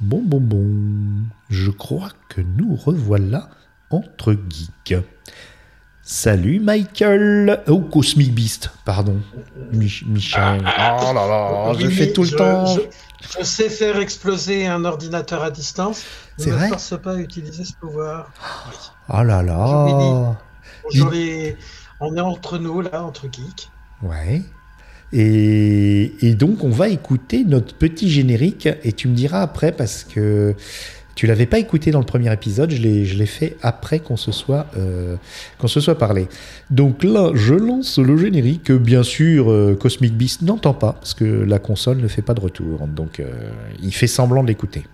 Bon, bon, bon. Je crois que nous revoilà entre geeks. Salut Michael Oh, Cosmic Beast, pardon. Michel. Oh là là, je fais tout le temps. Je, sais faire exploser un ordinateur à distance. C'est vrai Ne force pas à utiliser ce pouvoir. Oh là là. Bonjour les... On est entre nous, là, entre geeks. Ouais. Et, donc, on va écouter notre petit générique. Et tu me diras après, parce que tu l'avais pas écouté dans le premier épisode, je l'ai fait après qu'on se, soit, euh, qu'on se soit parlé. Donc là, je lance le générique. Bien sûr, euh, Cosmic Beast n'entend pas, parce que la console ne fait pas de retour. Donc, euh, il fait semblant de l'écouter.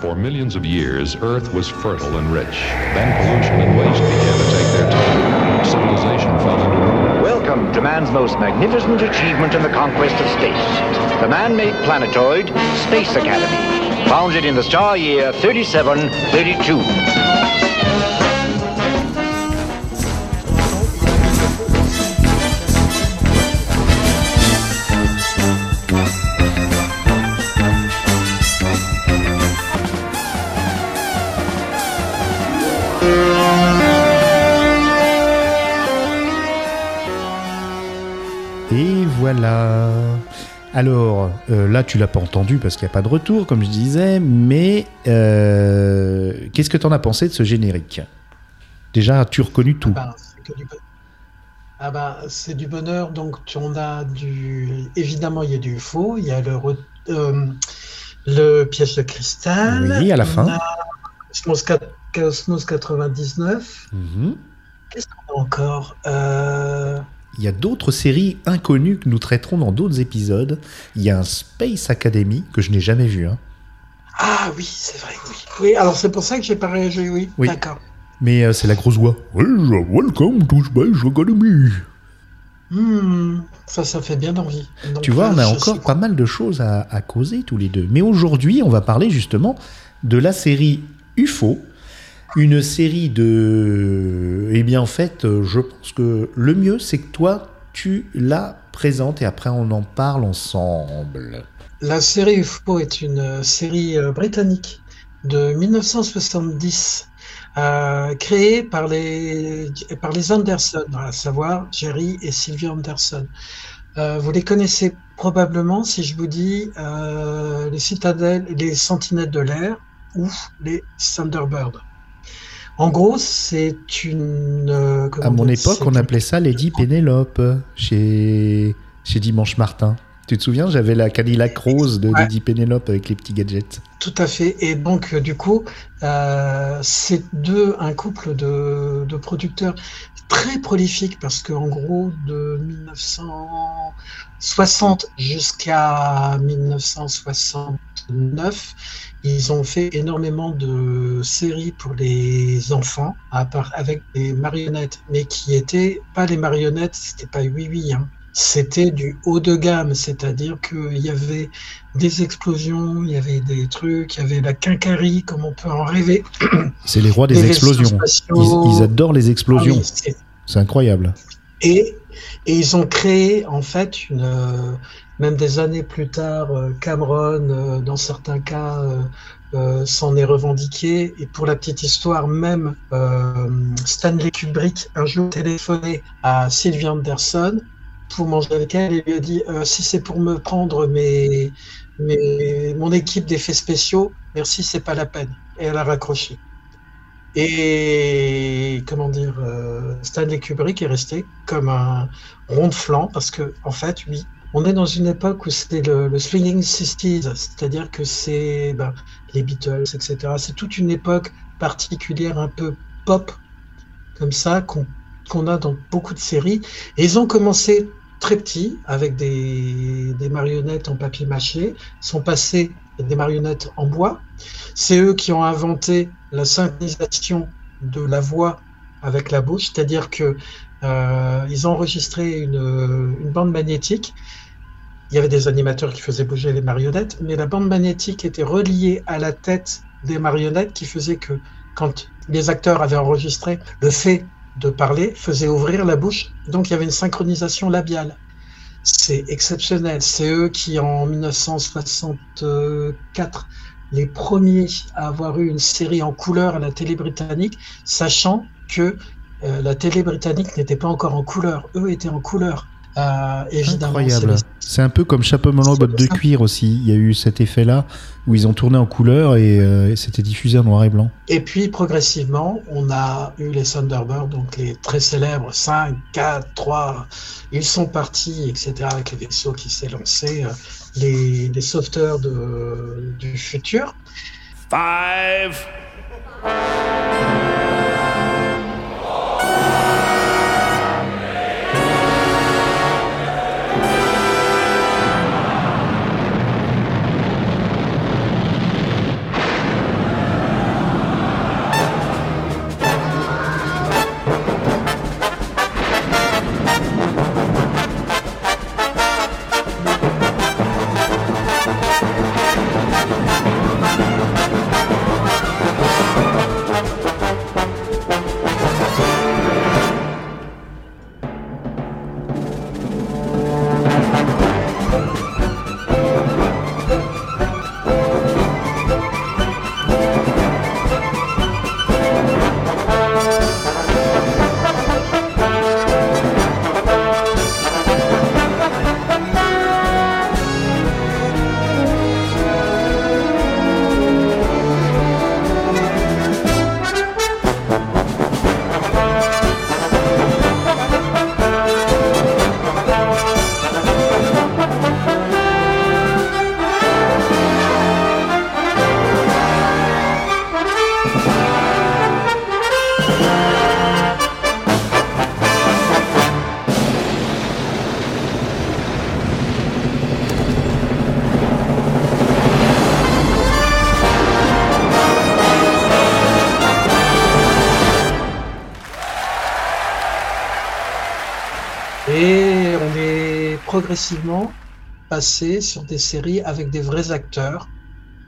For millions of years, Earth was fertile and rich. Then pollution and waste began to take their toll. Civilization fell into. Welcome to man's most magnificent achievement in the conquest of space. The man-made planetoid, Space Academy. Founded in the star year 3732. Voilà. Alors, euh, là, tu l'as pas entendu parce qu'il n'y a pas de retour, comme je disais, mais euh, qu'est-ce que tu en as pensé de ce générique? Déjà, as-tu reconnu tout? Ah bah, du Ah bah, c'est du bonheur. Donc, tu- on a du. Évidemment, il y a du faux. Il y a le, re- euh, le piège de cristal. Oui, à la On fin. a Cosmos, quat- Cosmos 99. Mhm. Qu'est-ce qu'on a encore? Il y a d'autres séries inconnues que nous traiterons dans d'autres épisodes. Il y a un Space Academy que je n'ai jamais vu. hein. Ah oui, c'est vrai, oui. Oui, alors c'est pour ça que j'ai pas réagi, oui. Oui. D'accord. Mais euh, c'est la grosse voix. Welcome to Space Academy. Hmm, ça, ça fait bien envie. Donc, Tu vois, euh, on a encore pas mal de choses à, à causer tous les deux. Mais aujourd'hui, on va parler justement de la série UFO. Une série de... Eh bien, en fait, euh, je pense que le mieux, c'est que toi, tu la présentes et après, on en parle ensemble. La série UFO est une euh, série euh, britannique de 1970, euh, créée par les, par Anderson, à savoir Jerry et Sylvia Anderson. Vous les connaissez probablement si je vous dis les citadelles, les sentinelles de l'air ou les Thunderbirds. En gros, c'est une. euh, À mon époque, on appelait ça Lady Pénélope chez, chez Dimanche Martin. Tu te souviens, j'avais la Cadillac rose de Ouais. Lady Pénélope avec les petits gadgets. Tout à fait. Et donc, euh, du coup, euh, c'est deux, un couple de, de producteurs très prolifiques parce que, en gros, de 1960 jusqu'à 1969, ils ont fait énormément de séries pour les enfants, à part avec des marionnettes, mais qui étaient pas les marionnettes, c'était pas oui oui, hein. C'était du haut de gamme, c'est-à-dire qu'il y avait des explosions, il y avait des trucs, il y avait la quincaillerie, comme on peut en rêver. C'est les rois des explosions. Ils, ils adorent les explosions. Ah oui, c'est- incroyable. et, et ils ont créé, en fait, une, même des années plus tard, euh, Cameron, euh, dans certains cas, euh, s'en est revendiqué. Et pour la petite histoire, même Stanley Kubrick, un jour, téléphoné à Sylvia Anderson pour manger avec elle et lui a dit Si c'est pour me prendre mes, mes, mon équipe d'effets spéciaux, merci, c'est pas la peine. Et elle a raccroché. Et comment dire, Stanley Kubrick est resté comme un rond de flanc parce que, en fait, oui, on est dans une époque où c'est le, swinging 60s, c'est-à-dire que c'est ben, les Beatles, etc. C'est toute une époque particulière, un peu pop, comme ça, qu'on a dans beaucoup de séries. Et ils ont commencé très petits, avec des, marionnettes en papier mâché, sont passés des marionnettes en bois. C'est eux qui ont inventé la synchronisation de la voix avec la bouche, c'est-à-dire que euh, ils ont enregistré une bande magnétique. Il y avait des animateurs qui faisaient bouger les marionnettes, mais la bande magnétique était reliée à la tête des marionnettes qui faisait que quand les acteurs avaient enregistré, le fait de parler faisait ouvrir la bouche, donc il y avait une synchronisation labiale. c'est exceptionnel. C'est eux qui, en 1964, les premiers à avoir eu une série en couleur à la télé britannique, sachant que euh, la télé britannique n'était pas encore en couleur. Eux étaient en couleur. Euh, évidemment, Incroyable. C'est un peu comme Chapeau melon botte de cuir aussi. Il y a eu cet effet-là où ils ont tourné en couleur et, euh, et c'était diffusé en noir et blanc. Et puis progressivement, on a eu les Thunderbirds, donc les très célèbres 5, 4, 3. Ils sont partis, etc. Avec les vaisseaux qui s'est lancé, euh, les, les sauveteurs de, du futur. Five. Progressivement passé sur des séries avec des vrais acteurs.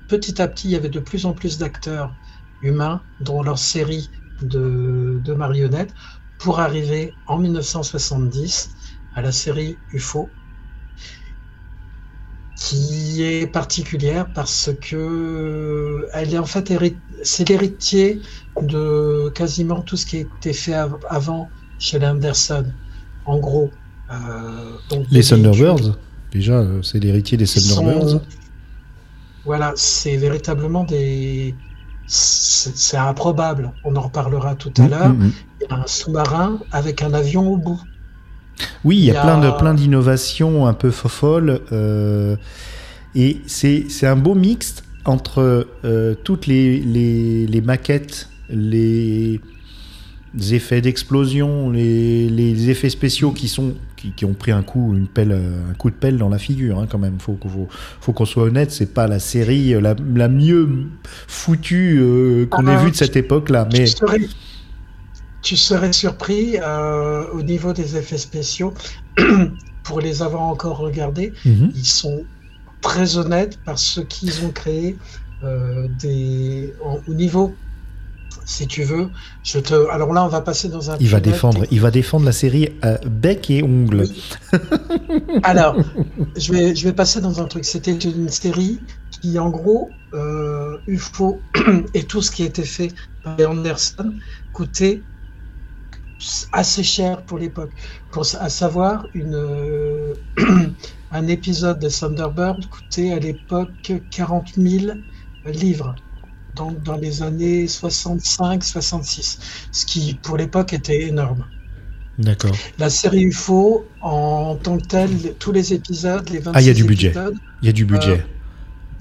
Petit à petit, il y avait de plus en plus d'acteurs humains dans leur série de, marionnettes pour arriver en 1970 à la série UFO, qui est particulière parce que elle est en fait c'est l'héritier de quasiment tout ce qui a été fait av- avant chez Anderson. En gros, Les Thunderbirds, déjà, euh, c'est l'héritier des sont- Thunderbirds. Voilà, c'est véritablement des. C'est improbable. On en reparlera tout à Mm, l'heure. mm, mm. Il y a un sous-marin avec un avion au bout. Oui, il y Il y a plein de plein d'innovations un peu fofolles euh, et c'est c'est un beau mixte entre euh, toutes les, les, les maquettes, les effets d'explosion, les, les effets spéciaux qui sont qui, qui ont pris un coup une pelle un coup de pelle dans la figure hein, quand même. Faut qu'on faut, faut qu'on soit honnête, c'est pas la série euh, la, la mieux foutue euh, qu'on ait Ah, vue de cette époque-là, mais Tu, serais, tu serais surpris euh, au niveau des effets spéciaux pour les avoir encore regardés. Mhm. Ils sont très honnêtes parce qu'ils ont créé euh, des en- au niveau. Si tu veux, je te. Alors là, on va passer dans un. il va défendre, il va défendre la série à bec et ongles. Alors, je vais, je vais passer dans un truc. C'était une série qui, en gros, euh, UFO et tout ce qui a été fait par Anderson coûtait assez cher pour l'époque. Pour à savoir, une, euh, un épisode de Thunderbird coûtait à l'époque 40 000 livres. Donc dans les années 65-66, ce qui pour l'époque était énorme. D'accord. La série UFO, en tant que telle, tous les épisodes, les 26 Ah, il y a du budget. Il y a du budget.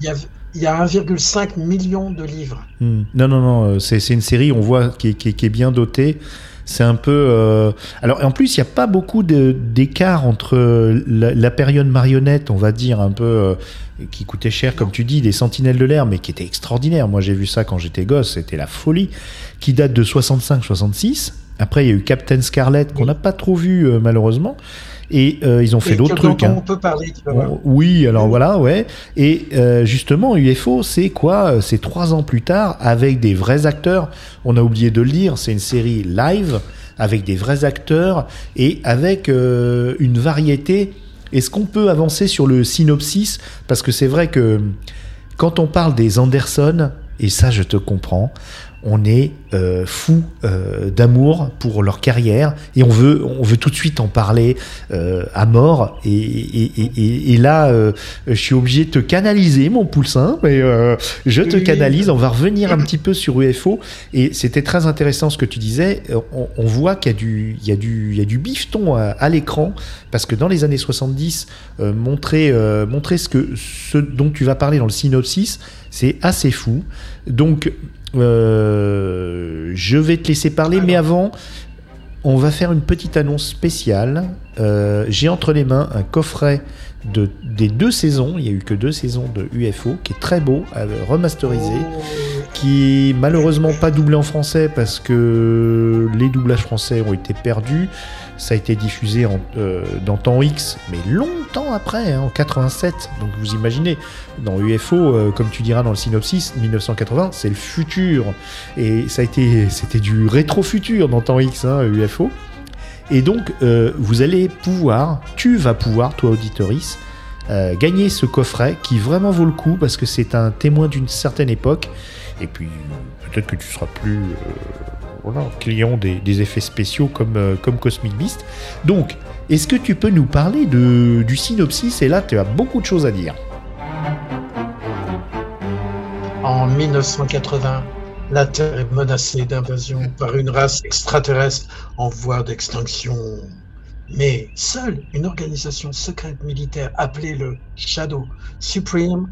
il y a, il y a 1,5 million de livres. Hmm. Non, non, non, euh, c'est une série, on voit, qui est, qui est- qui est bien dotée. C'est un peu. euh, Alors, en plus, il n'y a pas beaucoup d'écart entre euh, la, la période marionnette, on va dire, un peu. Qui coûtait cher, comme tu dis, des Sentinelles de l'air, mais qui était extraordinaire. Moi, j'ai vu ça quand j'étais gosse, c'était la folie. Qui date de 65-66. Après, il y a eu Captain Scarlet, qu'on n'a pas trop vu, euh, malheureusement. Et euh, ils ont fait d'autres trucs. hein. on peut parler, tu Oui, alors voilà, ouais. Et euh, justement, UFO, c'est quoi C'est trois ans plus tard, avec des vrais acteurs. On a oublié de le dire, c'est une série live, avec des vrais acteurs, et avec une variété Est-ce qu'on peut avancer sur le synopsis? Parce que c'est vrai que quand on parle des Anderson, et ça je te comprends, on est euh, fou euh, d'amour pour leur carrière et on veut, on veut tout de suite en parler euh, à mort. Et, et, et, et là, euh, je suis obligé de te canaliser, mon poussin, mais euh, je te canalise. On va revenir un petit peu sur UFO. Et c'était très intéressant ce que tu disais. On, on voit qu'il y a du, il y a du, il y a du bifton à, à l'écran parce que dans les années 70, euh, montrer, euh, montrer ce que, ce dont tu vas parler dans le synopsis, c'est assez fou. Donc, euh, je vais te laisser parler, mais avant, on va faire une petite annonce spéciale. Euh, J'ai entre les mains un coffret de, des deux saisons, il y a eu que deux saisons de UFO, qui est très beau, euh, remasterisé, qui est malheureusement pas doublé en français parce que les doublages français ont été perdus. Ça a été diffusé euh, dans temps X, mais longtemps après, hein, en 87. Donc vous imaginez, dans UFO, euh, comme tu diras dans le synopsis, 1980, c'est le futur. Et ça a été, c'était du rétro-futur dans temps X, hein, UFO. Et donc, euh, vous allez pouvoir, tu vas pouvoir, toi auditorice, euh, gagner ce coffret qui vraiment vaut le coup parce que c'est un témoin d'une certaine époque. Et puis, peut-être que tu seras plus euh, client des, des effets spéciaux comme, euh, comme Cosmic Beast. Donc, est-ce que tu peux nous parler de, du synopsis? Et là, tu as beaucoup de choses à dire. En 1980, la Terre est menacée d'invasion par une race extraterrestre en voie d'extinction. Mais seule une organisation secrète militaire appelée le Shadow Supreme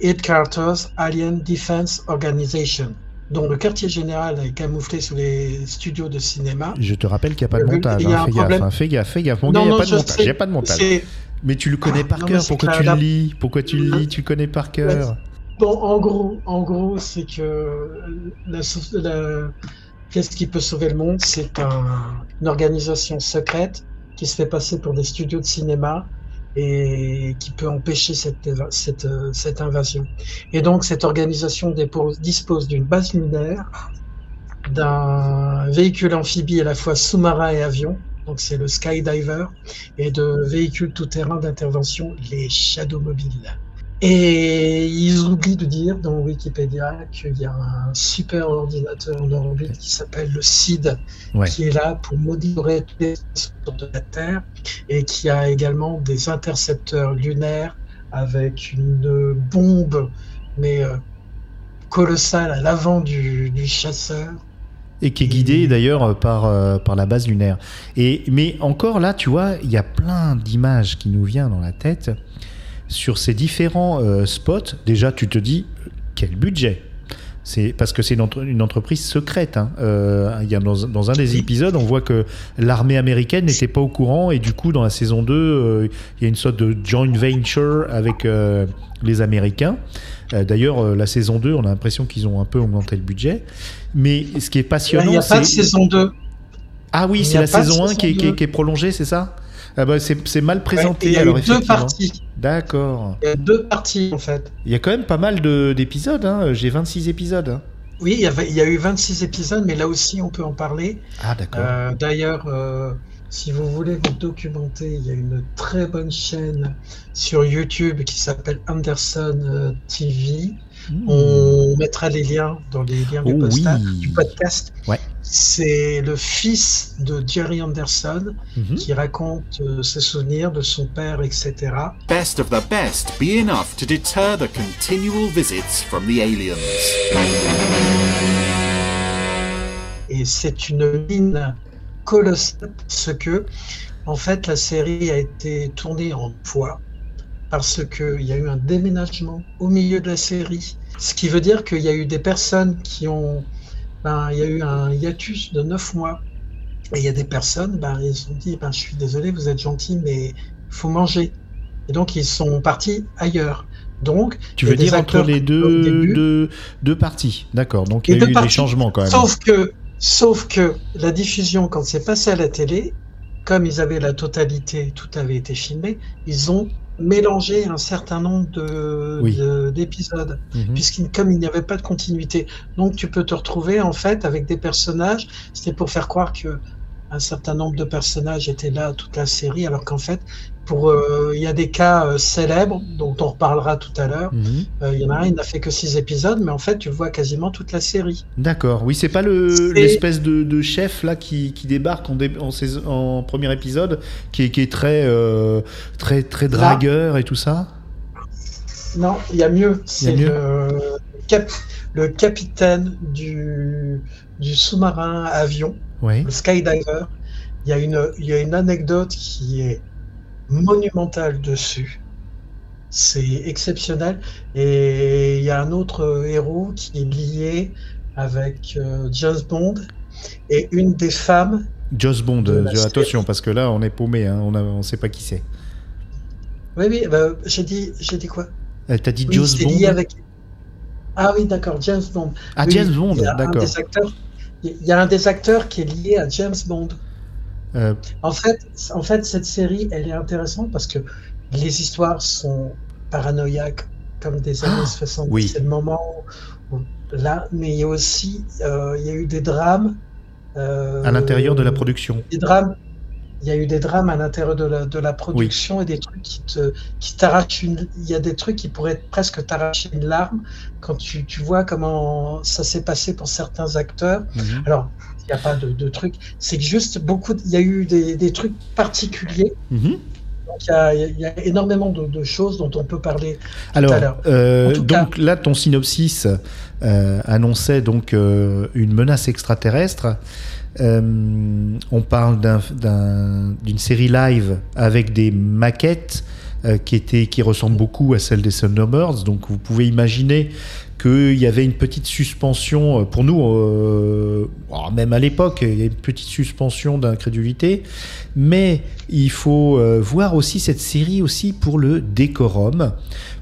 Headquarters Alien Defense Organization, dont le quartier général est camouflé sous les studios de cinéma. Je te rappelle qu'il n'y a pas de Il y a montage. un hein, fais, gaffe, hein, fais gaffe, fais gaffe, mon Non, gars, il n'y a pas de montage. y a pas de montage. Mais tu le connais par cœur. Pourquoi tu le lis? Pourquoi tu le lis? Tu le connais par cœur. Bon, en gros, en gros, c'est que la, la- qu'est-ce qui peut sauver le monde C'est un- une organisation secrète qui se fait passer pour des studios de cinéma et qui peut empêcher euh, cette invasion. Et donc, cette organisation dispose d'une base lunaire, d'un véhicule amphibie à la fois sous-marin et avion, donc c'est le Skydiver, et de véhicules tout-terrain d'intervention, les Shadow Mobiles. Et ils oublient de dire dans Wikipédia qu'il y a un super ordinateur en orbite qui s'appelle le SID, Ouais. qui est là pour monitorer les de la Terre et qui a également des intercepteurs lunaires avec une bombe, mais euh, colossale à l'avant du, du chasseur. Et qui est guidé d'ailleurs par, euh, par la base lunaire. Et, mais encore là, tu vois, il y a plein d'images qui nous viennent dans la tête sur ces différents euh, spots. Déjà, tu te dis, quel budget? C'est parce que c'est une, entre- une entreprise secrète. hein. Euh, il y a dans, dans un des épisodes, on voit que l'armée américaine n'était pas au courant et du coup, dans la saison 2, euh, il y a une sorte de joint venture avec euh, les Américains. D'ailleurs, la saison 2, on a l'impression qu'ils ont un peu augmenté le budget. Mais ce qui est Il passionnant, n'y a pas de c'est saison 2. ah oui, Il c'est la saison 1 saison qui est, qui est- deux. qui est prolongée, c'est ça? Ah bah, c'est, mal présenté, il y a deux parties. D'accord. Il y a deux parties en fait. Il y a quand même pas mal de, d'épisodes, hein. j'ai 26 épisodes. hein. Oui, il y, avait- il y a eu 26 épisodes, mais là aussi on peut en parler. Ah d'accord. Euh, D'ailleurs, euh, si vous voulez vous documenter, il y a une très bonne chaîne sur YouTube qui s'appelle Anderson euh, TV. Hmm. On mettra les liens dans les liens du, Oh posta- oui. du podcast. Ouais. C'est le fils de Jerry Anderson Mhm. qui raconte euh, ses souvenirs de son père, etc. Best of the best be enough to deter the continual visits from the aliens. Et c'est une mine colossale parce que, en fait, la série a été tournée en poids parce qu'il y a eu un déménagement au milieu de la série. Ce qui veut dire qu'il y a eu des personnes qui ont. Ben, il y a eu un hiatus de 9 mois. Et il y a des personnes, ben, ils se sont dit ben, Je suis désolé, vous êtes gentil, mais il faut manger. Et donc, ils sont partis ailleurs. Donc, tu veux dire entre les deux, début. deux, deux parties D'accord, donc il y a eu des changements quand même. Sauf que, sauf que la diffusion, quand c'est passé à la télé, comme ils avaient la totalité, tout avait été filmé, ils ont mélangé un certain nombre Oui. d'épisodes, Mhm. puisqu'il comme il n'y avait pas de continuité. Donc tu peux te retrouver en fait avec des personnages, c'était pour faire croire que un certain nombre de personnages étaient là toute la série, alors qu'en fait, pour, euh, il y a des cas euh, célèbres dont on reparlera tout à l'heure. Mhm. Euh, Il y en a un, il n'a fait que six épisodes, mais en fait, tu vois quasiment toute la série. D'accord. Oui, c'est pas le l'espèce de, de chef là qui, qui débarque en, dé- en, saison- en premier épisode, qui est, qui est très très très dragueur et tout ça? Non, il y a mieux. C'est le, cap- le capitaine du, du sous-marin avion, Oui. le skydiver. Il y, a une, il y a une anecdote qui est monumentale dessus. C'est exceptionnel. Et il y a un autre héros qui est lié avec euh, James Bond. Et une des femmes, Joss Bond. De euh, attention parce que là on est paumé. Hein, on on sait pas qui c'est. oui, oui, bah, j'ai dit, dit quoi? Euh, T'as dit Oui, c'est Bond? lié avec. Ah oui, d'accord, James Bond. Ah Oui, James Bond. D'accord. Il y a un des acteurs qui est lié à James Bond. Euh, En fait, en fait, cette série, elle est intéressante parce que les histoires sont paranoïaques comme des années 70. Ah, oui. C'est le moment où, là, mais il y a aussi, euh, il y a eu des drames. euh, à l'intérieur de la production. Des drames. Il y a eu des drames à l'intérieur de la, de la production et des trucs qui te, qui t'arrachent une, il y a des trucs qui pourraient presque t'arracher une larme quand tu, tu vois comment ça s'est passé pour certains acteurs. Mhm. Alors, n'y a pas de, de trucs. C'est juste beaucoup. Il y a eu des, des trucs particuliers. Mhm. Donc, il y a, il y a énormément de, de choses dont on peut parler. Alors, à l'heure. euh, tout donc là, ton synopsis euh, annonçait donc euh, une menace extraterrestre. On parle d'un- d'un- d'une série live avec des maquettes qui, étaient, qui ressemblent beaucoup à celles des Thunderbirds. Donc vous pouvez imaginer qu'il y avait une petite suspension, pour nous, même à l'époque, il y a une petite suspension d'incrédulité. Mais il faut euh, voir aussi cette série aussi pour le décorum,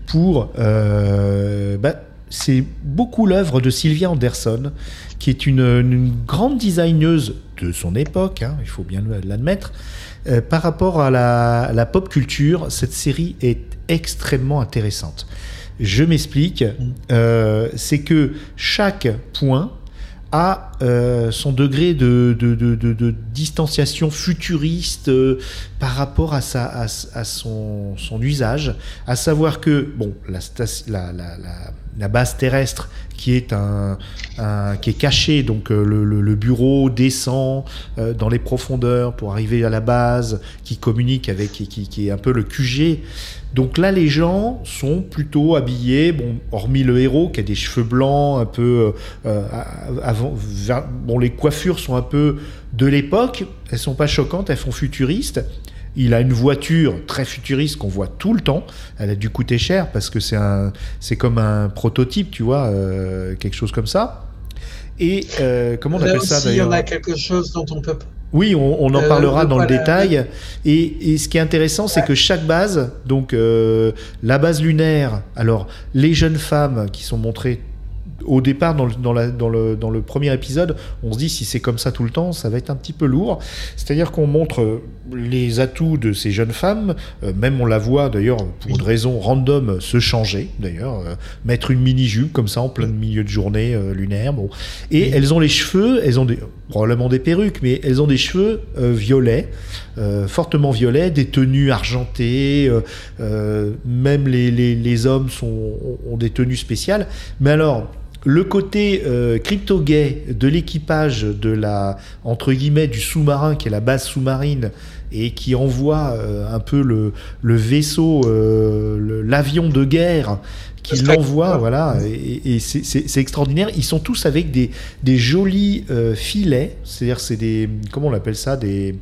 pour... euh, bah, c'est beaucoup l'œuvre de Sylvia Anderson, qui est une, une grande designeuse de son époque, hein, il faut bien l'admettre. Euh, par rapport à la, à la pop culture, cette série est extrêmement intéressante. Je m'explique. Euh, c'est que chaque point euh, son degré de, distanciation futuriste euh, par rapport à, son, usage, à savoir que bon, la, base terrestre qui est cachée, donc euh, le, bureau descend dans les profondeurs pour arriver à la base, qui communique avec, qui, qui est un peu le QG. Donc là, les gens sont plutôt habillés, bon, hormis le héros qui a des cheveux blancs, un peu euh, avant, vers- bon, les coiffures sont un peu de l'époque, elles sont pas choquantes, elles font futuristes. Il a une voiture très futuriste qu'on voit tout le temps. Elle a dû coûter cher parce que c'est un, c'est comme un prototype, tu vois, euh, quelque chose comme ça. Et euh, comment on Là appelle ça aussi, il y d'ailleurs en a quelque chose dont on peut. Oui, on, on en Euh, parlera dans le détail. Et, et ce qui est intéressant, c'est que chaque base, donc euh, la base lunaire, alors les jeunes femmes qui sont montrées au départ dans le, dans, la- dans le, dans le premier épisode, on se dit si c'est comme ça tout le temps, ça va être un petit peu lourd. C'est-à-dire qu'on montre euh, les atouts de ces jeunes femmes, euh, même on la voit d'ailleurs pour une raison random se changer, d'ailleurs, euh, mettre une mini-jupe comme ça en plein milieu de journée euh, lunaire. Bon. Et elles ont les cheveux, elles ont des, probablement des perruques, mais elles ont des cheveux violets, fortement violets, des tenues argentées, même les, les, les hommes sont, ont des tenues spéciales. Mais alors, le côté euh, crypto-gay de l'équipage de la, entre guillemets, du sous-marin, qui est la base sous-marine, et qui envoie euh, un peu le, le vaisseau, euh, l'avion de guerre, qui Le l'envoie, voilà, et, et c'est- c'est c'est extraordinaire. Ils sont tous avec des, des jolis euh, filets, c'est-à-dire c'est des, comment on appelle ça, des,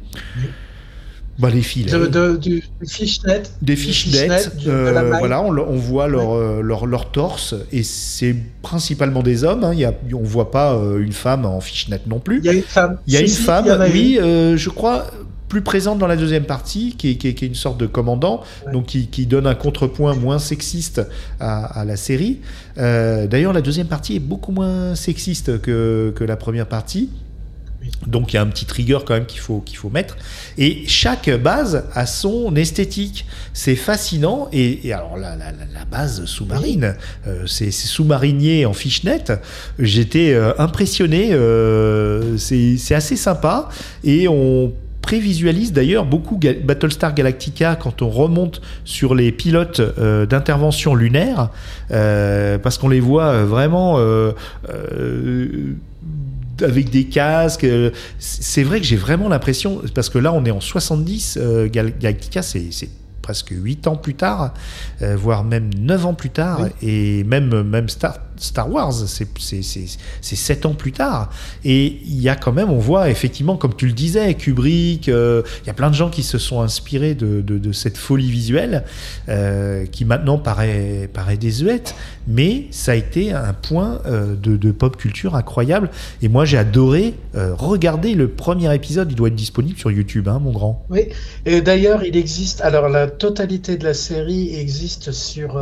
bah les filets. De, de- du. Des fishnets, du- de la euh, voilà, on, voit leur, euh, leur, leur torse, et c'est principalement des hommes, hein, y a, on voit pas euh, une femme en fishnet non plus. Il y a une femme. Il y a une si, femme, y oui, euh, je crois, plus présente dans la deuxième partie, qui est, qui est- qui est une sorte de commandant, Ouais. donc qui, qui donne un contrepoint moins sexiste à, à la série. D'ailleurs, la deuxième partie est beaucoup moins sexiste que, que la première partie. Oui. Donc il y a un petit trigger quand même qu'il faut, qu'il faut mettre. Et chaque base a son esthétique. C'est fascinant. Et, et alors la, la, la- base sous-marine, euh, ces, ces sous-mariniers en fishnet, j'étais euh, impressionné. euh, c'est c'est assez sympa. Et on prévisualise d'ailleurs beaucoup Battlestar Galactica quand on remonte sur les pilotes euh, d'intervention lunaire, euh, parce qu'on les voit vraiment euh, avec des casques. euh, C'est vrai que j'ai vraiment l'impression, parce que là on est en 70, euh, Gal- Galactica c'est c'est presque 8 ans plus tard, euh, voire même 9 ans plus tard, et même, même Star, Star Wars, c'est- c'est c'est- c'est 7 ans plus tard. Et il y a quand même, on voit effectivement, comme tu le disais, Kubrick, euh, il y a plein de gens qui se sont inspirés de, de- cette folie visuelle, euh, qui maintenant paraît, paraît désuète, mais ça a été un point euh, de, de pop culture incroyable. Et moi j'ai adoré regarder le premier épisode, il doit être disponible sur YouTube, hein, mon grand. Oui, et d'ailleurs, il existe. Alors, la totalité de la série existe sur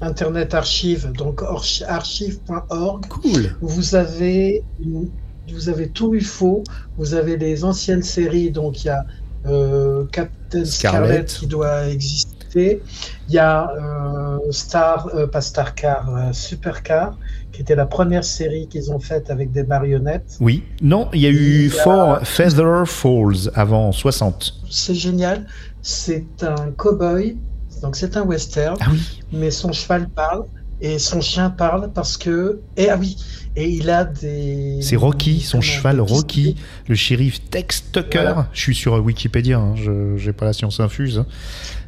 Internet Archive, donc archi- archive.org. Cool. Vous avez, une- vous avez tout UFO, vous avez les anciennes séries, donc il y a euh, Captain Scarlet. Scarlet qui doit exister. Il y a euh, Star, euh, pas Starcar, euh, Supercar, qui était la première série qu'ils ont faite avec des marionnettes. Oui. Non, il y a eu a- For Feather Falls avant 60. C'est génial. C'est un cowboy, donc c'est un western. Ah oui. mais son cheval parle et son chien parle parce que et ah oui et il a des C'est Rocky, son cheval Rocky, le shérif Tex Tucker. Voilà. Je suis sur Wikipédia, hein, je j'ai pas la science infuse. hein.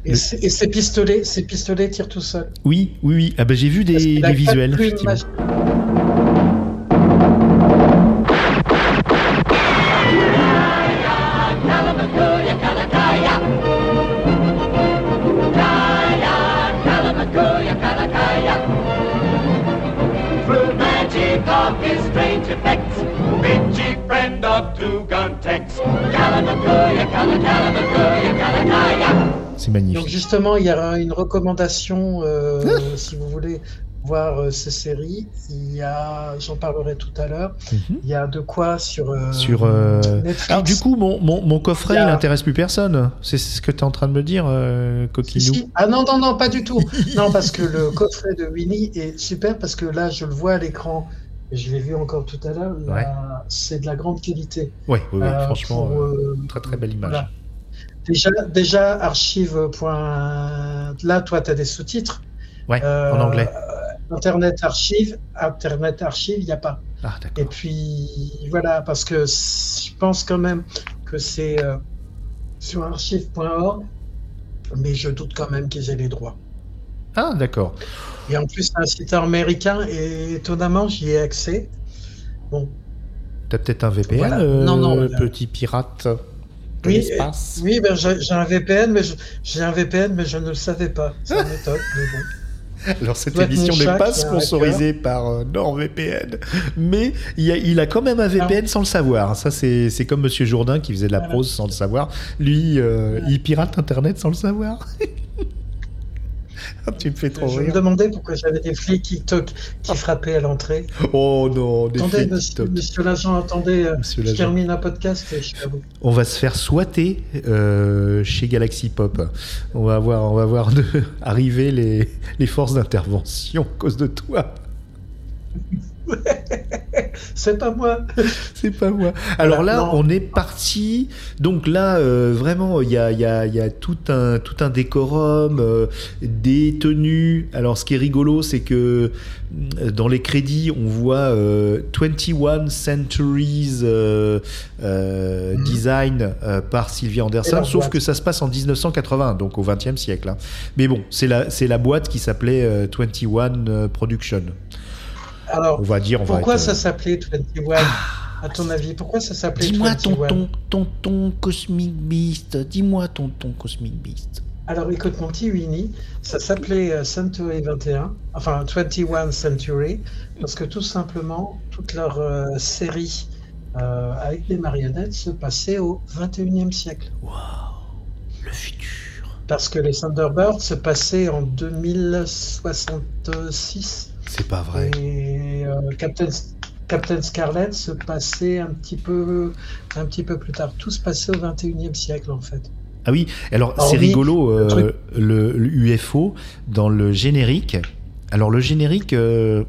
et, et ses pistolets ses pistolets tirent tout seuls Oui, oui, oui. Ah bah, j'ai vu des, des visuels, effectivement. magique. C'est donc magnifique. justement il y aura une recommandation euh, si vous voulez voir euh, ces séries il y a j'en parlerai tout à l'heure Mhm. il y a de quoi sur euh, Sur. Netflix. Alors, du coup, mon, mon, mon coffret, Il y a- il intéresse plus personne. C'est ce que tu es en train de me dire, Si, Coquinou si. Ah non, non, non, pas du tout. non, parce que le coffret de Winnie est super, parce que là, je le vois à l'écran, je l'ai vu encore tout à l'heure, Ouais. c'est de la grande qualité. Oui, franchement, pour, très très belle image. voilà. Déjà, déjà archive. point- Là, toi, tu as des sous-titres. Ouais, Euh, en anglais. Internet archive, Internet archive, il n'y a pas. Ah, Et puis, voilà, parce que je pense quand même que c'est euh, sur archive.org, mais je doute quand même qu'ils aient les droits. Ah, d'accord. Et en plus, c'est un site américain et étonnamment, j'y ai accès. Bon, T'as peut-être un VPN, Voilà. euh, Non, non, petit pirate? Oui, l'espace. euh, oui ben, j'ai un VPN, mais je, j'ai un VPN, mais je ne le savais pas. Ça m'étonne, mais bon. Alors cette émission n'est pas sponsorisée par euh, NordVPN, mais il a, il a quand même un VPN sans le savoir. Ça c'est comme Monsieur Jourdain qui faisait de la Voilà. prose sans le savoir. Lui, euh, il pirate Internet sans le savoir. Ah, tu me fais trop Je me rire. demandais pourquoi j'avais des flics qui, toquent- qui frappaient à l'entrée. Oh non, des Attendez, flics monsieur, l'agent, attendez, euh, Monsieur je termine un podcast et je suis à vous. On va se faire swatter euh, chez Galaxy Pop. On va voir, on va voir de, arriver les, les forces d'intervention à cause de toi. C'est pas moi. C'est pas moi. Alors là, non. on est parti. Donc là, euh, vraiment, il y a, il y a- il y a tout, un, tout un décorum, euh, des tenues. Alors, ce qui est rigolo, c'est que euh, dans les crédits, on voit euh, 21 Centuries Mhm. Design par Sylvia Anderson, sauf boîte. que ça se passe en 1980, donc au 20e siècle. hein. Mais bon, c'est la, c'est la boîte qui s'appelait euh, 21 euh, Production. Alors, On va dire, on va pourquoi être, ça euh, s'appelait 21 À ton avis, pourquoi ça s'appelait Dis-moi 21 tonton, tonton Cosmic Beast, dis-moi tonton Cosmic Beast. Alors écoute, mon petit Winnie, ça s'appelait euh, Century 21, enfin 21 Century, parce que tout simplement, toute leur euh, série euh, avec des marionnettes se passait au 21e siècle. Le futur. Parce que les Thunderbirds se passaient en 2066 C'est pas vrai. et euh, Captain, Captain Scarlet se passait un petit, peu, un petit peu plus tard. Tout se passait au 21e siècle en fait. Ah oui, alors c'est rigolo, le euh, truc- le, le UFO, dans le générique, Alors le générique, euh,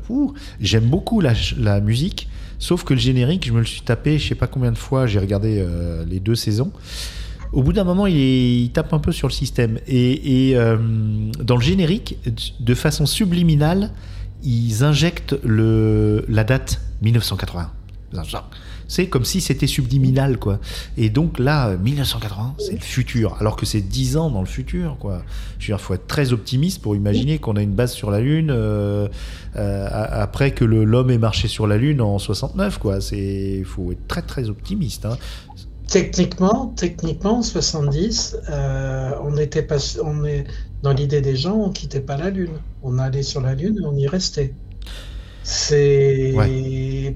j'aime beaucoup la, musique, sauf que le générique, je me le suis tapé, je sais pas combien de fois, j'ai regardé euh, les deux saisons. Au bout d'un moment, il, est- il tape un peu sur le système. Et, et, euh, dans le générique, de façon subliminale, ils injectent le, la date 1980. C'est comme si c'était subliminal, quoi. Et donc là, 1980, c'est le futur, alors que c'est 10 ans dans le futur, quoi. Je veux dire, faut être très optimiste pour imaginer qu'on a une base sur la Lune euh, euh, après que l'homme ait marché sur la Lune en 69, quoi. C'est, faut être très très optimiste. Hein. Techniquement, techniquement, en 70, euh, on était pas, on est dans l'idée des gens, on quittait pas la Lune. On allait sur la Lune et on y restait. C'est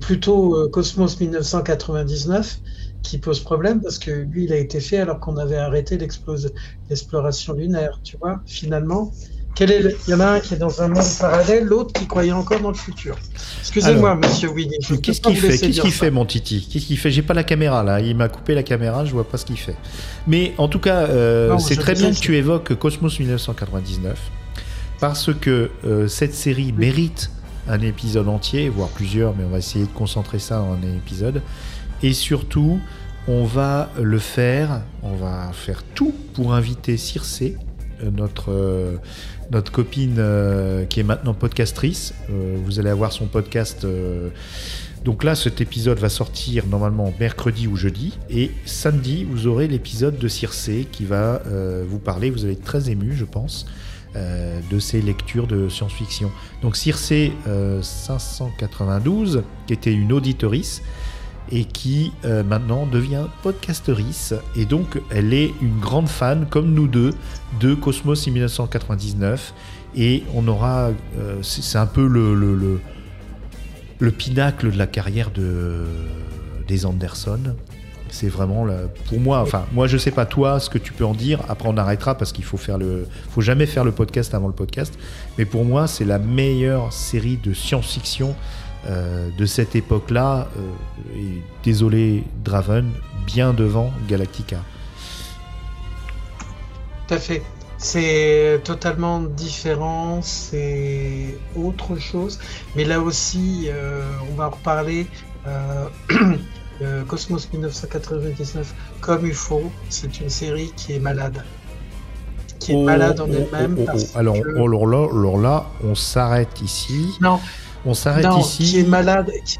plutôt euh, Cosmos 1999 qui pose problème parce que lui, il a été fait alors qu'on avait arrêté l'exploration lunaire. Tu vois, finalement, quel est le- il y en a un qui est dans un monde parallèle, l'autre qui croyait encore dans le futur. Excusez-moi, Monsieur Winnie. Qu'est-ce qu'il fait? Qu'est-ce qu'il mon Titi? Qu'est-ce qu'il fait? J'ai pas la caméra là. Il m'a coupé la caméra. Je vois pas ce qu'il fait. Mais en tout cas, euh, c'est très bien que tu évoques Cosmos 1999 parce que euh, cette série mérite un épisode entier, voire plusieurs, mais on va essayer de concentrer ça en un épisode. Et surtout, on va le faire. On va faire tout pour inviter Circé, euh, notre euh, notre copine euh, qui est maintenant podcastrice. Euh, vous allez avoir son podcast. euh, donc là, cet épisode va sortir normalement mercredi ou jeudi. Et samedi, vous aurez l'épisode de Circé qui va vous parler. Vous allez être très ému, je pense, de ses lectures de science-fiction. Donc Circé euh, 592, qui était une auditorice et qui euh, maintenant devient podcasteurice. Et donc, elle est une grande fan, comme nous deux, de Cosmos 1999. Et on aura. euh, c'est un peu le, le, le, le pinacle de la carrière de, des Anderson. C'est vraiment pour moi, enfin moi je sais pas toi ce que tu peux en dire. Après on arrêtera parce qu'il faut faire le, faut jamais faire le podcast avant le podcast. Mais pour moi c'est la meilleure série de science-fiction euh, de cette époque-là. euh, et désolé Draven, bien devant Galactica. Tout à fait. C'est totalement différent, c'est autre chose. Mais là aussi, euh, on va en reparler. Cosmos 1999, comme UFO, c'est une série qui est malade. Qui est Oh, malade en oh, elle-même. oh, parce Alors, que- alors là, on s'arrête ici. Non, On s'arrête ici. qui est malade. qui-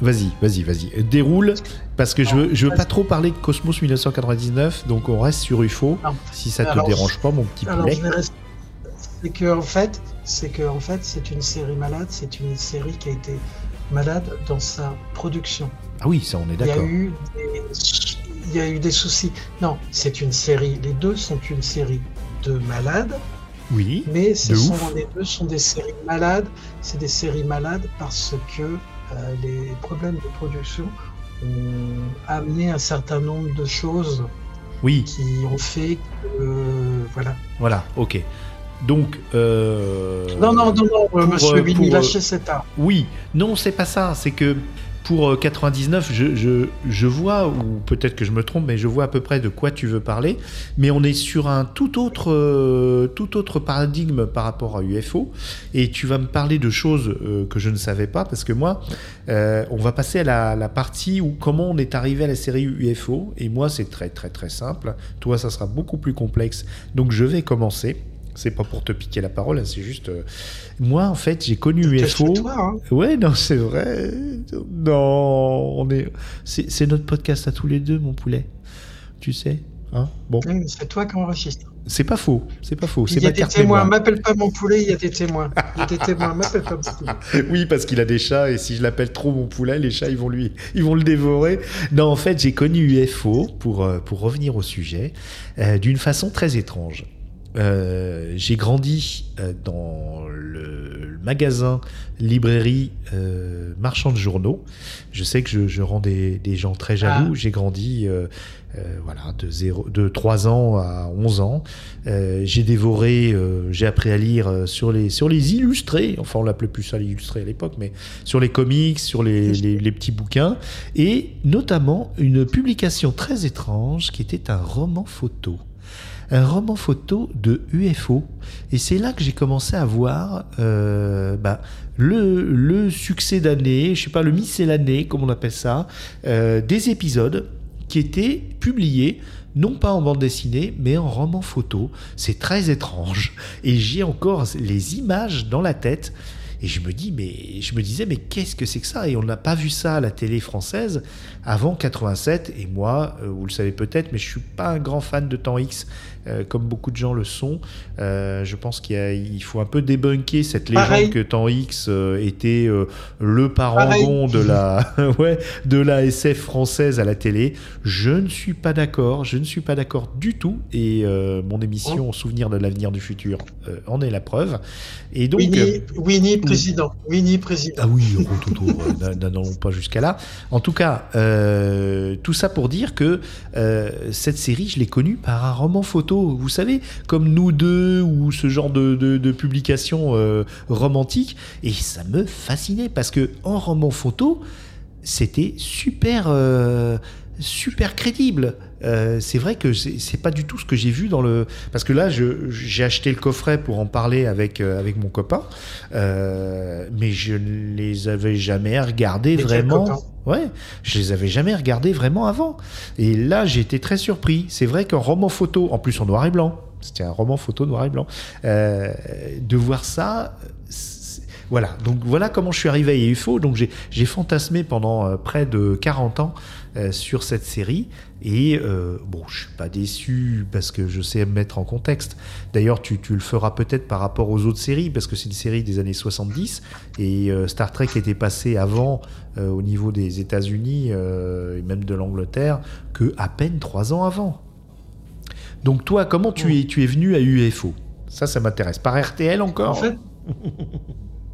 Vas-y, vas-y, vas-y. Déroule, parce que je veux, je veux pas trop parler de Cosmos 1999, donc on reste sur UFO, Non. si ça te Alors, dérange pas, mon petit poulet. C'est que en fait, c'est que en fait, c'est une série malade. C'est une série qui a été malade dans sa production. Ah oui, ça, on est Il y a d'accord. eu des, il y a eu des soucis. Non, c'est une série. Les deux sont une série de malades, Oui, mais ce sont, les deux sont des séries malades. C'est des séries malades parce que euh, les problèmes de production ont amené un certain nombre de choses oui, qui ont fait que euh, voilà. voilà, ok. Donc, euh, Non, non, non, non, pour, Monsieur euh, lâchez cet arme. Oui, non, c'est pas ça. C'est que pour euh, 99, je, je, vois, ou peut-être que je me trompe, mais je vois à peu près de quoi tu veux parler. Mais on est sur un tout autre, euh, paradigme par rapport à UFO. Et tu vas me parler de choses euh, que je ne savais pas, parce que moi, euh, on va passer à la partie où comment on est arrivé à la série UFO. Et moi, c'est très, très, très simple. Toi, ça sera beaucoup plus complexe. Donc, je vais commencer. C'est pas pour te piquer la parole, hein, c'est juste. euh, Moi, en fait, j'ai connu UFO. Cache-toi, hein. Ouais, non, c'est vrai. Non, on est. C'est notre podcast à tous les deux, mon poulet. Tu sais, hein Bon, Oui, C'est toi qui enregistre. c'est pas faux. C'est pas faux. Il y a des témoins. M'appelle pas mon poulet, il y a des témoins. Il y a des témoins. M'appelle pas mon poulet. Oui, parce qu'il a des chats et si je l'appelle trop mon poulet, les chats ils vont lui, ils vont le dévorer. Non, en fait, j'ai connu UFO pour euh, pour revenir au sujet euh, d'une façon très étrange. Euh, j'ai grandi euh, dans le, magasin librairie euh, marchand de journaux. Je sais que je, je rends des, des gens très jaloux. J'ai grandi euh, voilà de zéro, de 3 ans à 11 ans. J'ai dévoré, j'ai appris à lire sur les sur les illustrés. Enfin, on l'appelait plus ça l'illustré à l'époque, mais sur les comics, sur les, les, les petits bouquins, et notamment une publication très étrange qui était un roman photo. Un roman photo de UFO. Et c'est là que j'ai commencé à voir euh, bah, le, succès d'année, je sais pas, le miscellané, comme on appelle ça, euh, des épisodes qui étaient publiés non pas en bande dessinée, mais en roman photo. C'est très étrange. Et j'ai encore les images dans la tête. Et je me dis, mais je me disais, mais qu'est-ce que c'est que ça? Et on n'a pas vu ça à la télé française avant 87. Et moi, euh, vous le savez peut-être, mais je suis pas un grand fan de temps X, euh, comme beaucoup de gens le sont. Euh, je pense qu'il faut un peu débunker cette légende Pareil. que temps X était le parangon de la, ouais, de la SF française à la télé. Je ne suis pas d'accord. Je ne suis pas d'accord du tout. Et mon émission Souvenir de l'avenir du futur en est la preuve. Et donc. Winnie, Winnie président. Winnie président. ah oui, Rototo, euh, n'allons pas jusqu'à là. En tout cas, euh, tout ça pour dire que euh, cette série, je l'ai connue par un roman photo. Vous savez, comme nous deux ou ce genre de, publication euh, romantique. Et ça me fascinait parce que en roman photo, c'était super, euh, super crédible. Euh, c'est vrai que c'est pas du tout ce que j'ai vu dans le parce que là j'ai acheté le coffret pour en parler avec euh, avec mon copain euh, mais je ne les avais jamais regardés vraiment. ouais je les avais jamais regardés vraiment avant. Et là j'ai été très surpris. C'est vrai qu'un roman photo en plus en noir et blanc c'était un roman photo noir et blanc euh, de voir ça voilà, donc voilà comment je suis arrivé à UFO. Donc j'ai fantasmé pendant euh, près de 40 ans euh, sur cette série. Et euh, bon, je suis pas déçu parce que je sais me mettre en contexte. D'ailleurs, tu, le feras peut-être par rapport aux autres séries parce que c'est une série des années 70 et euh, Star Trek était passé avant euh, au niveau des États-Unis et même de l'Angleterre que à peine trois ans avant. Donc toi, comment tu es, tu es venu à UFO Ça, ça m'intéresse. Par RTL encore? En fait,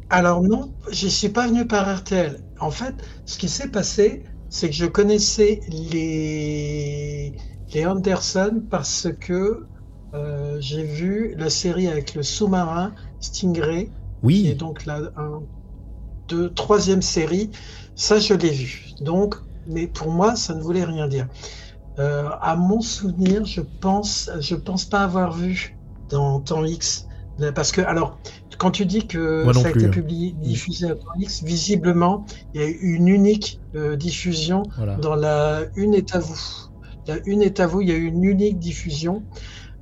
alors non, je suis pas venu par RTL. En fait, ce qui s'est passé, c'est que je connaissais les, les Anderson parce que euh, j'ai vu la série avec le sous-marin Stingray, Oui, donc la un, deux, troisième série. Ça, je l'ai vu. Donc, mais pour moi, ça ne voulait rien dire. Euh, à mon souvenir, je pense, je pense pas avoir vu dans Temps X, parce que alors, quand tu dis que Moi ça a été publié, diffusé à Temps X, visiblement, il y a eu une unique euh, diffusion voilà. dans la Une est à vous. La Une est à vous, il y a eu une unique diffusion.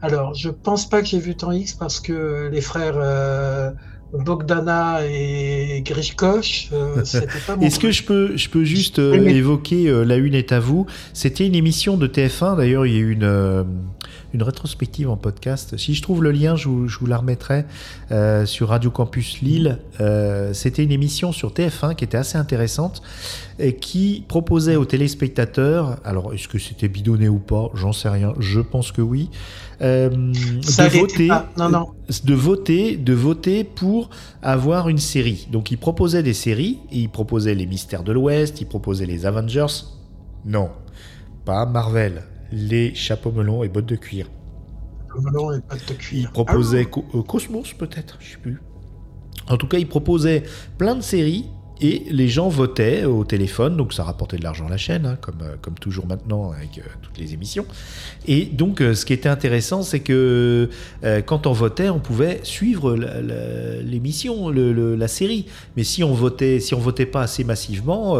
Alors, je pense pas que j'ai vu Temps X parce que les frères euh, Bogdana et Grishkosh, euh, pas mon Est-ce que je peux, je peux juste euh, évoquer La Une est à vous? C'était une émission de TF1, d'ailleurs il y a eu une, une rétrospective en podcast. Si je trouve le lien, je vous, je vous la remettrai euh, sur Radio Campus Lille. Euh, C'était une émission sur TF1 qui était assez intéressante et qui proposait aux téléspectateurs, alors est-ce que c'était bidonné ou pas? J'en sais rien, je pense que oui, euh, de voter. Non, non. de voter, de voter pour avoir une série. Donc il proposait des séries, il proposait les Mystères de l'Ouest, il proposait les Avengers. Non, pas Marvel, les chapeaux melons et bottes de cuir. Et de Il proposait Co- euh, Cosmos peut-être, je sais plus. En tout cas, il proposait plein de séries et les gens votaient au téléphone, donc ça rapportait de l'argent à la chaîne, hein, comme, euh, comme toujours maintenant avec euh, toutes les émissions. Et donc, euh, ce qui était intéressant, c'est que quand on votait, on pouvait suivre l'émission, la série. Mais si on votait, si on votait pas assez massivement,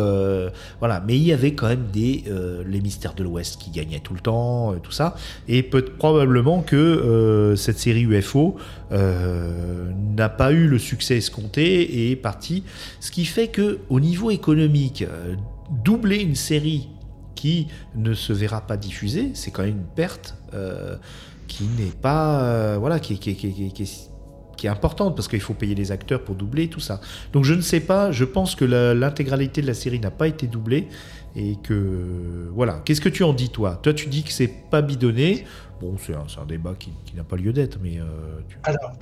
voilà. Mais il y avait quand même des les mystères de l'Ouest qui gagnaient tout le temps, tout ça. Et probablement que cette série UFO n'a pas eu le succès escompté et est partie. Ce qui fait que au niveau économique, euh, doubler une série qui ne se verra pas diffusée, c'est quand même une perte euh, qui n'est pas voilà qui, est- importante parce qu'il faut payer les acteurs pour doubler tout ça. Donc je ne sais pas, je pense que l'intégralité de la série n'a pas été doublée et que voilà. Qu'est-ce que tu en dis toi? Toi tu dis que c'est pas bidonné. Bon, c'est un, débat qui, n'a pas lieu d'être, mais euh, Alors,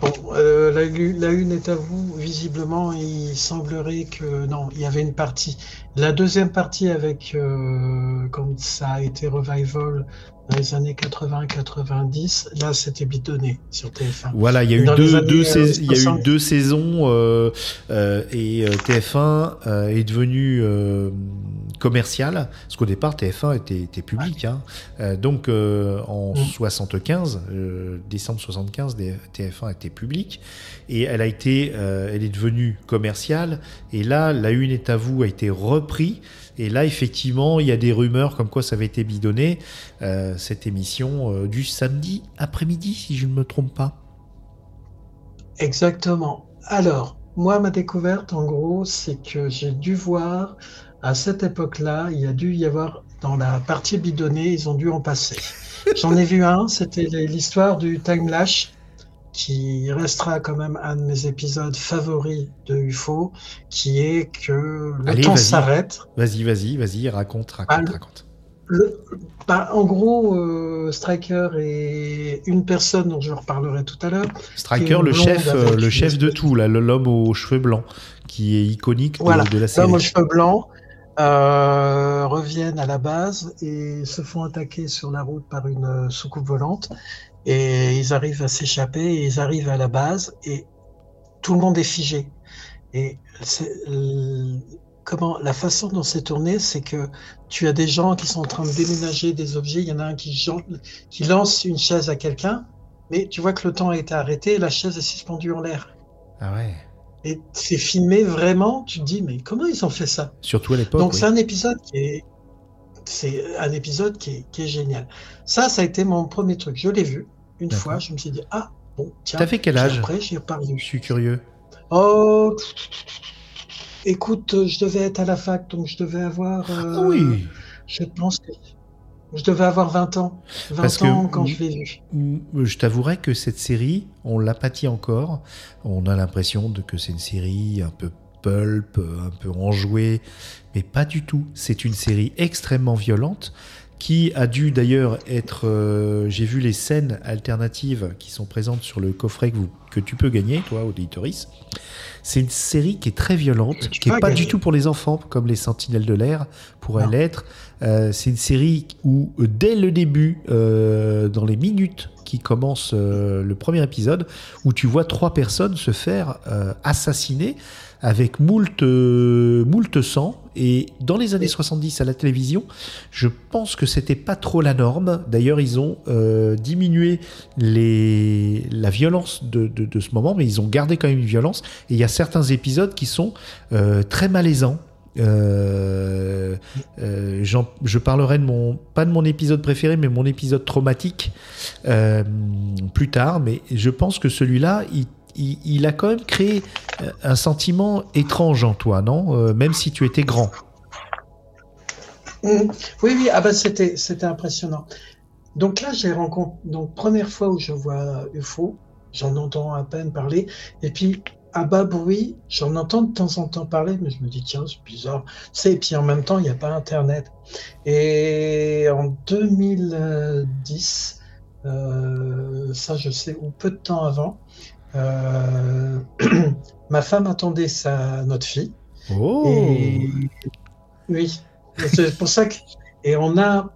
bon, euh, la, une est à vous. Visiblement, il semblerait que non, il y avait une partie. La deuxième partie avec, euh, quand ça a été revival dans les années 80-90, là, c'était bidonné sur TF1. Voilà, il y a eu Dans deux, deux euh, sais- y a eu 60. deux saisons euh, euh, et euh, TF1 euh, est devenu euh, commerciale, parce qu'au départ TF1 était, était public. Hein. Donc euh, en Mm. 75, euh, décembre 75, des- TF1 était public et elle a été, euh, elle est devenue commerciale. Et là, la une est à vous a été repris. Et là, effectivement, il y a des rumeurs comme quoi ça avait été bidonné euh, cette émission euh, du samedi après-midi, si je ne me trompe pas. Exactement. Alors, moi, ma découverte, en gros, c'est que j'ai dû voir, à cette époque-là, il y a dû y avoir, dans la partie bidonnée, ils ont dû en passer. J'en ai vu un, c'était l'histoire du Time Lash, qui restera quand même un de mes épisodes favoris de UFO, qui est que le Allez, temps s'arrête. Vas-y, vas-y, vas-y, raconte, raconte, Ah, le- raconte. Le- bah, en gros, euh, Striker est une personne dont je reparlerai tout à l'heure. Striker, le chef, euh, le chef de tout, là, l'homme aux cheveux blancs, qui est iconique de, Voilà, de la série. L'homme aux cheveux blancs euh, reviennent à la base et se font attaquer sur la route par une euh, soucoupe volante. Et ils arrivent à s'échapper ils arrivent à la base et tout le monde est figé. Et euh, comment la façon dont c'est tourné, c'est que tu as des gens qui sont en train de déménager des objets. Il y en a un qui, lance une chaise à quelqu'un, mais tu vois que le temps a été arrêté et la chaise est suspendue en l'air. Ah ouais. Et c'est filmé vraiment, tu te dis, mais comment ils ont fait ça? Surtout à l'époque. Donc oui. c'est un épisode qui est, c'est un épisode qui est, qui est génial. Ça, ça a été mon premier truc. Je l'ai vu une fois, je me suis dit, ah, bon, tiens. T'as fait quel âge Après, j'y ai reparlé. Je suis curieux. Oh, écoute, euh, je devais être à la fac, donc je devais avoir, euh, Ah oui. je pense que je devais avoir 20 ans. 20 Parce que- ans quand je l'ai vu. Je t'avouerai que cette série, on l'a pâti encore. On a l'impression que c'est une série un peu pulp, un peu enjouée, mais pas du tout. C'est une série extrêmement violente qui a dû d'ailleurs être. euh, J'ai vu les scènes alternatives qui sont présentes sur le coffret que, vous, que tu peux gagner, toi, auditoris. C'est une série qui est très violente, qui est peux pas gagner. du tout pour les enfants, comme les Sentinelles de l'air pourraient l'être. Euh, c'est une série où, euh, dès le début, euh, dans les minutes qui commencent le premier épisode, où tu vois trois personnes se faire assassiner avec moult, euh, moult sang. Et dans les années 70 à la télévision, je pense que c'était pas trop la norme. D'ailleurs, ils ont euh, diminué les, la violence de, de- de ce moment, mais ils ont gardé quand même une violence. Et il y a certains épisodes qui sont euh, très malaisants. Euh, euh, je parlerai de mon pas de mon épisode préféré, mais mon épisode traumatique euh, plus tard. Mais je pense que celui-là, il, il- a quand même créé euh, un sentiment étrange en toi, non? Euh, Même si tu étais grand. Mhm. Oui, oui, ah bah c'était, c'était impressionnant. Donc là, j'ai rencontré, donc première fois où je vois UFO, j'en entends à peine parler, et puis à bas bruit, j'en entends de temps en temps parler, mais je me dis, tiens, c'est bizarre. C'est, et puis en même temps, il n'y a pas Internet. Et en 2010, euh, ça je sais, ou peu de temps avant, euh, ma femme attendait sa, notre fille. Oh Et oui, c'est pour ça que et on a,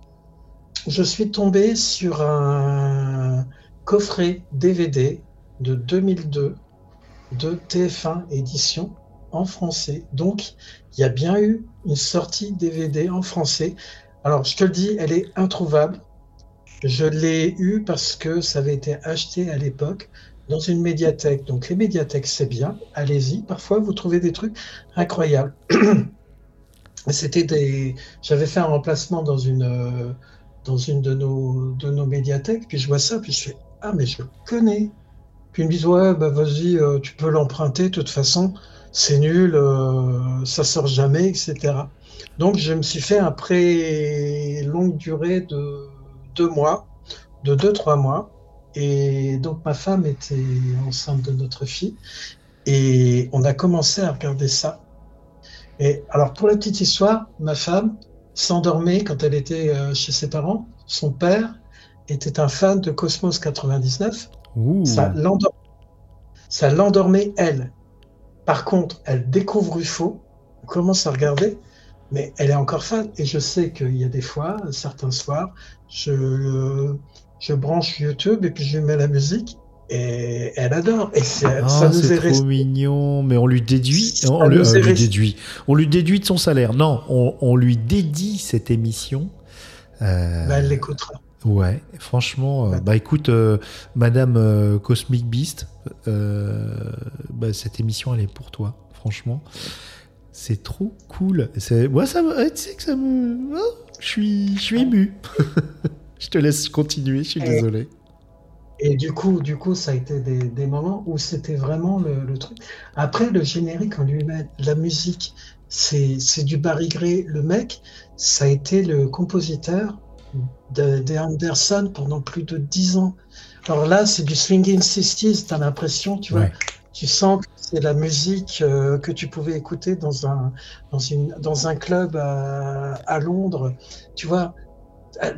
je suis tombé sur un coffret DVD de 2002 de TF1 édition en français. Donc il y a bien eu une sortie DVD en français. Alors je te le dis, elle est introuvable. Je l'ai eu parce que ça avait été acheté à l'époque dans une médiathèque. Donc les médiathèques, c'est bien. Allez-y. Parfois, vous trouvez des trucs incroyables. C'était des. J'avais fait un remplacement dans une euh, de nos médiathèques. Puis je vois ça, puis je fais ah mais je connais. Puis ils me disent ouais bah vas-y, euh, tu peux l'emprunter. De toute façon, c'est nul, euh, ça sort jamais, etc. Donc je me suis fait un longue durée de deux mois, de deux trois mois. Et donc ma femme était enceinte de notre fille et on a commencé à regarder ça. Et alors pour la petite histoire, ma femme s'endormait quand elle était euh, chez ses parents. Son père était un fan de Cosmos 99. Ouh. Ça l'endor- ça l'endormait elle. Par contre, elle découvre UFO, on commence à regarder, mais elle est encore fan. Et je sais qu'il y a des fois, certains soirs, je, je branche YouTube et puis je mets la musique Et elle adore. Et c'est- Ah, ça nous est trop resté. mignon, mais on lui déduit, Ça on lui, déduit, on lui déduit de son salaire. Non, on, on lui dédie cette émission. Euh, Bah, elle l'écoutera. ouais, franchement, euh, bah écoute, euh, Madame euh, Cosmic Beast, euh, bah, cette émission elle est pour toi, franchement. C'est trop cool. C'est, moi ça, tu sais que ça me, oh, je suis, je suis ému. je te laisse continuer, je suis Et- désolé. Et du coup, du coup, ça a été des, des moments où c'était vraiment le, le truc. Après, le générique en lui-même, la musique, c'est du Barry Gray. Le mec, ça a été le compositeur de, de Anderson pendant plus de dix ans. Alors là, c'est du swinging 60s, t'as l'impression, tu vois. Ouais. Tu sens que c'est la musique euh, que tu pouvais écouter dans un, dans une, dans un club à, à Londres. Tu vois,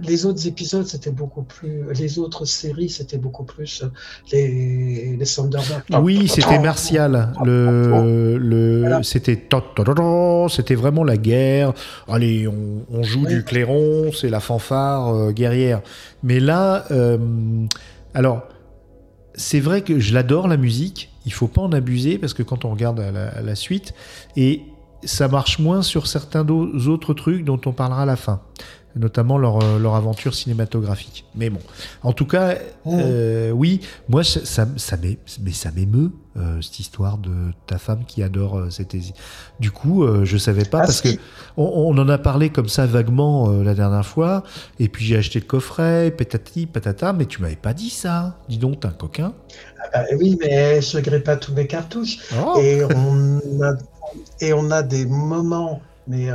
les autres épisodes, c'était beaucoup plus. Les autres séries, c'était beaucoup plus euh, les, les Thunderbirds. Oui, c'était martial. Le, le, Voilà. c'était, ta- ta- ta- ta, c'était vraiment la guerre. Allez, on, on joue Oui. du clairon, c'est la fanfare euh, guerrière. Mais là, euh, alors, c'est vrai que je l'adore la musique. Il faut pas en abuser parce que quand on regarde à la, à la suite, et ça marche moins sur certains autres trucs dont on parlera à la fin, notamment leur, euh, leur aventure cinématographique. Mais bon, en tout cas, euh, oui, moi ça, ça, ça m'é- mais ça m'émeut euh, cette histoire de ta femme qui adore euh, cette Du coup, je savais pas Ah, parce que on, on en a parlé comme ça vaguement la dernière fois, et puis j'ai acheté le coffret, patati patata, mais tu m'avais pas dit ça. Dis donc, t'es un coquin. Ah, oui, mais je ne pas tous mes cartouches. Oh. Et, on a, et on a des moments, mais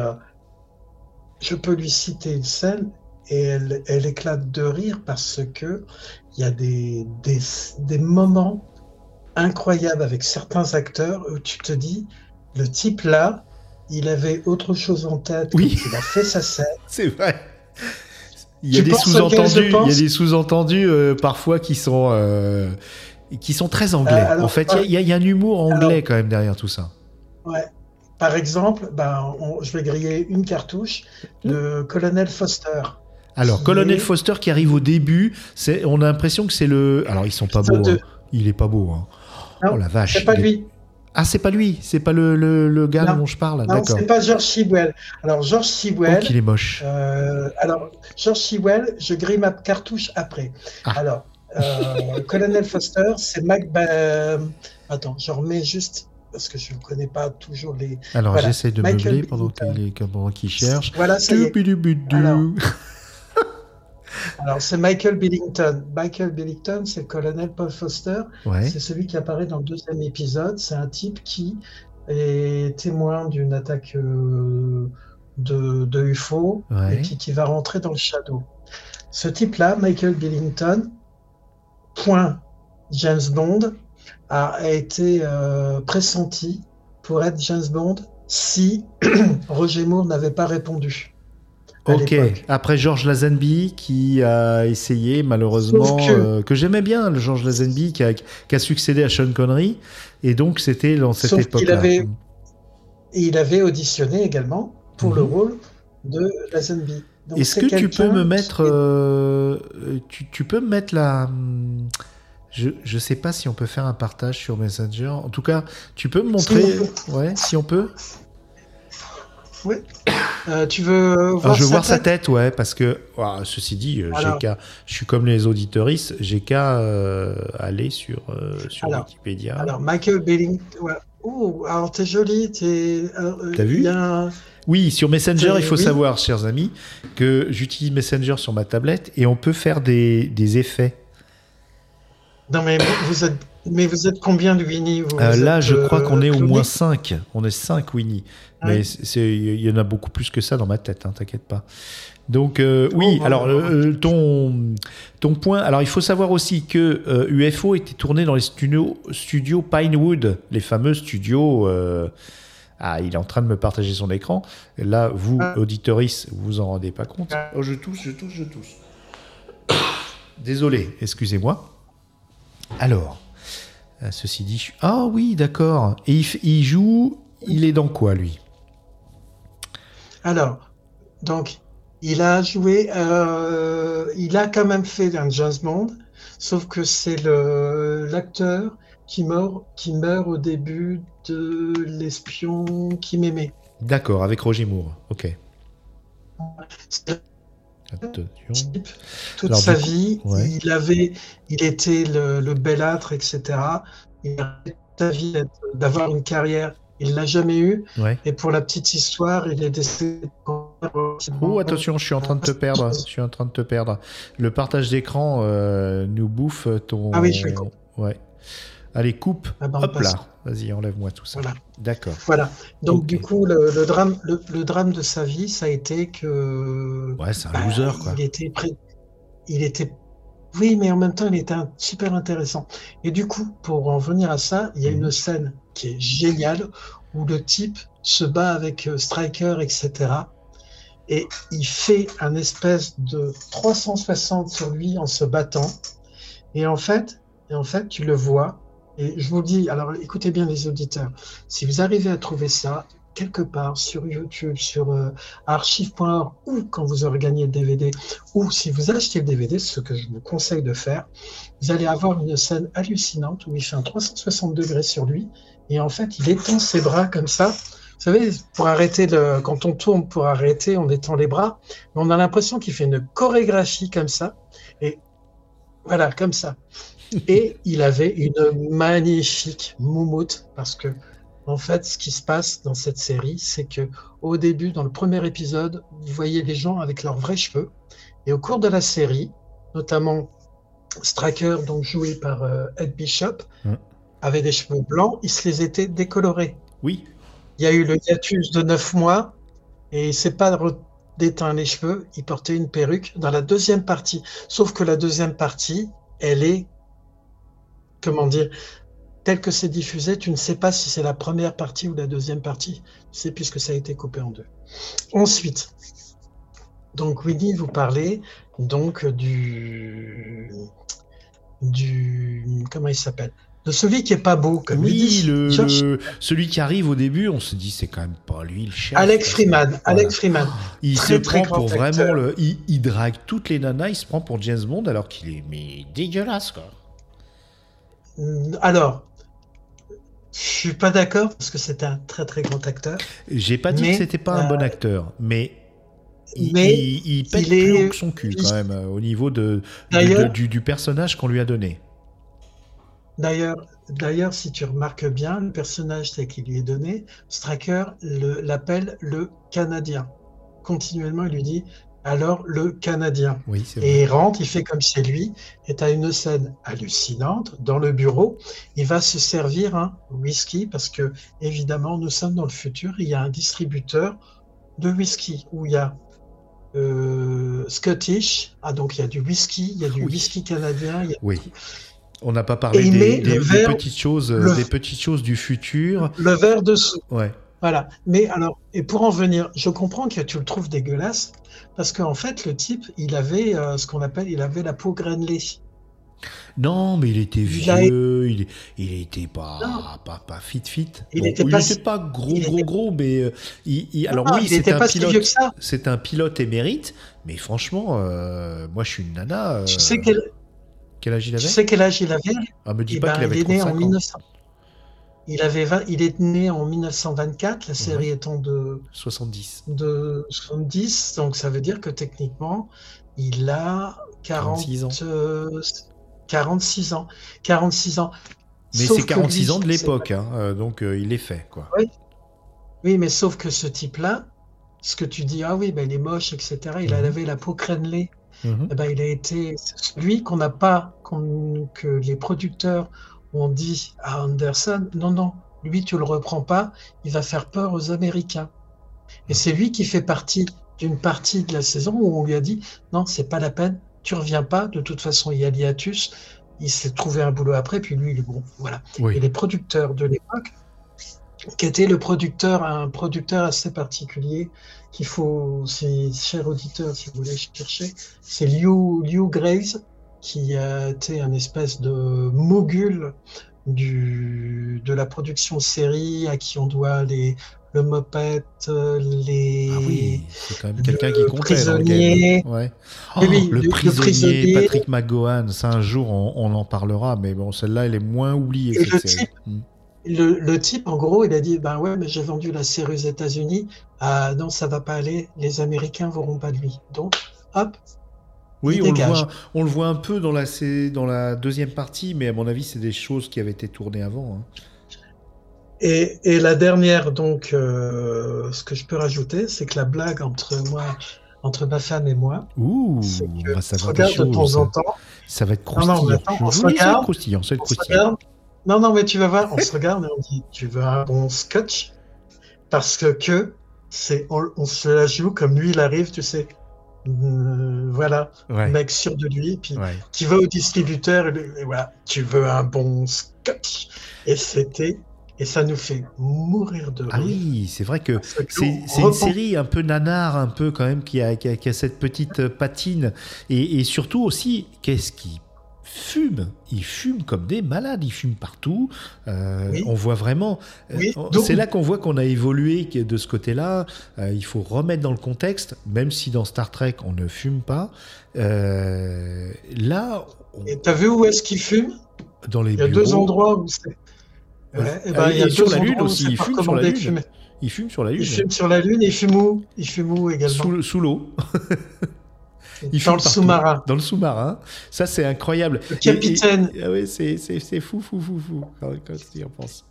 je peux lui citer une scène et elle, elle éclate de rire parce que il y a des, des, des moments incroyables avec certains acteurs où tu te dis, le type là, il avait autre chose en tête Oui. quand il a fait sa scène. C'est vrai. Il y a des sous-entendus, il y a des sous-entendus euh, parfois qui sont euh, qui sont très anglais. Euh, alors, en fait, il y a- il y, a un humour anglais alors- quand même derrière tout ça. Ouais. Par exemple, ben, on- je vais griller une cartouche, le colonel Foster. Alors, Colonel est- Foster qui arrive au début, c'est, on a l'impression que c'est le. Alors, ils sont pas beaux. Hein. Il est pas beau. hein. Non, oh la vache. C'est pas il est- lui. Ah, c'est pas lui. C'est pas le, le, le gars Non. dont je parle. Non, c'est pas George Sewell. Alors, George Oh, Sewell, qu'il est moche. euh, alors, George Sewell, je grille ma cartouche après. Ah. Alors, euh, Colonel Foster, c'est Mac. Ba- Attends, je remets juste parce que je ne connais pas toujours les. Alors, voilà. j'essaie de Michael meubler pendant qu'il, pendant qu'il cherche. Voilà, ça. Alors. Alors, c'est Michael Billington. Michael Billington, c'est le colonel Paul Foster. Ouais. C'est celui qui apparaît dans le deuxième épisode. C'est un type qui est témoin d'une attaque euh, de, de UFO Ouais. et qui, qui va rentrer dans le shadow. Ce type-là, Michael Billington, point James Bond, a, été euh, pressenti pour être James Bond si Roger Moore n'avait pas répondu. Ok. Après Georges Lazenby qui a essayé malheureusement que- euh, que j'aimais bien le Georges Lazenby qui a, qui a succédé à Sean Connery et donc c'était dans cette époque-là. avait- Et il avait auditionné également pour le Mhm. rôle de Lazenby. Est-ce que tu peux me mettre, qui euh, tu, tu peux me mettre la, hum, je je sais pas si on peut faire un partage sur Messenger. En tout cas, tu peux me montrer, Si ouais, si on peut. Oui. Euh, tu veux voir Alors, je veux sa voir sa tête tête, ouais, parce que, ceci dit, euh, j'ai Alors. qu'à, je suis comme les auditoristes, j'ai qu'à euh, aller sur, euh, sur Alors. Wikipédia. Alors, Michael Billington. Ouais. Oh, alors t'es joli. T'es, T'as vu Oui, sur Messenger, il faut oui. savoir, chers amis, que j'utilise Messenger sur ma tablette et on peut faire des, des effets. Non, mais vous êtes, mais vous êtes combien de Winnie vous? Euh, Vous là, êtes, je crois euh, qu'on est au moins 5. On est 5 Winnie. Mais il y en a beaucoup plus que ça dans ma tête, hein, t'inquiète pas. Donc, euh, oui, Oh, alors, oh, oh. euh, ton, ton point. Alors, il faut savoir aussi que euh, UFO était tourné dans les studios, studios Pinewood, les fameux studios. euh, Ah, il est en train de me partager son écran. Là, vous, Ah. auditoris, vous vous en rendez pas compte. Oh, je tousse, je tousse, je tousse. Désolé, excusez-moi. Alors, euh, ceci dit, je- ah oui, d'accord. Et il, joue, il est dans quoi lui? Alors, donc, il a joué, euh, il a quand même fait un James Bond. Sauf que c'est le l'acteur qui meurt, qui meurt au début de l'espion qui m'aimait. D'accord, avec Roger Moore. Ok. Attention. toute Alors, sa coup, vie, ouais. il avait, il était le, le belâtre, etc. Il a sa vie d'avoir une carrière, il l'a jamais eu. Ouais. Et pour la petite histoire, il est décédé. Oh, attention, je suis en train de te perdre. Je suis en train de te perdre. Le partage d'écran euh, nous bouffe ton. Ah oui, je vais couper. Ouais. Allez, coupe. Hop là. Vas-y, enlève-moi tout ça. Voilà. D'accord. Voilà. Donc du coup, le, le drame, le, le drame de sa vie, ça a été que Ouais, c'est un bah, loser, quoi. il était il était, oui, mais en même temps, il était un- super intéressant. Et du coup, pour en venir à ça, il y a Mhm. une scène qui est géniale où le type se bat avec euh, Striker, etc. Et il fait un espèce de 360 sur lui en se battant. Et en fait, et en fait, tu le vois. Et je vous dis, alors écoutez bien les auditeurs, si vous arrivez à trouver ça quelque part sur YouTube, sur euh, archive.org ou quand vous aurez gagné le DVD, ou si vous achetez le DVD, ce que je vous conseille de faire, vous allez avoir une scène hallucinante où il fait un 360 degrés sur lui et en fait il étend ses bras comme ça. Vous savez, pour arrêter quand on tourne pour arrêter, on étend les bras, mais on a l'impression qu'il fait une chorégraphie comme ça et voilà, comme ça. Et il avait une magnifique moumoute parce que, en fait, ce qui se passe dans cette série, c'est que au début, dans le premier épisode, vous voyez les gens avec leurs vrais cheveux. Et au cours de la série, notamment Straker, donc joué par euh, Ed Bishop, Mm. avait des cheveux blancs, il se les était décolorés. Oui. Il y a eu le hiatus de 9 mois et il s'est pas déteint les cheveux, il portait une perruque dans la deuxième partie. Sauf que la deuxième partie, elle est, comment dire, telle que c'est diffusé, tu ne sais pas si c'est la première partie ou la deuxième partie, c'est puisque ça a été coupé en deux. Ensuite, donc Winnie vous parlait donc du du comment il s'appelle? De celui qui est pas beau comme il Oui, dit le, celui qui arrive au début, on se dit c'est quand même pas lui le chef. Alex Freeman Voilà. Alex Freeman Il Très, se très prend pour acteur. vraiment le. Il, il drague toutes les nanas, il se prend pour James Bond alors qu'il est mais dégueulasse quoi. Alors, je suis pas d'accord parce que c'est un très très grand acteur. J'ai pas dit Mais, que c'était pas un euh, bon acteur, mais. Il, mais il, il pète il plus est- haut que son cul quand même euh, au niveau de, de- D'ailleurs- de- du, du personnage qu'on lui a donné. D'ailleurs, d'ailleurs, si tu remarques bien, le personnage tel qu'il lui est donné, Straker le- l'appelle le Canadien. Continuellement, il lui dit alors le Canadien. Oui. Et il rentre, il fait comme chez lui, et tu as une scène hallucinante dans le bureau. Il va se servir un whisky parce que, évidemment, nous sommes dans le futur. Il y a un distributeur de whisky où il y a euh, Scottish. Ah, donc il y a du whisky, il y a du Oui. whisky canadien. il y a- Oui. On n'a pas parlé des, met des- le des verre- petites choses, le- des petites choses du futur. Le verre dessous. Ouais. Voilà. Mais alors, et pour en venir, je comprends que tu le trouves dégueulasse parce qu'en fait, le type, il avait euh, ce qu'on appelle, il avait la peau granulée. Non, mais il était Il a- vieux, il, il était pas, pas, pas fit fit. Il Bon, était il pas si- pas gros, il gros, était- gros, mais euh, il, alors Non, oui, il c'est un pas si vieux pilote, que ça. c'est un pilote émérite, mais franchement, euh, moi je suis une nana. euh, Tu sais quel, quel âge il tu avait? sais quel âge il avait? Ah, me dis Eh pas ben, qu'il avait il est né en 35 ans. 1900. Il avait 20 il est né en 1924, Mhm. la série étant de, 70. de 70, donc ça veut dire que techniquement, il a 40, 46 ans. euh, 46 ans. 46 ans. Mais c'est que 46 lui, ans de l'époque, hein, euh, donc euh, il est fait, quoi. Oui, mais sauf que ce type-là, ce que tu dis, ah oui, ben, il est moche, etc., il Mhm. avait la peau crénelée. Mhm. Eh ben, il a été celui qu'on n'a pas, que les producteurs ont dit à Anderson, non, non, lui, tu le reprends pas, il va faire peur aux Américains. Et c'est lui qui fait partie d'une partie de la saison où on lui a dit, non, c'est pas la peine, tu reviens pas, de toute façon, il y a l'hiatus, il s'est trouvé un boulot après, puis lui, il est bon, voilà. Et les producteurs de l'époque, qui était le producteur, un producteur assez particulier, qu'il faut, c'est cher auditeur, si vous voulez chercher, c'est Liu, Liu Graves, qui a été un espèce de mogul du, de la production série, à qui on doit les, le moped, euh, les. Ah oui, c'est quand même le quelqu'un qui comptait dans le prisonnier. Ouais. Oui, oui, Oh, le, le- le prisonnier, prisonnier. Patrick McGowan, ça un jour on, on en parlera, mais bon, celle-là elle est moins oubliée. Cette le série. type-. Le, le type, en gros, il a dit Ben ouais, mais j'ai vendu la série aux États-Unis. Ah non, ça va pas aller. Les Américains verront pas de lui. Donc, hop, Oui, on le, voit, on le voit un peu dans la, dans la deuxième partie, mais à mon avis, c'est des choses qui avaient été tournées avant. hein. Et, et la dernière, donc, euh, ce que je peux rajouter, c'est que la blague entre moi, entre ma femme et moi, Ouh, on que on se de temps en temps, Ça va être Non, non, croustillant. mais attends, on Je se vous dis, ça va regarde. croustillant, ça va être on se croustillant. regarde. Non, non, mais tu vas voir, on se regarde et on dit, tu veux un bon scotch? Parce que, que, c'est, on, on se la joue comme lui, il arrive, tu sais. Euh, voilà, Ouais, mec sûr de lui, puis ouais. qui va au distributeur et, voilà, tu veux un bon scotch. Et c'était, et ça nous fait mourir de rire. Ah oui, c'est vrai que c'est une série un peu nanar, un peu quand même, qui a, qui a, qui a cette petite patine. Et, et surtout aussi, qu'est-ce qui fume Ils fument comme des malades, ils fument partout. Euh, Oui. On voit vraiment. euh, Oui, C'est là qu'on voit qu'on a évolué de ce côté-là. Euh, il faut remettre dans le contexte, même si dans Star Trek on ne fume pas. euh, là, on- Et t'as vu où est-ce qu'il fume? dans les Il y a bureaux, deux endroits où c'est. Et Ah, ben, il y a sur la Lune aussi, c'est il pas fume sur la Lune. ils fument sur la Lune, Il fume sur la Lune et il fume où? Il fume où également? sous, sous l'eau. il Dans le sous-marin. Dans le sous-marin. Ça, c'est incroyable. Le capitaine. Et- et- ah ouais, c'est, fou, fou, fou, fou, quand, quand tu y repenses.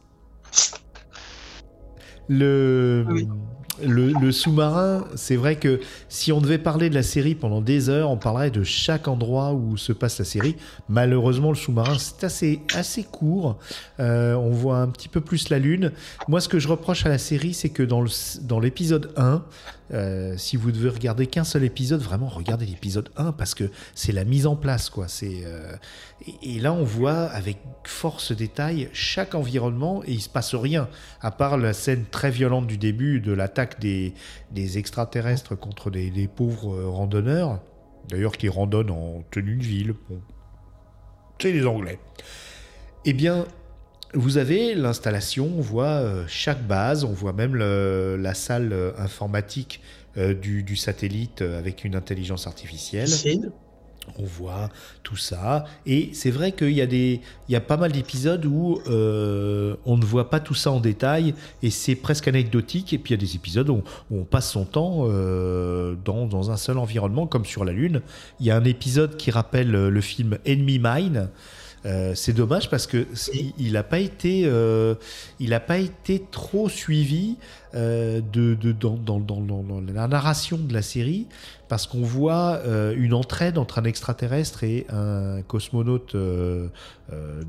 Le, Oui. le, le sous-marin, c'est vrai que si on devait parler de la série pendant des heures, on parlerait de chaque endroit où se passe la série. Malheureusement, le sous-marin, c'est assez, assez court. Euh, on voit un petit peu plus la Lune. Moi, ce que je reproche à la série, c'est que dans, le, dans l'épisode 1, euh, si vous devez regarder qu'un seul épisode, vraiment regardez l'épisode 1 parce que c'est la mise en place. quoi. C'est, euh, et, là, on voit avec force détail chaque environnement et il se passe rien, à part la scène très violente du début de l'attaque des, des extraterrestres contre des, pauvres euh, randonneurs, d'ailleurs qui randonnent en tenue de ville. C'est les Anglais. Eh bien, vous avez l'installation, on voit euh, chaque base, on voit même le- la salle euh, informatique euh, du, du satellite avec une intelligence artificielle. On voit tout ça. Et c'est vrai qu'il y, a des- il y a pas mal d'épisodes où euh, on ne voit pas tout ça en détail et c'est presque anecdotique. Et puis il y a des épisodes où, où on passe son temps euh, dans, dans un seul environnement, comme sur la Lune. Il y a un épisode qui rappelle le film Enemy Mine. Euh, c'est dommage parce que il n'a pas été, euh, il a pas été trop suivi euh, de, de- dans, dans- dans- dans- dans la narration de la série parce qu'on voit euh, une entraide entre un extraterrestre et un cosmonaute euh,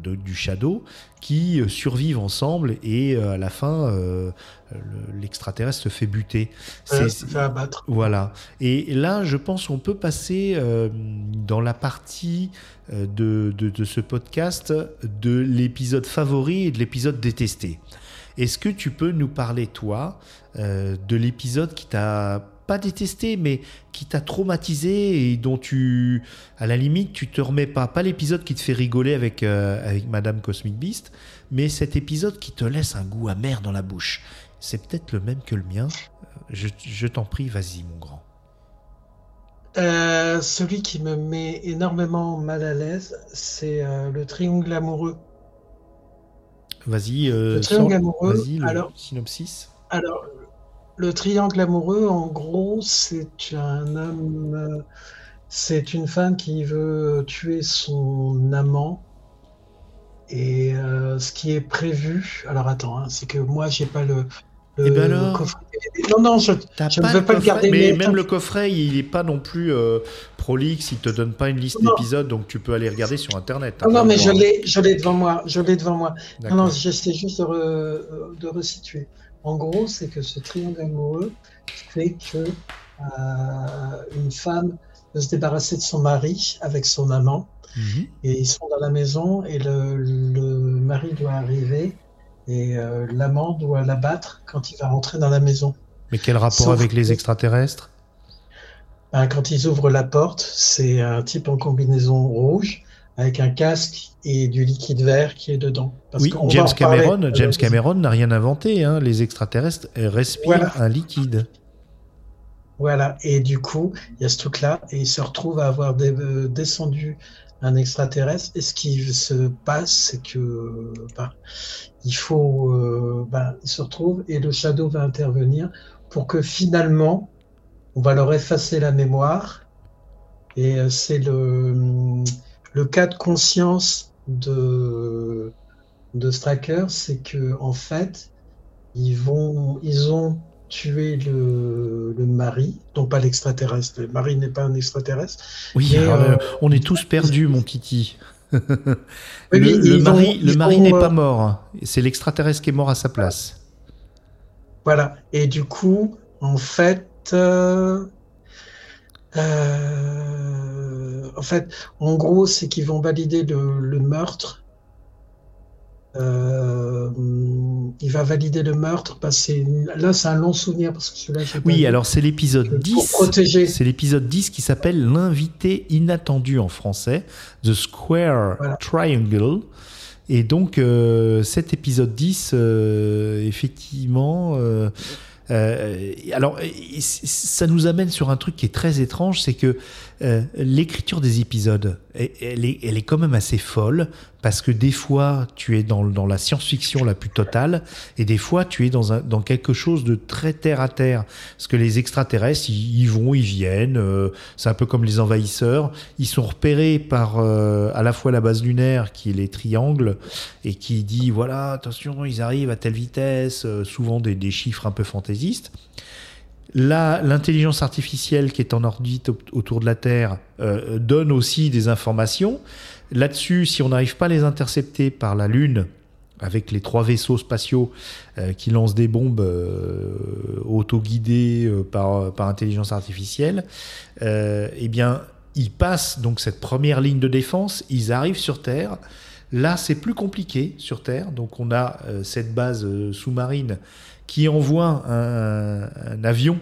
de- du Shadow qui survivent ensemble et à la fin le- l'extraterrestre se fait buter. Ouais, se fait abattre. voilà. Et là, je pense qu'on peut passer dans la partie de, de- de ce podcast de l'épisode favori et de l'épisode détesté. Est-ce que tu peux nous parler, toi, euh, de l'épisode qui t'a pas détesté, mais qui t'a traumatisé et dont tu, à la limite, tu te remets pas. Pas l'épisode qui te fait rigoler avec, euh, avec Madame Cosmic Beast, mais cet épisode qui te laisse un goût amer dans la bouche. C'est peut-être le même que le mien. Je, t'en prie, vas-y, mon grand. Euh, celui qui me met énormément mal à l'aise, c'est le triangle amoureux. Vas-y, euh, Le triangle sors- amoureux, vas-y, le alors- synopsis. Alors, le triangle amoureux, en gros, c'est un homme, c'est une femme qui veut tuer son amant. Et euh, ce qui est prévu, alors attends, hein, c'est que moi j'ai pas le, le Eh ben alors coffret DVD. Non, non, je, ne veux pas le garder. Mais, même le coffret, il est pas non plus euh, prolixe, il te donne pas une liste d'épisodes, donc tu peux aller regarder sur Internet. non, non, mais droit. je l'ai, je l'ai devant moi, je l'ai devant moi. Non, non, j'essaie juste de, re- de resituer. En gros, c'est que ce triangle amoureux fait que euh, une femme veut se débarrasser de son mari avec son amant Mhm. et ils sont dans la maison et le, le mari doit arriver et euh, l'amant doit l'abattre quand il va rentrer dans la maison. Mais quel rapport Sauf avec les extraterrestres? Ben, quand ils ouvrent la porte, c'est un type en combinaison rouge avec un casque et du liquide vert qui est dedans. Parce oui, James. Cameron, James Cameron n'a rien inventé. hein. Les extraterrestres respirent Voilà. un liquide. Voilà, et du coup, il y a ce truc-là, et il se retrouve à avoir euh, descendu un extraterrestre, et ce qui se passe, c'est que ben, il faut, euh, ben, il se retrouve, et le Shadow va intervenir pour que finalement, on va leur effacer la mémoire, et euh, c'est le, le cas de conscience de, de c'est que en fait, ils vont, ils ont tué le, le mari, non pas l'extraterrestre. Le mari n'est pas un extraterrestre. Oui, alors, euh, euh, on est tous perdus, mon. Oui, le, mari, le mari n'est euh, pas mort. C'est l'extraterrestre qui est mort à sa place. Voilà. Et du coup, en fait, euh, euh, en fait, en gros, c'est qu'ils vont valider le, le meurtre. Euh, il va valider le meurtre. Là, c'est un long souvenir parce que celui-là, Oui, alors c'est l'épisode Pour 10. protéger. C'est l'épisode 10 qui s'appelle L'invité inattendu en français, The Square Voilà. Triangle. Et donc, euh, cet épisode 10, euh, effectivement, alors, ça nous amène sur un truc qui est très étrange, c'est que euh, l'écriture des épisodes, elle, est, elle est quand même assez folle, parce que des fois, tu es dans, dans la science-fiction la plus totale, et des fois, tu es dans, un, dans quelque chose de très terre-à-terre. Parce que les extraterrestres, ils, ils vont, ils viennent, euh, c'est un peu comme les envahisseurs, ils sont repérés par euh, à la fois la base lunaire, qui est les triangles, et qui dit, voilà, attention, ils arrivent à telle vitesse, euh, souvent des, des chiffres un peu fantaisistes. Là, l'intelligence artificielle qui est en orbite au- autour de la Terre euh, donne aussi des informations. Là-dessus, si on n'arrive pas à les intercepter par la Lune, avec les trois vaisseaux spatiaux euh, qui lancent des bombes euh, autoguidées euh, par, par intelligence artificielle, eh bien, ils passent donc cette première ligne de défense, ils arrivent sur Terre. Là, c'est plus compliqué sur Terre. Donc, on a cette base sous-marine qui envoie un, avion,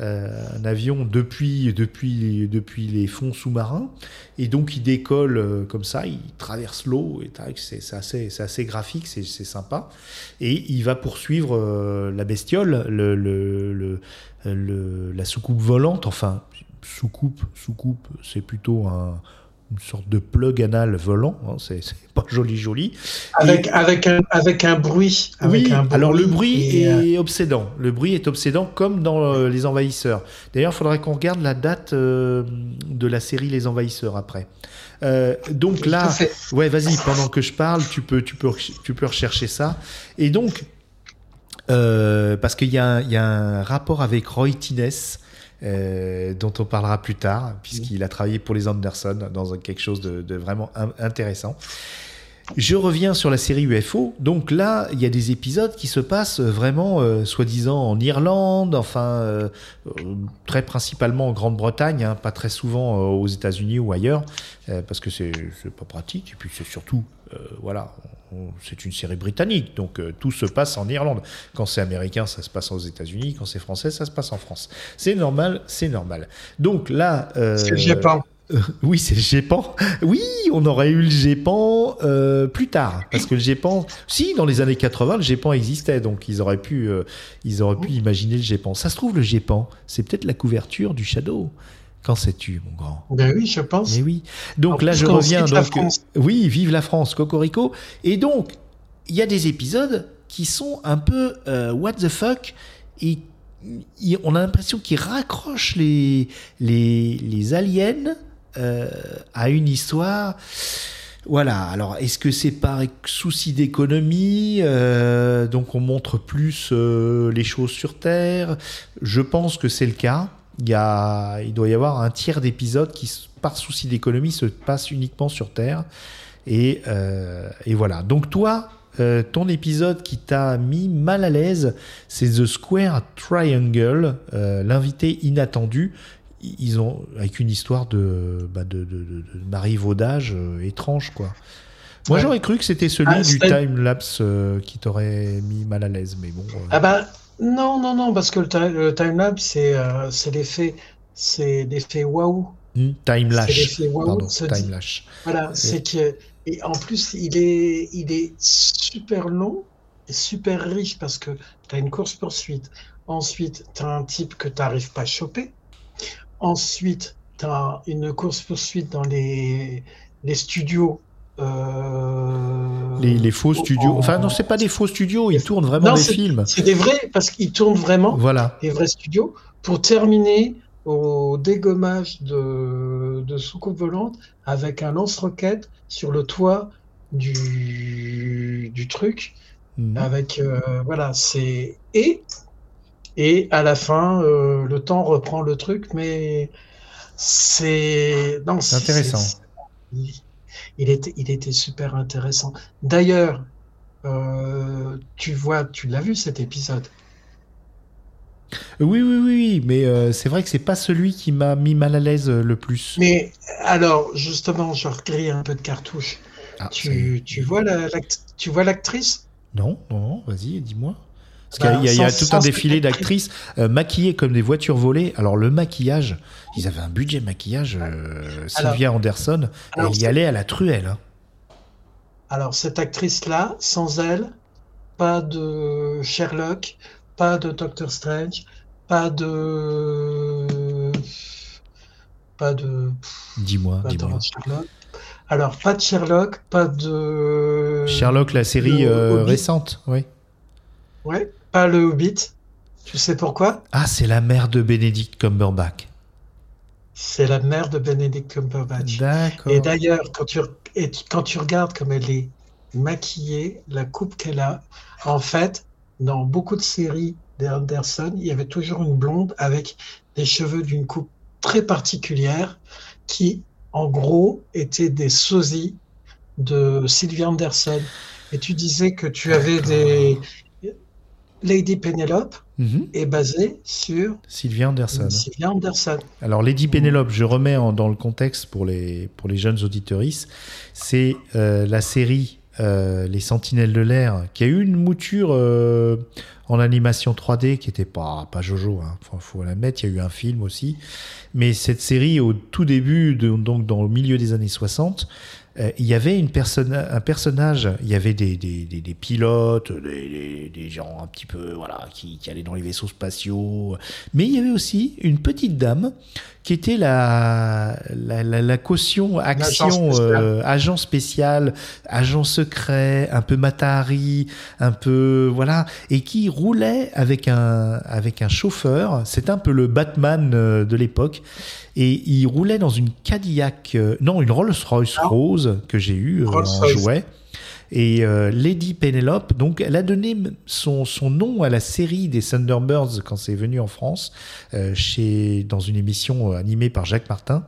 euh, un avion depuis, depuis, depuis les fonds sous-marins. Et donc, il décolle euh, comme ça, il traverse l'eau. Et c'est assez, assez graphique, c'est sympa. Et il va poursuivre euh, la bestiole, le, le, le, le- la soucoupe volante. Enfin, soucoupe, soucoupe, c'est plutôt un, une sorte de plug anal volant. hein, c'est pas joli, joli. Avec, avec, un, avec un bruit. Avec Oui, un alors le bruit et, euh, est obsédant. Le bruit est obsédant comme dans euh, Les Envahisseurs. D'ailleurs, il faudrait qu'on regarde la date euh, de la série Les Envahisseurs après. Euh, donc là, ouais, vas-y, pendant que je parle, tu peux, tu peux, tu peux rechercher ça. Et donc, parce qu'il y, a un- il y a un rapport avec Roy Tines. Euh, dont on parlera plus tard, puisqu'il a travaillé pour les Anderson dans quelque chose de, de vraiment in- intéressant. Je reviens sur la série UFO. Donc là, il y a des épisodes qui se passent vraiment, euh, soi-disant, en Irlande, enfin, euh, euh, très principalement en Grande-Bretagne, hein, pas très souvent euh, aux États-Unis ou ailleurs, euh, parce que c'est pas pratique. Et puis c'est surtout, voilà, c'est une série britannique, donc euh, tout se passe en Irlande. Quand c'est américain, ça se passe aux États-Unis. Quand c'est français, ça se passe en France. C'est normal, c'est normal. Donc là, euh, C'est le Japon. Euh, oui, c'est le GEPAN. Oui, on aurait eu le GEPAN euh, plus tard. Parce que le GEPAN, si, dans les années 80, le GEPAN existait. Donc, ils auraient pu, euh, ils auraient pu imaginer le GEPAN. Ça se trouve, le GEPAN, c'est peut-être la couverture du Shadow. Qu'en sais-tu, mon grand? Ben oui, je pense. Eh oui. Donc En là, je reviens. la Donc, France. oui, vive la France, Cocorico. Et donc, il y a des épisodes qui sont un peu what the fuck et on a l'impression qu'ils raccrochent les, les, les aliens euh, à une histoire. Voilà, alors est-ce que c'est par souci d'économie euh, Donc on montre plus euh, les choses sur Terre? Je pense que c'est le cas. Il, y a, il doit y avoir un tiers d'épisodes qui, par souci d'économie, se passent uniquement sur Terre. Et, euh, et voilà. Donc toi, ton épisode qui t'a mis mal à l'aise, c'est The Square Triangle, l'invité inattendu. Ils ont avec une histoire de, bah de, de, de, de marivaudage euh, étrange quoi. Moi Ouais. j'aurais cru que c'était celui Ah, du time lapse euh, qui t'aurait mis mal à l'aise, mais bon. euh, Ah ben non, non, non, parce que le, le timelapse, c'est euh, c'est l'effet c'est l'effet waouh. Hmm, Time C'est Lash. wow, Pardon, Time Lash. Voilà, c'est que et en plus il est il est super long et super riche parce que tu as une course poursuite. Ensuite, tu as un type que tu n'arrives pas à choper. Ensuite, tu as une course poursuite dans les les studios euh, Les, les faux studios. en- Enfin, non, c'est pas des faux studios, ils tournent vraiment Non, des films. C'est des vrais parce qu'ils tournent vraiment Voilà. des vrais studios pour terminer au dégommage de, de soucoupe volante avec un lance-roquette sur le toit du, du truc. Mhm. Avec, euh, voilà, c'est. Et, et à la fin, euh, le temps reprend le truc, mais c'est. Non, C'est intéressant. c'est- Il, il était, il était super intéressant. D'ailleurs, euh, tu vois, tu l'as vu cet épisode? Oui, oui, oui, mais euh, c'est vrai que c'est pas celui qui m'a mis mal à l'aise le plus. Mais alors, justement, je regrille un peu de cartouche. Ah, Tu, est. tu vois la, tu vois l'actrice? Non, non, non, vas-y, dis-moi. Parce Bah, qu'il y a, il y a sans- tout un défilé actrice. d'actrices euh, maquillées comme des voitures volées. Alors le maquillage, ils avaient un budget maquillage. euh, Alors- Sylvia Anderson, alors, elle y allait à la truelle. hein. Alors, cette actrice-là, sans elle, pas de Sherlock, pas de Doctor Strange, pas de. Pas de. Dis-moi. Sherlock. Alors, pas de Sherlock, pas de. Sherlock, la série euh, récente, oui. Ouais, pas le Hobbit. Tu sais pourquoi? Ah, c'est la mère de Benedict Cumberbatch. C'est la mère de Benedict Cumberbatch. D'accord. Et d'ailleurs, quand tu, et tu- quand tu regardes comme elle est maquillée, la coupe qu'elle a, en fait, dans beaucoup de séries d'Anderson, il y avait toujours une blonde avec des cheveux d'une coupe très particulière qui, en gros, étaient des sosies de Sylvia Anderson. Et tu disais que tu avais des... Lady Penelope Mhm. est basée sur Sylvia Anderson. Sylvia Anderson. Alors Lady Penelope, je remets en- dans le contexte pour les, pour les jeunes auditeuristes, c'est euh, la série euh, Les Sentinelles de l'air qui a eu une mouture euh, en animation 3D qui était pas, pas Jojo, hein. faut, faut la mettre, il y a eu un film aussi. Mais cette série, au tout début, de- donc dans le milieu des années 60, euh, il y avait une personne, un personnage, il y avait des, des, des, des pilotes, des, gens un petit peu voilà qui, qui allaient dans les vaisseaux spatiaux, mais il y avait aussi une petite dame qui était la, la, la, la caution action, euh, agent spécial, agent secret, un peu Matahari, un peu voilà, et qui roulait avec un avec un chauffeur. C'est un peu le Batman euh, de l'époque, et il roulait dans une Cadillac, euh, non une Rolls Royce Ah. rose que j'ai eu euh, en Rolls-Royce. jouet. Et euh, Lady Penelope, donc, elle a donné son, son nom à la série des Thunderbirds quand c'est venu en France, euh, chez, dans une émission euh, animée par Jacques Martin.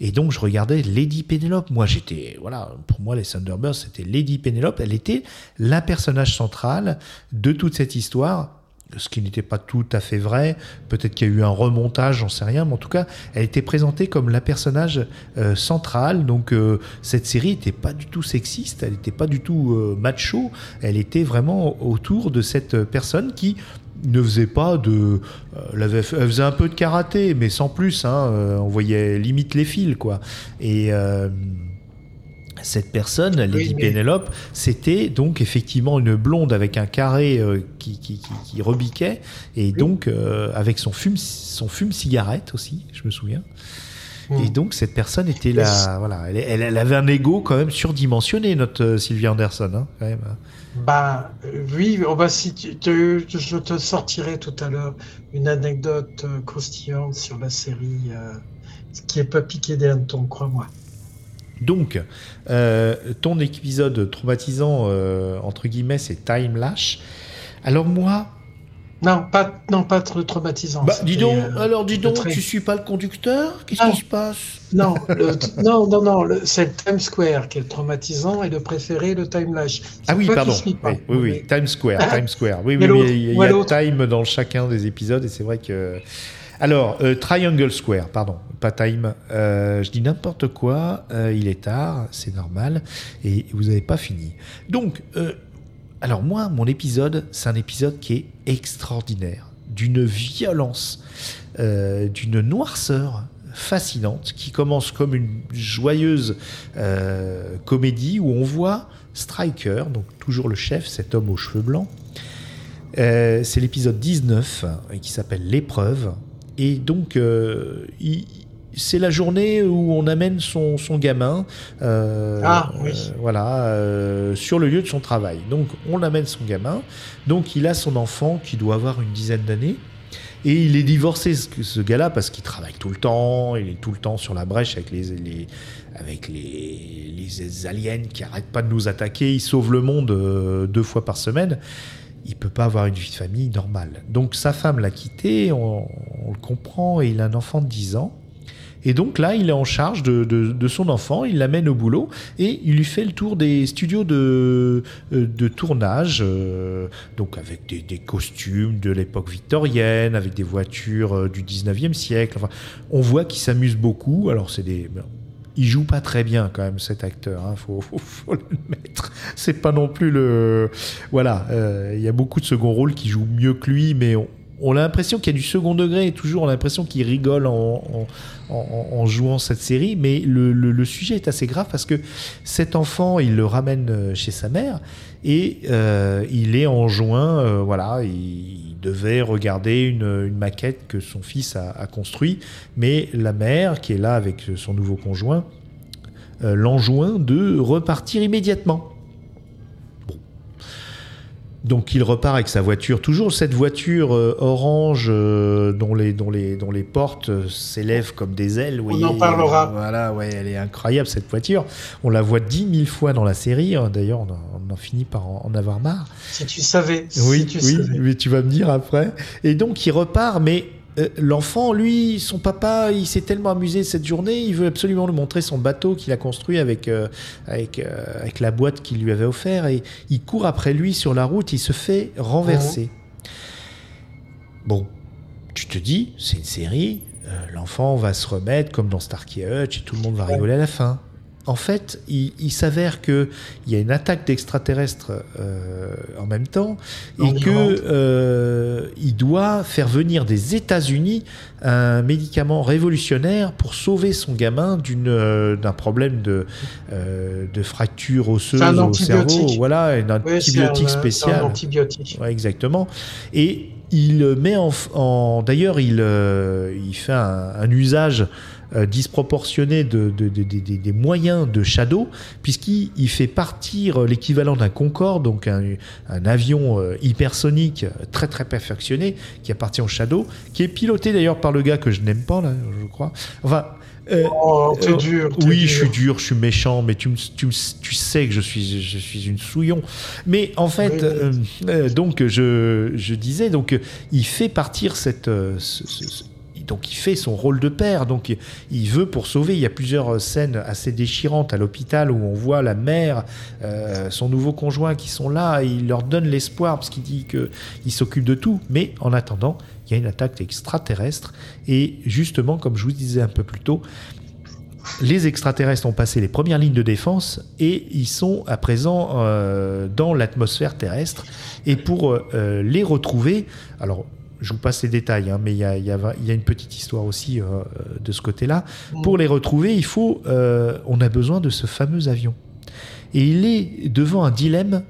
Et donc, je regardais Lady Penelope. Moi, j'étais, voilà, pour moi, les Thunderbirds, c'était Lady Penelope. Elle était la personnage centrale de toute cette histoire. Ce qui n'était pas tout à fait vrai. Peut-être qu'il y a eu un remontage, j'en sais rien. Mais en tout cas, elle était présentée comme la personnage euh, centrale. Donc, euh, cette série n'était pas du tout sexiste. Elle n'était pas du tout euh, macho. Elle était vraiment autour de cette personne qui ne faisait pas de. elle, faisait un peu de karaté, mais sans plus. hein, on voyait limite les fils, quoi. Et. Cette personne, Lady mais- Penelope, c'était donc effectivement une blonde avec un carré euh, qui, qui, qui, qui rebiquait et donc euh, avec son fume, son fume cigarette aussi, je me souviens. Mm. Et donc cette personne était là, voilà, elle, elle- elle avait un ego quand même surdimensionné, notre euh, Sylvia Anderson, hein, quand même. Bah euh, oui, on va si tu- je te sortirai tout à l'heure une anecdote croustillante sur la série qui est pas piqué des hannetons, crois-moi. Donc, euh, ton épisode traumatisant, euh, entre guillemets, c'est Time Lash. Alors moi, Non, pas non pas trop traumatisant. bah, dis donc, euh, alors dis donc, tu suis pas le conducteur? Qu'est-ce qui se passe? Non, le- non, non, non, c'est le Times Square qui est le traumatisant et le préféré, le Time Lash. Ah oui, pardon. Oui, oui, Times Square, Times Square. Oui, oui, Mais il y a, y a. Time dans chacun des épisodes et c'est vrai que. Alors, euh, Triangle Square, pardon, pas Time. Euh, je dis n'importe quoi, euh, il est tard, c'est normal, et vous n'avez pas fini. Donc, alors moi, mon épisode, c'est un épisode qui est extraordinaire, d'une violence, d'une noirceur fascinante qui commence comme une joyeuse comédie où on voit Striker, donc toujours le chef, cet homme aux cheveux blancs. C'est l'épisode 19 euh, qui s'appelle L'épreuve. Et donc, euh, c'est la journée où on amène son, son gamin euh, Ah, oui. euh, voilà, sur le lieu de son travail. Donc, on amène son gamin. Donc, il a son enfant qui doit avoir une dizaine d'années. Et il est divorcé, ce, ce gars-là, parce qu'il travaille tout le temps, il est tout le temps sur la brèche avec les, les- avec les, les aliens qui arrêtent pas de nous attaquer. Il sauve le monde deux fois par semaine. Il peut pas avoir une vie de famille normale. Donc sa femme l'a quitté, on, le comprend, et il a un enfant de 10 ans. Et donc là, il est en charge de, son enfant, il l'amène au boulot et il lui fait le tour des studios de, euh, tournage, euh, donc avec des, des costumes de l'époque victorienne, avec des voitures euh, du 19e siècle. Enfin, on voit qu'il s'amuse beaucoup. Alors, c'est des. Il joue pas très bien quand même cet acteur, hein, faut, le mettre. C'est pas non plus le. Voilà, euh, il y a beaucoup de second rôles qui jouent mieux que lui, mais on, a l'impression qu'il y a du second degré toujours on a l'impression qu'il rigole en, jouant cette série, mais le, sujet est assez grave parce que cet enfant, il le ramène euh, chez sa mère et euh, il est en juin, voilà, il, il devait regarder une, maquette que son fils a, a construit, mais la mère, qui est là avec son nouveau conjoint, euh, l'enjoint de repartir immédiatement. Donc il repart avec sa voiture, toujours cette voiture euh, orange euh, dont, les, dont, les, dont les portes euh, s'élèvent comme des ailes. On voyez. en parlera. Voilà, ouais, elle est incroyable cette voiture. On la voit dix mille fois dans la série. hein. D'ailleurs, on, en- on en finit par en, en avoir marre. Si tu savais. Oui, si tu oui, savais. mais tu vas me dire après. Et donc il repart, mais euh, l'enfant, lui, son papa, il s'est tellement amusé cette journée, il veut absolument lui montrer son bateau qu'il a construit avec, euh, avec, euh, avec la boîte qu'il lui avait offert, et il court après lui sur la route, il se fait renverser. Bon, tu te dis, c'est une série, l'enfant va se remettre comme dans Starkey Hutch, et tout le monde va rigoler à la fin. En fait, il, il s'avère que il y a une attaque d'extraterrestres euh, en même temps et Irlande. euh, doit faire venir des États-Unis un médicament révolutionnaire pour sauver son gamin d'une euh, d'un problème de euh, de fracture osseuse un au cerveau, voilà, un Oui, c'est un- antibiotique c'est un spécial. antibiotique. Ouais, exactement. Et il met en, en- d'ailleurs, il, il fait un, un usage euh, disproportionné de, de- de- de- de- des moyens de Shadow, puisqu'il il fait partir l'équivalent d'un Concorde, donc un, un avion euh, hypersonique euh, très très perfectionné, qui appartient au Shadow, qui est piloté d'ailleurs par le gars que je n'aime pas, là, je crois. Enfin. euh, Oh, t'es euh, dur. t'es oui, dur. je suis dur, je suis méchant, mais tu, me- tu, me- tu sais que je suis, je suis une souillon. Mais en fait, Oui, euh, donc je, je disais, donc il fait partir cette, euh, ce- ce- ce- donc il fait son rôle de père. Donc il- veut pour sauver. Il y a plusieurs scènes assez déchirantes à l'hôpital où on voit la mère, euh, son nouveau conjoint qui sont là. Il leur donne l'espoir parce qu'il dit que il s'occupe de tout. Mais en attendant, il y a une attaque extraterrestre. Et justement, comme je vous disais un peu plus tôt, les extraterrestres ont passé les premières lignes de défense et ils sont à présent euh, dans l'atmosphère terrestre. Et pour euh, les retrouver, alors je vous passe les détails, hein, mais il y a, il y a- il y a une petite histoire aussi euh, de ce côté-là. Pour les retrouver, il faut, euh, on a besoin de ce fameux avion. Et il est devant un dilemme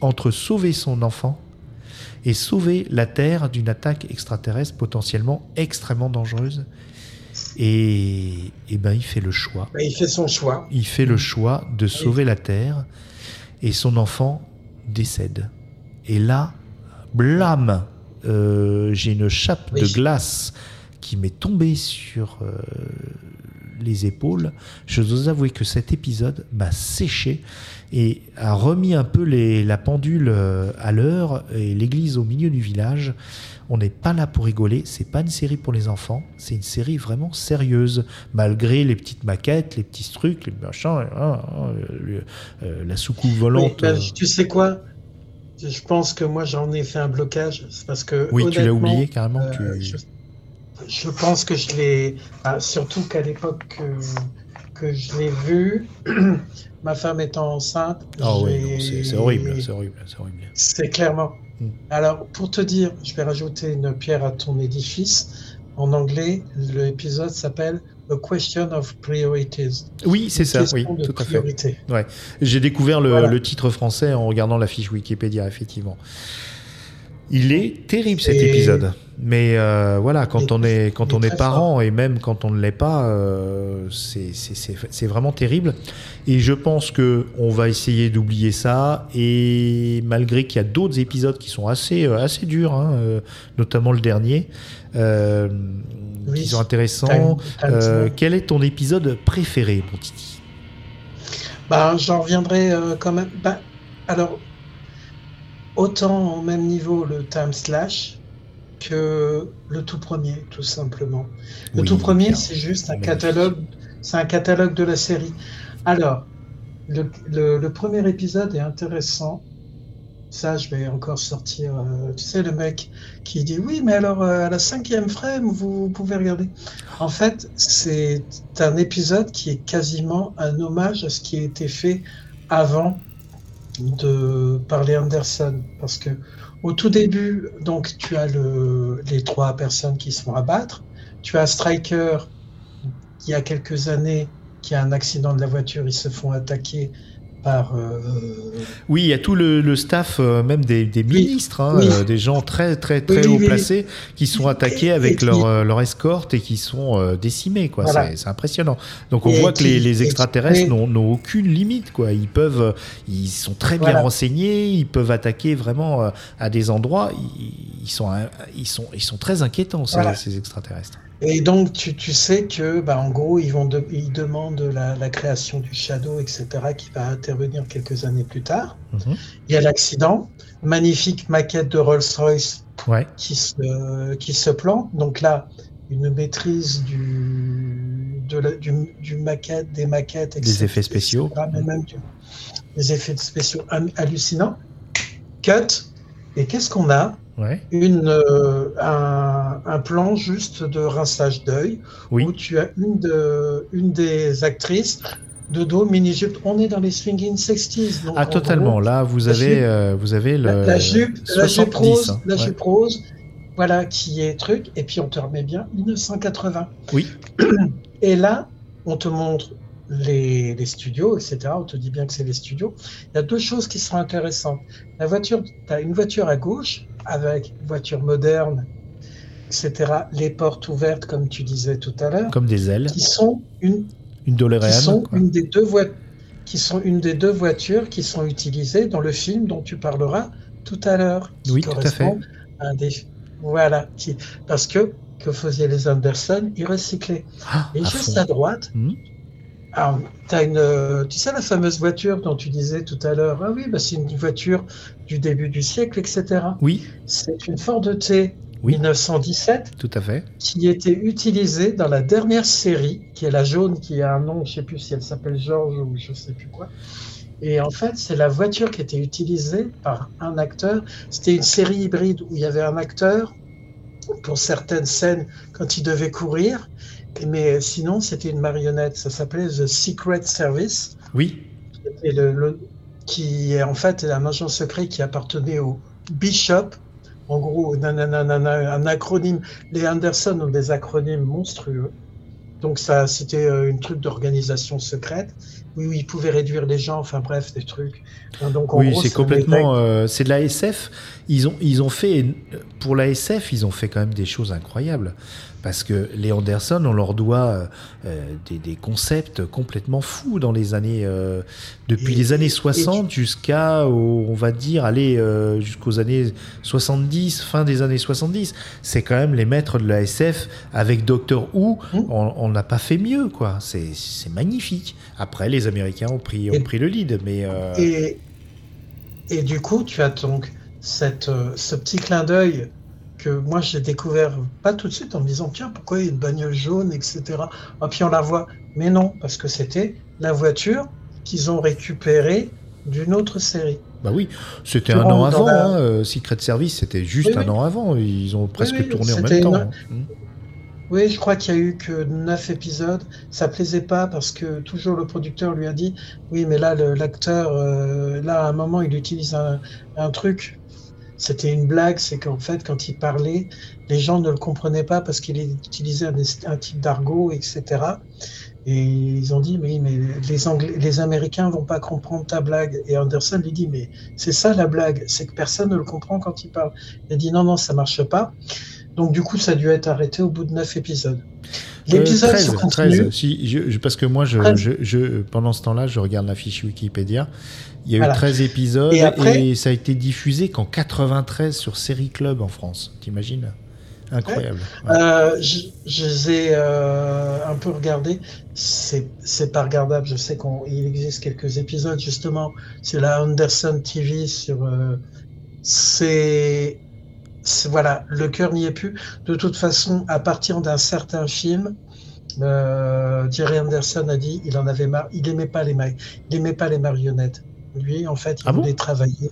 entre sauver son enfant et sauver la Terre d'une attaque extraterrestre potentiellement extrêmement dangereuse. Et, et ben, il fait le choix. Bah, il fait son choix. Il fait le choix de sauver la Terre et son enfant décède. Et là, blâme, euh, j'ai une chape Oui. de glace qui m'est tombée sur euh, les épaules. Je dois avouer que cet épisode m'a séché et a remis un peu les- la pendule euh, à l'heure et l'église au milieu du village. On n'est pas là pour rigoler, c'est pas une série pour les enfants, c'est une série vraiment sérieuse, malgré les petites maquettes, les petits trucs, les machins, hein, hein, euh, la soucoupe Oui, volante. bah, tu sais quoi? Je pense que moi j'en ai fait un blocage. C'est parce que. oui, tu l'as oublié carrément. euh, tu- je, je pense que je l'ai. ah, surtout qu'à l'époque que, que je l'ai vu, ma femme étant enceinte. Ah oui, c'est c'est horrible, c'est horrible, c'est horrible. C'est clairement. Mm. Alors, pour te dire, je vais rajouter une pierre à ton édifice. en anglais, l'épisode s'appelle A Question of Priorities. Oui, c'est ça, oui, tout à fait. J'ai découvert le, Voilà. le titre français en regardant la fiche Wikipédia, effectivement. Il est terrible cet Et- épisode. Mais euh, voilà, quand on est quand on est parent et même quand on ne l'est pas, euh, c'est- vraiment terrible. Et je pense que on va essayer d'oublier ça. Et malgré qu'il y a d'autres épisodes qui sont assez euh, assez durs, hein, euh, notamment le dernier, Oui. qui sont intéressants. Time- time Euh, quel est ton épisode préféré, mon Titi Bah, j'en reviendrai euh, quand même. Bah, alors, autant au même niveau le time slash que le tout premier, tout simplement. Le Oui, tout premier, c'est juste un catalogue, c'est un catalogue de la série. Alors, le, le- le premier épisode est intéressant. Ça, je vais encore sortir. euh, tu sais, le mec qui dit oui, mais alors euh, à la cinquième frame, vous, pouvez regarder. En fait, c'est un épisode qui est quasiment un hommage à ce qui a été fait avant de par les Anderson, parce que au tout début, donc tu as le, les trois personnes qui se font abattre. Tu as Striker, il y a quelques années, qui a un accident de la voiture, ils se font attaquer par euh, Oui, il y a tout le, le staff, euh, même des, des ministres, hein, Oui. euh, des gens très très très Oui, haut placés, qui sont attaqués avec et leur, leur escorte et qui sont décimés. quoi. Voilà. C'est- C'est impressionnant. Donc on Et voit que les, extraterrestres n'ont n'ont aucune limite. Quoi. Ils peuvent, ils sont très bien Voilà. renseignés, ils peuvent attaquer vraiment à des endroits. Ils, ils sont, ils sont, ils sont très inquiétants ces, Voilà. ces extraterrestres. Et donc, tu, tu sais que, bah, en gros, ils, vont de- ils demandent la, la création du Shadow, etc., qui va intervenir quelques années plus tard. Mhm. Il y a l'accident, magnifique maquette de Rolls-Royce Ouais. qui se, qui se plante. Donc là, une maîtrise du, de la- du, du maquette, des maquettes, etc., effets spéciaux. mais même du- des effets spéciaux hal- hallucinants. Cut. Et qu'est-ce qu'on a? Ouais. une, euh, un, un plan juste de rinçage d'œil Oui. où tu as une, de, une des actrices de dos mini-jupe. On est dans les swinging 60s. donc Ah, en totalement. Là, vous avez, jupe- euh, vous avez le la, jupe, la jupe 70, rose, hein. la Ouais. jupe rose, voilà qui est truc. Et puis on te remet bien 1980. Oui. Et là, on te montre les, les studios, etc. On te dit bien que c'est les studios. Il y a deux choses qui sont intéressantes. La voiture, tu as une voiture à gauche avec une voiture moderne, etc. Les portes ouvertes, comme tu disais tout à l'heure, Comme des ailes. qui sont une Une qui sont quoi. une des deux voitures qui sont une des deux voitures qui sont utilisées dans le film dont tu parleras tout à l'heure. Oui, tout à un des voilà qui parce que que faisaient les Anderson Ils recyclaient. Ah, Et à juste fond. à droite, Mhm. Alors, t'as une, tu sais la fameuse voiture dont tu disais tout à l'heure. Ah oui, bah c'est une voiture du début du siècle, etc. Oui, C'est une Ford T Oui. 1917 tout à fait. qui était utilisée dans la dernière série, qui est la jaune, qui a un nom, je sais plus si elle s'appelle George ou je sais plus quoi. Et en fait, c'est la voiture qui était utilisée par un acteur. C'était une série hybride où il y avait un acteur pour certaines scènes quand il devait courir, mais sinon c'était une marionnette. Ça s'appelait The Secret Service Oui, et le, le- qui est en fait un agent secret qui appartenait au Bishop. En gros, nanana, nanana, un acronyme. Les Anderson ont des acronymes monstrueux. Donc ça, c'était euh, une truc d'organisation secrète. Oui, oui, ils pouvaient réduire les gens. Enfin bref, des trucs. Donc en oui, c'est complètement. euh, c'est de la SF. Ils ont, ils ont fait pour la SF, ils ont fait quand même des choses incroyables parce que les Anderson, on leur doit euh, des, des concepts complètement fous dans les années euh, depuis Et- les années et 60 jusqu'à on va dire aller euh, jusqu'aux années 70, fin des années 70. C'est quand même les maîtres de la SF avec Doctor Who. Mm. On n'a pas fait mieux, quoi. C'est magnifique. Après, les Américains ont pris, ont Et- pris le lead, mais euh, Et, et du coup, tu as donc cette, euh, ce petit clin d'œil que moi j'ai découvert pas tout de suite en me disant tiens pourquoi il y a une bagnole jaune etc. Et puis on la voit, mais non parce que c'était la voiture qu'ils ont récupérée d'une autre série. Bah oui, c'était un an avant. la- hein, euh, Secret Service, c'était juste Oui, un oui. an avant. Ils ont presque oui, tourné en même temps. une- hein. Oui, je crois qu'il y a eu que neuf épisodes. Ça plaisait pas parce que toujours le producteur lui a dit oui, mais là l'acteur, euh, là à un moment il utilise un, truc c'était une blague, c'est qu'en fait, quand il parlait, les gens ne le comprenaient pas parce qu'il utilisait un, type d'argot, etc. Et ils ont dit, mais, mais les, les Américains vont pas comprendre ta blague. Et Anderson lui dit, mais c'est ça la blague, c'est que personne ne le comprend quand il parle. Il a dit, non, non, ça marche pas. Donc du coup, ça a dû être arrêté au bout de neuf épisodes. L'épisode euh, 13, 13, si, je, parce que moi, je, je, je, pendant ce temps-là, je regarde la fiche Wikipédia. Il y a voilà. eu 13 épisodes et, après, et, ça a été diffusé qu'en 93 sur Série Club en France. T'imagines? Incroyable. Ouais. Euh, je, je, les ai euh, un peu regardés. C'est pas regardable. Je sais qu'il existe quelques épisodes, justement. C'est la Anderson TV sur. Euh, c'est. Voilà, le cœur n'y est plus. De toute façon, à partir d'un certain film, euh, Jerry Anderson a dit il en avait marre. Il aimait pas les, il aimait pas les marionnettes. Lui, en fait, il ah voulait bon travailler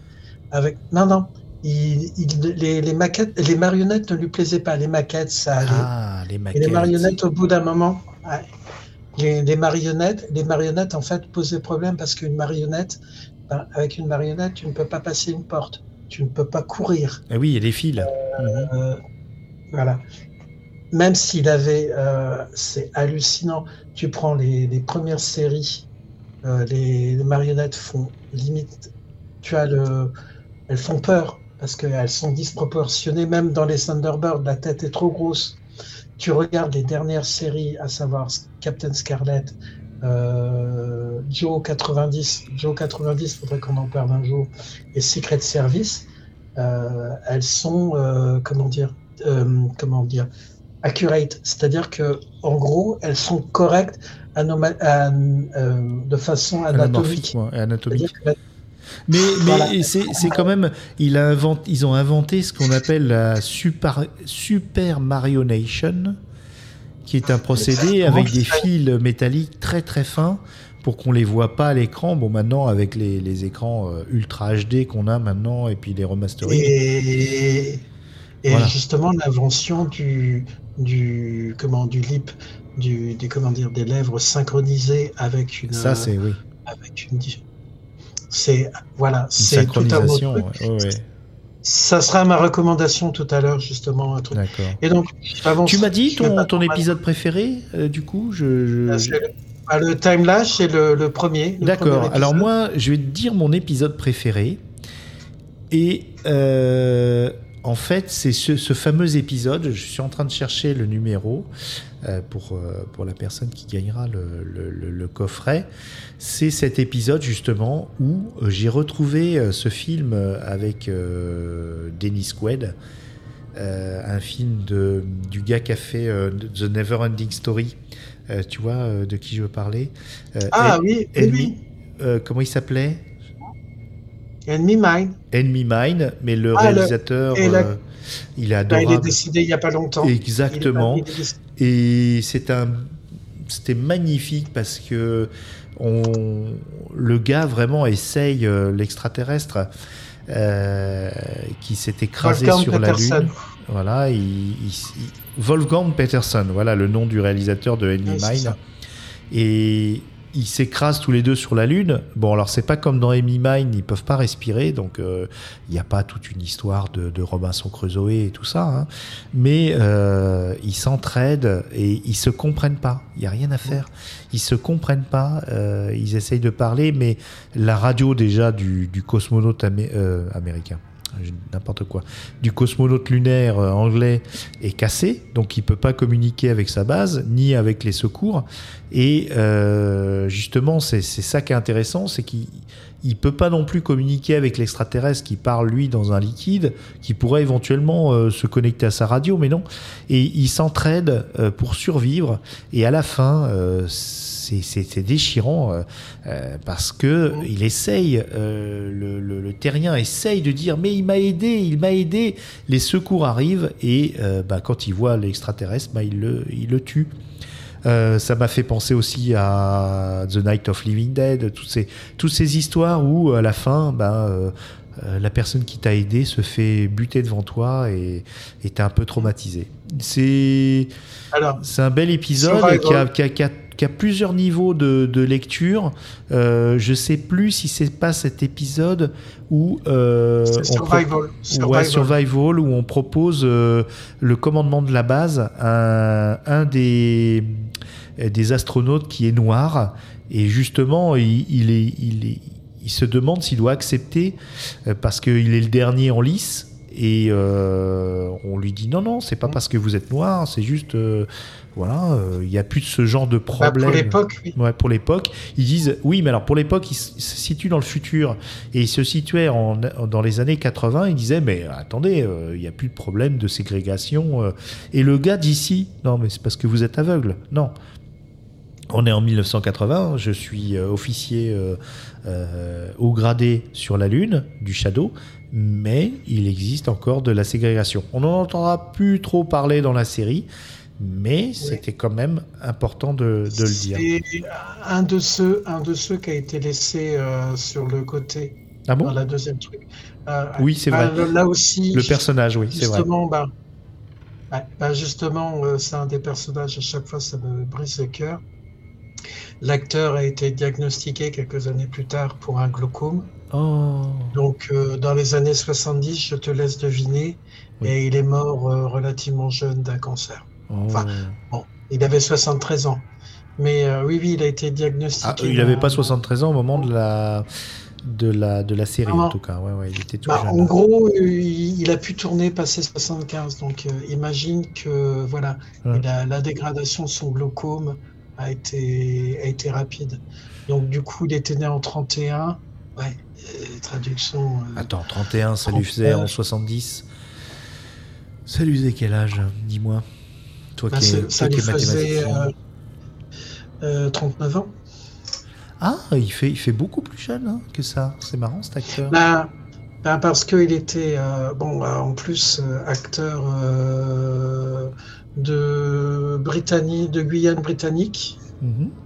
avec. Non, non. Il, il, les, les, maquettes, les marionnettes ne lui plaisaient pas. Les maquettes, ça allait. Ah, les maquettes. Et les marionnettes, au bout d'un moment, ouais. les, les, marionnettes, les marionnettes, en fait, posaient problème parce qu'une marionnette, ben, avec une marionnette, tu ne peux pas passer une porte. Tu ne peux pas courir. Ah oui, et les fils. Euh, mmh. Voilà. Même s'il avait, euh, c'est hallucinant. Tu prends les, les premières séries, euh, les, les marionnettes font limite. Tu as le, elles font peur parce qu'elles sont disproportionnées. Même dans les Thunderbirds, la tête est trop grosse. Tu regardes les dernières séries, à savoir Captain Scarlet, euh, Joe 90, Joe 90, faudrait qu'on en parle un jour, et Secret Service, euh, elles sont, euh, comment dire, comment dire, accurate, c'est-à-dire que en gros, elles sont correctes de façon anatomique. Mais, voilà. mais c'est quand même, il a invent, ils ont inventé ce qu'on appelle la super, super Marionation, qui est un procédé avec des fils métalliques très très fins pour qu'on les voit pas à l'écran. Bon, maintenant avec les, les écrans ultra HD qu'on a maintenant et puis les remasterings. Et, et voilà. justement l'invention du, du comment du lip, du, des comment dire des lèvres synchronisées avec une. Ça c'est oui. Avec une c'est voilà, c'est tout un. Ouais, ouais. Ça sera ma recommandation tout à l'heure justement un truc. Et donc tu m'as dit ton, ton épisode préféré euh, du coup je, je... Le, ah, le time lash c'est le, le, premier. D'accord. Alors moi je vais te dire mon épisode préféré et euh, en fait, c'est ce, ce, fameux épisode, je suis en train de chercher le numéro euh, pour, euh, pour la personne qui gagnera le, le, le coffret. C'est cet épisode justement où euh, j'ai retrouvé ce film avec euh, Dennis Quaid, un film de, du gars qui a fait The Never Ending Story. tu vois de qui je veux parler? Ah oui, oui. comment il s'appelait? Enemy Mine. Enemy Mine, mais le ah, réalisateur, le... La... euh, il est adorable. Bah, il est décidé il n'y a pas longtemps. Exactement. Et c'est un, c'était magnifique parce que on, le gars vraiment essaye euh, l'extraterrestre euh, qui s'est écrasé Wolfgang sur Peterson. la lune. Voilà, il, il, il, Wolfgang Peterson, voilà le nom du réalisateur de Enemy Mine. Et ils s'écrasent tous les deux sur la Lune. Bon, alors c'est pas comme dans Amy Mine, ils peuvent pas respirer, donc il euh, n'y a pas toute une histoire de, de Robinson Crusoe et tout ça. Hein. Mais euh, ils s'entraident et ils se comprennent pas. Il y a rien à faire. Ils se comprennent pas. Euh, ils essayent de parler, mais la radio déjà du, du cosmonaute euh, américain n'importe quoi, du cosmonaute lunaire euh, anglais est cassé, donc il peut pas communiquer avec sa base ni avec les secours. Et euh, justement, c'est ça qui est intéressant, c'est qu'il il peut pas non plus communiquer avec l'extraterrestre qui parle lui dans un liquide, qui pourrait éventuellement euh, se connecter à sa radio, mais non. Et il s'entraide euh, pour survivre. Et à la fin, euh, c'est déchirant euh, parce que il essaye, le, terrien essaye de dire mais il m'a aidé, il m'a aidé. Les secours arrivent et bah, quand il voit l'extraterrestre, bah, il le tue. Euh, ça m'a fait penser aussi à The Night of Living Dead, toutes ces, toutes ces histoires où à la fin, bah, euh, la personne qui t'a aidé se fait buter devant toi et t'es un peu traumatisé. C'est c'est un bel épisode qui a, qui, a, qui, a, qui a plusieurs niveaux de, de lecture. Euh, je sais plus si c'est pas cet épisode où euh, Survival. Ouais, Survival. survival, où on propose euh, le commandement de la base à un des, des astronautes qui est noir. Et justement, il, il est, il, est- il se demande s'il doit accepter euh, parce qu'il est le dernier en lice. Et euh, on lui dit non, non, c'est pas parce que vous êtes noir, c'est juste. Voilà, euh, il n'y a plus de ce genre de Bah, problème. pour l'époque, oui. Ouais, pour l'époque, ils disent oui, mais alors pour l'époque, ils se situent dans le futur et ils se situaient en, dans les années 80. Ils disaient mais attendez, euh, il n'y a plus de problème de ségrégation. euh. Et le gars d'ici, non, mais c'est parce que vous êtes aveugle. Non. On est en 1980, je suis officier euh, euh, haut gradé sur la Lune, du Shadow, mais il existe encore de la ségrégation. On n'en entendra plus trop parler dans la série, mais c'était quand même important de, de le dire. Un de ceux, un de ceux qui a été laissé euh, sur le côté Ah bon? dans la deuxième truc. Euh, Oui, c'est bah, vrai. le- Là aussi, Le personnage, oui, c'est vrai. justement, bah, bah, justement, euh, c'est un des personnages. À chaque fois, ça me brise le cœur. L'acteur a été diagnostiqué quelques années plus tard pour un glaucome. Oh. Donc, euh, dans les années 70, je te laisse deviner. Oui. Et il est mort relativement jeune d'un cancer. Oh. Enfin, Bon, il avait 73 ans. Mais euh, oui, oui, il a été diagnostiqué. Ah, il n'avait pas 73 ans au moment de la, de la, de la série, en tout cas. Ouais, ouais, il était tout Bah, jeune. en gros, il, il a pu tourner passer 75. Donc, euh, imagine que voilà, a- la dégradation de son glaucome a été, a été rapide. Donc, du coup, il était né en 31. Ouais, euh, traduction. Attends, 31, ça lui faisait en 70. Ça lui faisait quel âge Dis-moi? Toi bah, qui es, ça lui faisait mathématicien. euh, euh, 39 ans. Ah, il fait, il fait beaucoup plus jeune hein, que ça. C'est marrant cet acteur. Ben, ben parce qu'il était, euh, bon, euh, en plus, acteur de Britannie, de Guyane britannique, Mhm.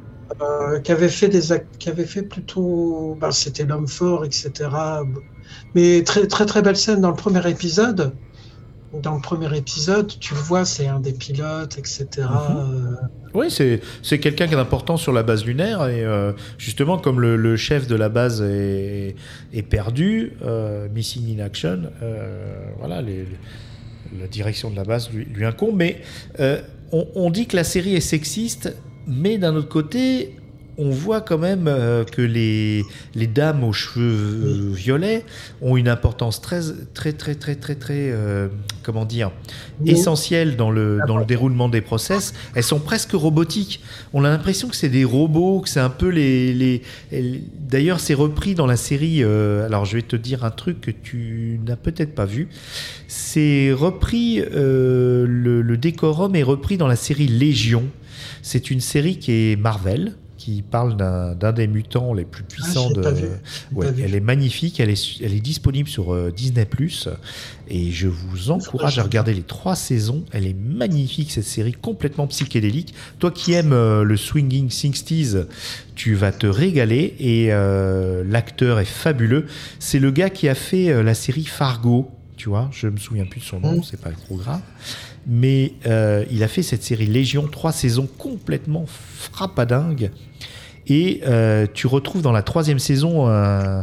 euh, qui avait fait des qui avait fait plutôt, ben, c'était l'homme fort, etc. Mais très, très, très belle scène dans le premier épisode. Dans le premier épisode, tu le vois, c'est un des pilotes, etc. euh, Oui, c'est c'est quelqu'un qui est important sur la base lunaire et euh, justement comme le, le chef de la base est, est perdu, euh, missing in action, euh, voilà, les- les- la direction de la base lui, lui incombe. Mais on, on dit que la série est sexiste, mais d'un autre côté, on voit quand même euh, que les, les dames aux cheveux euh, violets ont une importance très très très très très très euh, comment dire essentielles dans le, dans le déroulement des process, elles sont presque robotiques. On a l'impression que c'est des robots, que c'est un peu les... les, les- D'ailleurs, c'est repris dans la série... euh, alors, je vais te dire un truc que tu n'as peut-être pas vu. C'est repris... euh, le, le décorum est repris dans la série Légion. C'est une série qui est Marvel, qui parle d'un des mutants les plus puissants Ah, de... Ouais, elle est magnifique, elle est, elle est disponible sur euh, Disney ⁇ et je vous encourage à regarder les trois saisons. Elle est magnifique, cette série complètement psychédélique. Toi qui aimes euh, le swinging 60s, tu vas te régaler et euh, l'acteur est fabuleux. C'est le gars qui a fait la série Fargo, tu vois, je me souviens plus de son nom, Mm. c'est pas trop grave. Mais euh, il a fait cette série Légion, trois saisons complètement frappadingue. Et euh, tu retrouves dans la troisième saison euh,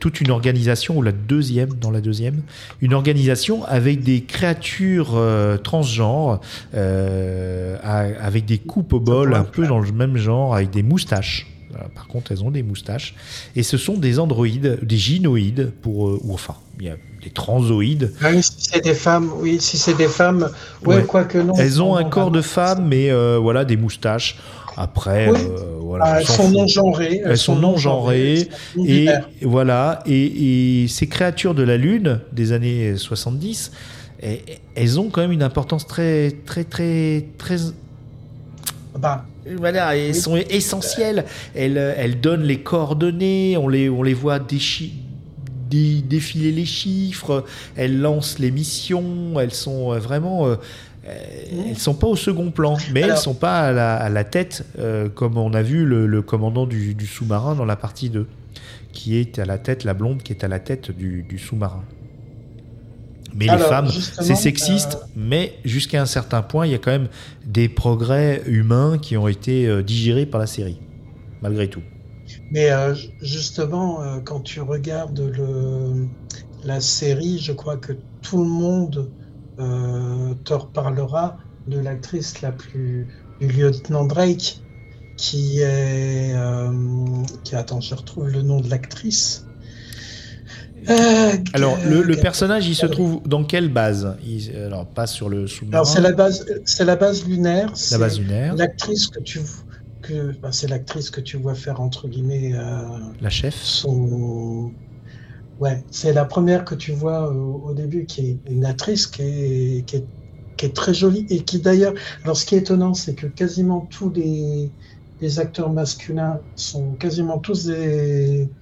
toute une organisation, ou la deuxième, dans la deuxième, une organisation avec des créatures transgenres, avec des coupes au bol, un peu dans le même genre, avec des moustaches. Par contre, elles ont des moustaches. Et ce sont des androïdes, des gynoïdes, pour, ou enfin, il y a des transoïdes. Ah oui, si c'est des femmes, oui, si c'est des femmes, ouais, Ouais. quoique non. Elles ont un corps de femme, mais euh, voilà, des moustaches. Après, Oui. euh, voilà, Ah, elles sont non genrées. Elles sont non genrées. elles sont Et voilà, et, et ces créatures de la Lune des années 70, eh, elles ont quand même une importance très, très, très, très. Bah, Voilà, elles Oui. sont essentielles. Elles, elles donnent les coordonnées, on les, on les voit déchi- dé- défiler les chiffres, elles lancent les missions, elles sont euh, vraiment. euh, elles sont pas au second plan, mais Alors- elles sont pas à la, à la tête, euh, comme on a vu le, le commandant du, du sous-marin dans la partie 2, qui est à la tête, la blonde qui est à la tête du, du sous-marin. Mais les femmes, c'est sexiste, euh, mais jusqu'à un certain point, il y a quand même des progrès humains qui ont été digérés par la série, malgré tout. Mais euh, ju- justement, euh, quand tu regardes le, la série, je crois que tout le monde euh, te reparlera de l'actrice la plus du lieutenant Drake, qui est, qui attends, je retrouve le nom de l'actrice. Euh, Alors, le, personnage, il se trouve dans quelle base? Il- Alors, pas sur le sous-marin, Alors c'est la base, c'est la base lunaire. la base lunaire, L'actrice que tu, que, bah, c'est l'actrice que tu vois faire entre guillemets. euh, la chef. son. Ouais, c'est la première que tu vois au, au début, qui est une actrice qui est, qui est, qui est très jolie et qui d'ailleurs. Alors, ce qui est étonnant, c'est que quasiment tous les, les acteurs masculins sont quasiment tous des,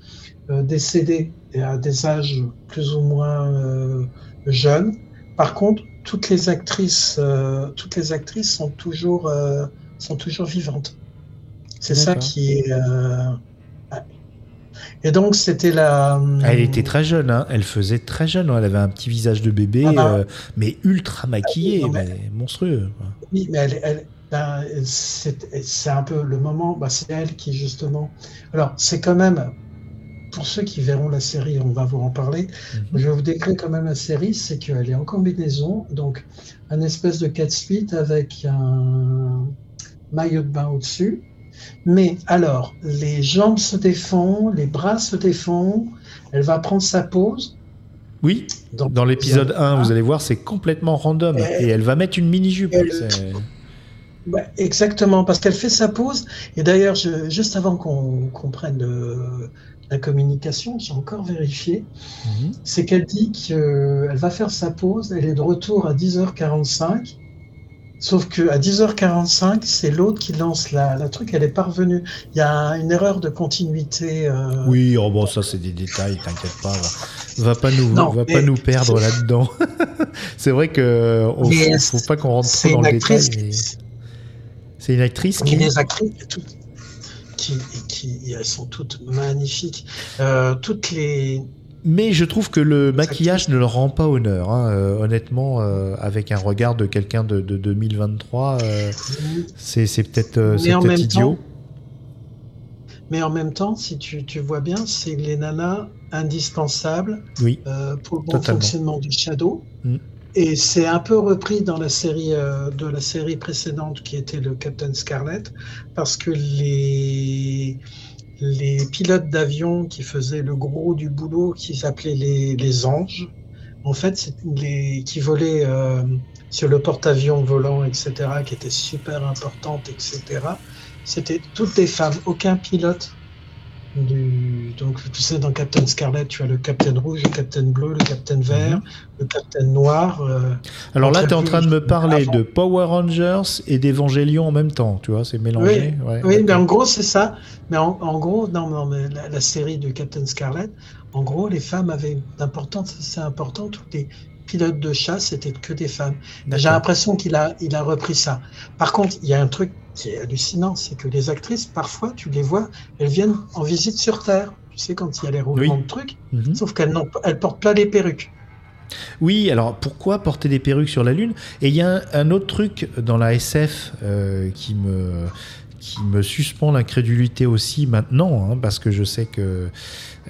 euh, décédés et à des âges plus ou moins euh, jeunes. Par contre, toutes les actrices, euh, toutes les actrices sont toujours, euh, sont toujours vivantes. C'est ça qui est. euh, ouais. Et donc, c'était la. Elle était très jeune, hein. elle faisait très jeune, elle avait un petit visage de bébé, Ah bah. euh, mais ultra maquillé, Non, mais- mais monstrueux. Oui, mais elle, elle, ben, c'est un peu le moment. ben, c'est elle qui justement. Alors, c'est quand même. Pour ceux qui verront la série, on va vous en parler. Mhm. Je vais vous décrire quand même la série, c'est qu'elle est en combinaison, donc un espèce de 4 suite avec un maillot de bain au-dessus. Mais alors, les jambes se défont, les bras se défont, elle va prendre sa pause. Oui, dans l'épisode 1, vous allez voir, c'est complètement random. Et- Et elle va mettre une mini-jupe. Exactement, parce qu'elle fait sa pause. Et d'ailleurs, juste avant qu'on qu'on prenne le- la communication, j'ai encore vérifié, Mhm. c'est qu'elle dit qu'elle va faire sa pause, elle est de retour à 10h45. Sauf que à 10h45, c'est l'autre qui lance la, la truc, elle est parvenue. Il y a une erreur de continuité. euh, Oui, oh bon, ça c'est des détails, t'inquiète pas. Va, va pas nous, Non, va mais- pas nous perdre là-dedans. c'est vrai que on, faut, faut pas qu'on rentre trop dans le détail. mais C'est une actrice qui qui. les actrices, toutes- qui, qui, elles sont toutes magnifiques. Euh, toutes les, Mais je trouve que le maquillage ne leur rend pas honneur. hein. Euh, honnêtement, euh, avec un regard de quelqu'un de, de 2023, euh, c'est peut-être même idiot. temps, Mais en même temps, si tu, tu vois bien, c'est les nanas indispensables Oui, pour le bon Totalement. fonctionnement du Shadow. Mm. Et c'est un peu repris dans la série de la série précédente qui était le Captain Scarlet, parce que les les pilotes d'avion qui faisaient le gros du boulot, qu'ils appelaient les, les anges, en fait, qui volaient euh, sur le porte-avions volant, etc., qui était super importante, etc. C'était toutes des femmes, aucun pilote. Du... Donc, tu sais, dans Captain Scarlet, tu as le Captain Rouge, le Captain Bleu, le Captain Vert, Mhm. le Captain Noir. euh, Alors là, tu es en train de me parler avant. de Power Rangers et d'Evangelion en même temps. Tu vois, c'est mélangé. Ouais, oui, mais en gros, c'est ça. Mais en, en gros, non, non, mais la, la série de Captain Scarlet, en gros, les femmes avaient d'importance, c'est important. Tous les pilotes de chasse, c'était que des femmes. J'ai l'impression qu'il a, il a repris ça. Par contre, il y a un truc qui est hallucinant, c'est que les actrices, parfois, tu les vois, elles viennent en visite sur Terre. Tu sais, quand il y a les roulements Oui. de trucs, Mhm. sauf qu'elles elles portent pas les perruques. Oui, alors pourquoi porter des perruques sur la Lune? Et il y a un, un autre truc dans la SF euh, qui me qui me suspend l'incrédulité aussi maintenant, hein, parce que je sais que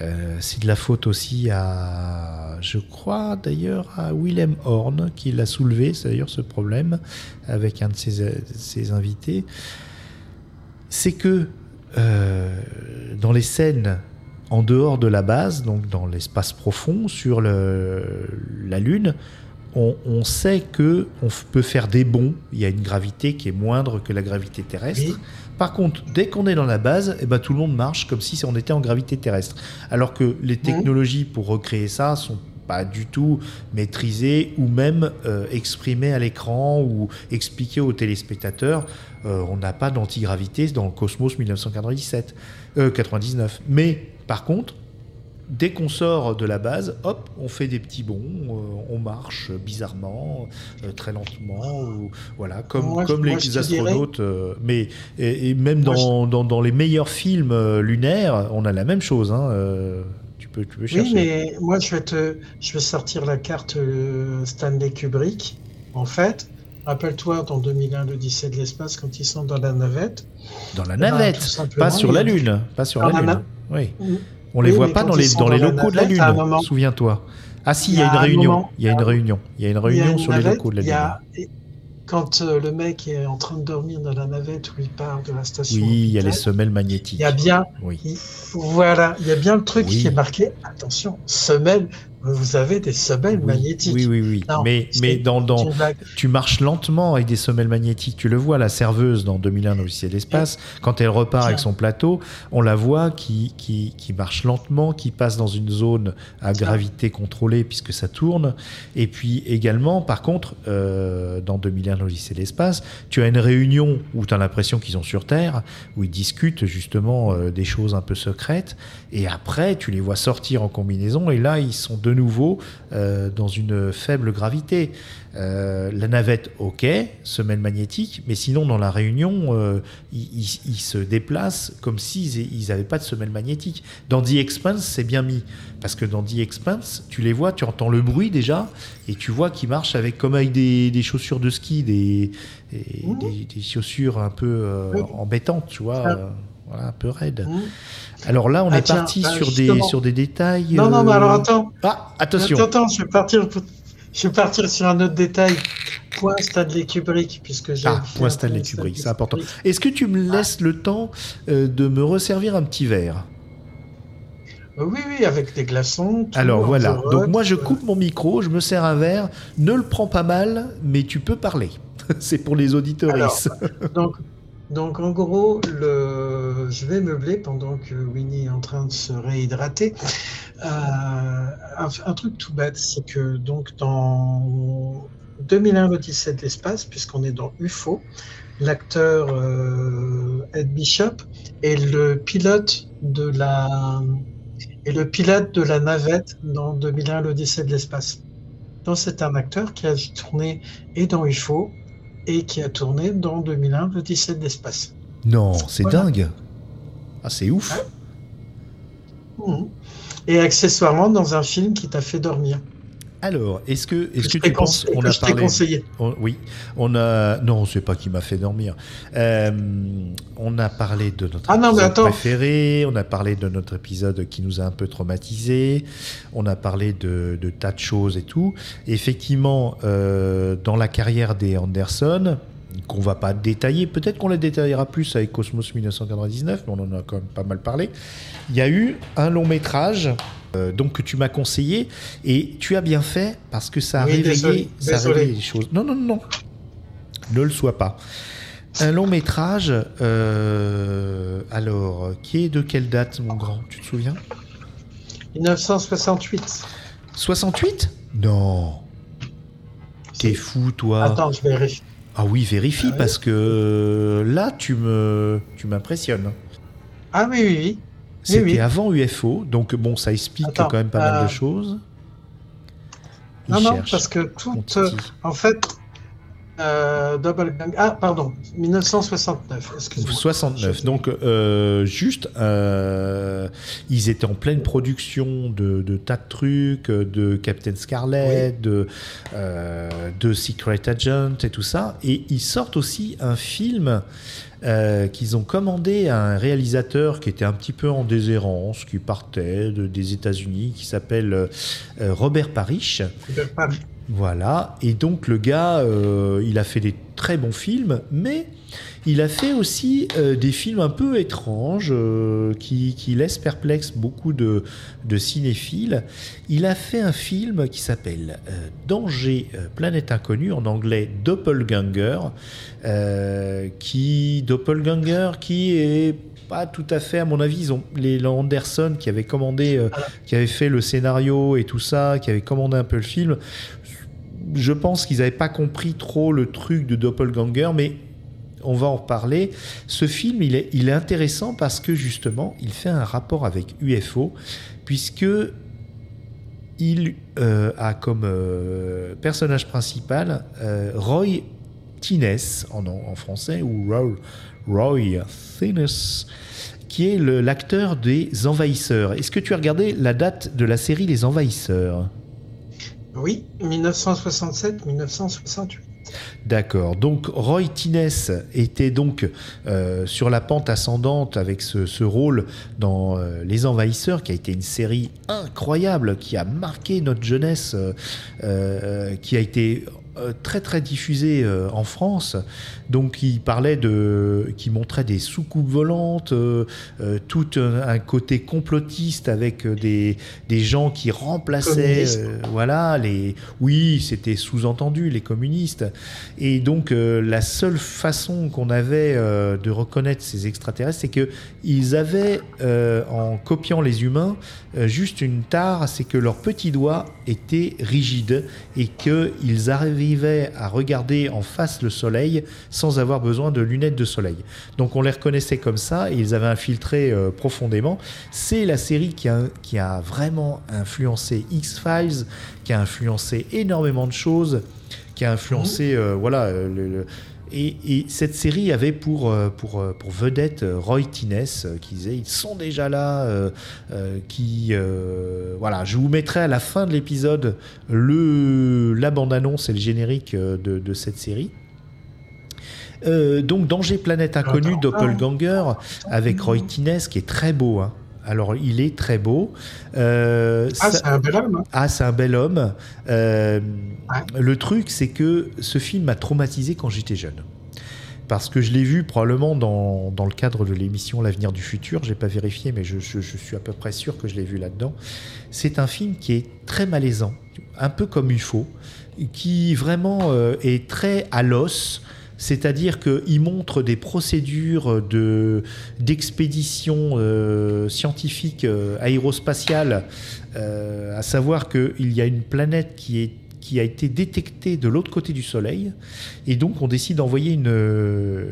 euh, c'est de la faute aussi à, je crois d'ailleurs à Willem Horn qui l'a soulevé, c'est d'ailleurs ce problème avec un de ses, invités, c'est que euh, dans les scènes en dehors de la base, donc dans l'espace profond, sur la Lune, on, sait que on peut faire des bonds. Il y a une gravité qui est moindre que la gravité terrestre. Par contre, dès qu'on est dans la base, eh ben, tout le monde marche comme si on était en gravité terrestre. Alors que les technologies pour recréer ça sont pas du tout maîtrisées ou même euh, exprimées à l'écran ou expliquées aux téléspectateurs. Euh, on n'a pas d'antigravité dans le Cosmos 1997, euh, 99. Mais par contre, dès qu'on sort de la base, hop, on fait des petits bonds, euh, on marche bizarrement, euh, très lentement, ou, voilà, comme, Moi, comme moi, les astronautes. euh, mais et, et même Moi, dans, dans, dans les meilleurs films lunaires, on a la même chose. Hein, tu peux, tu peux chercher. Oui, mais moi, je vais, te, je vais sortir la carte Stanley Kubrick. En fait, rappelle-toi, dans 2001, l'Odyssée de l'espace, quand ils sont dans la navette. Dans la ben, navette, simplement, pas sur la Lune. Pas sur la la Lune. na- Oui. On les Oui, voit pas dans les, dans les locaux de la Lune, souviens-toi. Ah si, il y Il a une un réunion. Il y a une réunion. Il y a une Il réunion sur les locaux de la il Lune. Quand euh, le mec est en train de dormir dans la navette où il part de la station. Oui, il y a les semelles Il magnétiques. y a bien, Oui. il- voilà, il y a bien le truc Oui. qui est marqué. Attention, semelle, vous avez des semelles Oui, magnétiques. Oui, oui, oui. Non, mais mais dans, dans, tu marches lentement avec des semelles magnétiques. Tu le vois, la serveuse dans 2001 l'Odyssée de l'espace, quand elle repart avec son plateau, on la voit qui, qui, qui marche lentement, qui passe dans une zone à gravité contrôlée puisque ça tourne. Et puis également, par contre, euh, dans 2001 l'Odyssée de l'espace, tu as une réunion où tu as l'impression qu'ils sont sur Terre, où ils discutent justement euh, des choses un peu secrètes. Et après, tu les vois sortir en combinaison et là, ils sont de nouveau euh, dans une faible gravité. Euh, la navette, ok, semelle magnétique, mais sinon dans la réunion, euh, ils, ils- ils se déplacent comme s'ils n'avaient pas de semelle magnétique. Dans The Expanse, c'est bien mis, parce que dans The Expanse, tu les vois, tu entends le bruit déjà, et tu vois qu'ils marchent avec comme avec des, des chaussures de ski, des, des, des- des chaussures un peu embêtantes, tu vois, voilà, un peu raides. Mmh. Alors là, on Ah, est tiens, parti bah, sur, des, sur des détails. Non, non, mais euh, alors attends. Ah, attention. Attends, attends, je vais partir. Je vais partir sur un autre détail. Point Stanley Kubrick, puisque j'ai. Ah, point Stanley Kubrick, c'est important. Est-ce que tu me laisses le temps euh, de me resservir un petit verre? Euh, Oui, oui, avec des glaçons. Alors voilà, donc moi je euh, coupe mon micro, je me sers un verre, ne le prends pas mal, mais tu peux parler. C'est pour les auditeurs. Donc, donc en gros, je vais meubler pendant que Winnie est en train de se réhydrater. Euh, un, truc tout bête, c'est que donc dans 2001 l'Odyssée de l'espace, puisqu'on est dans UFO, l'acteur euh, Ed Bishop est le pilote de la est le pilote de la navette dans 2001 l'Odyssée de l'espace. Donc c'est un acteur qui a tourné et dans UFO et qui a tourné dans 2001 l'Odyssée de l'espace. Non, c'est Voilà. dingue. Ah, c'est ouf. Mhm. Et accessoirement dans un film qui t'a fait dormir. Alors, est-ce que, est-ce que t'ai tu penses conseillé- on que a parlé conseillé. on- Oui, on a. Non, c'est pas qui m'a fait dormir. Euh, on a parlé de notre Ah épisode préféré. On a parlé de notre épisode qui nous a un peu traumatisé. On a parlé de, de tas de choses et tout. Effectivement, euh, dans la carrière des Anderson, qu'on va pas détailler, peut-être qu'on la détaillera plus avec Cosmos 1999, mais on en a quand même pas mal parlé. Il y a eu un long métrage. Euh, donc que tu m'as conseillé et tu as bien fait parce que ça a Oui, réveillé, désolé, ça a réveillé les choses. Non, non, non, non. Ne le sois pas. Un long métrage, euh, alors, qui est de quelle date, mon grand? Tu te souviens? 1968. 68 Non. T'es fou, toi. Attends, je vérifie. Ah oui, vérifie, Ah oui. parce que euh, là, tu me, tu m'impressionnes. Ah oui, oui, oui. C'était oui. avant UFO, donc bon, ça explique Attends, quand même pas mal euh, de choses. Il Non, non, parce que tout. euh, en fait, euh, Double Gang. Ah, pardon, 1969. Excuse-moi. 69. Je- Donc, euh, juste, euh, ils étaient en pleine production de, de tas de trucs, de Captain Scarlet, de, euh, de Secret Agent et tout ça. Et ils sortent aussi un film euh, qu'ils ont commandé à un réalisateur qui était un petit peu en déshérence, qui partait de- des États-Unis, qui s'appelle euh, Robert Parrish. vais pas- Voilà, et donc le gars, euh, il a fait des très bons films, mais il a fait aussi euh, des films un peu étranges euh, qui, qui laissent perplexe beaucoup de, de cinéphiles. Il a fait un film qui s'appelle Danger, planète inconnue, en anglais Doppelganger, qui Doppelganger, qui est pas tout à fait, à mon avis, ils ont les Anderson qui avaient commandé, euh, qui avaient fait le scénario et tout ça, qui avaient commandé un peu le film. Je pense qu'ils n'avaient pas compris trop le truc de Doppelganger, mais on va en reparler. Ce film, il est, intéressant parce que justement, il fait un rapport avec UFO, puisque il euh, a comme euh, personnage principal euh, Roy Tines en, français ou Roy, Roy qui est l'acteur des Envahisseurs. Est-ce que tu as regardé la date de la série Les Envahisseurs? Oui, 1967-1968. D'accord. Donc Roy Tines était donc euh, sur la pente ascendante avec ce, rôle dans euh, Les Envahisseurs, qui a été une série incroyable, qui a marqué notre jeunesse, euh, qui a été très très diffusée en France. Donc il parlait de, qui montrait des soucoupes volantes, euh, euh, tout un, un côté complotiste avec euh, des, des gens qui remplaçaient, euh, voilà, les, oui, c'était sous-entendu les communistes. Et donc la seule façon qu'on avait de reconnaître ces extraterrestres, c'est que ils avaient, en copiant les humains, juste une tare, c'est que leurs petits doigts étaient rigides et qu'ils arrivaient à regarder en face le soleil sans avoir besoin de lunettes de soleil. Donc on les reconnaissait comme ça et ils avaient infiltré euh, profondément. C'est la série qui a, qui a vraiment influencé X-Files, qui a influencé énormément de choses, qui a influencé, euh, voilà, euh, le- le- et, et cette série avait pour, pour, pour vedette Roy Tines, qui disait ils sont déjà là, euh, euh, qui euh, voilà, je vous mettrai à la fin de l'épisode la bande annonce et le générique de, de cette série. Euh, donc Danger Planète Inconnue. Doppelganger, avec Roy Tines, qui est très beau. hein. Alors il est très beau. Euh, Ah, ça- c'est un bel homme. hein. ah, c'est un bel homme. Euh, Ouais. Le truc, c'est que ce film m'a traumatisé quand j'étais jeune. Parce que je l'ai vu probablement dans, dans le cadre de l'émission L'avenir du futur. J'ai pas vérifié, mais je, je- je suis à peu près sûr que je l'ai vu là-dedans. C'est un film qui est très malaisant, un peu comme UFO, qui vraiment euh, est très à l'os. C'est-à-dire qu'il montre des procédures de, d'expédition euh, scientifique euh, aérospatiale, euh, à savoir qu'il y a une planète qui, est, qui a été détectée de l'autre côté du Soleil, et donc on décide d'envoyer une, euh,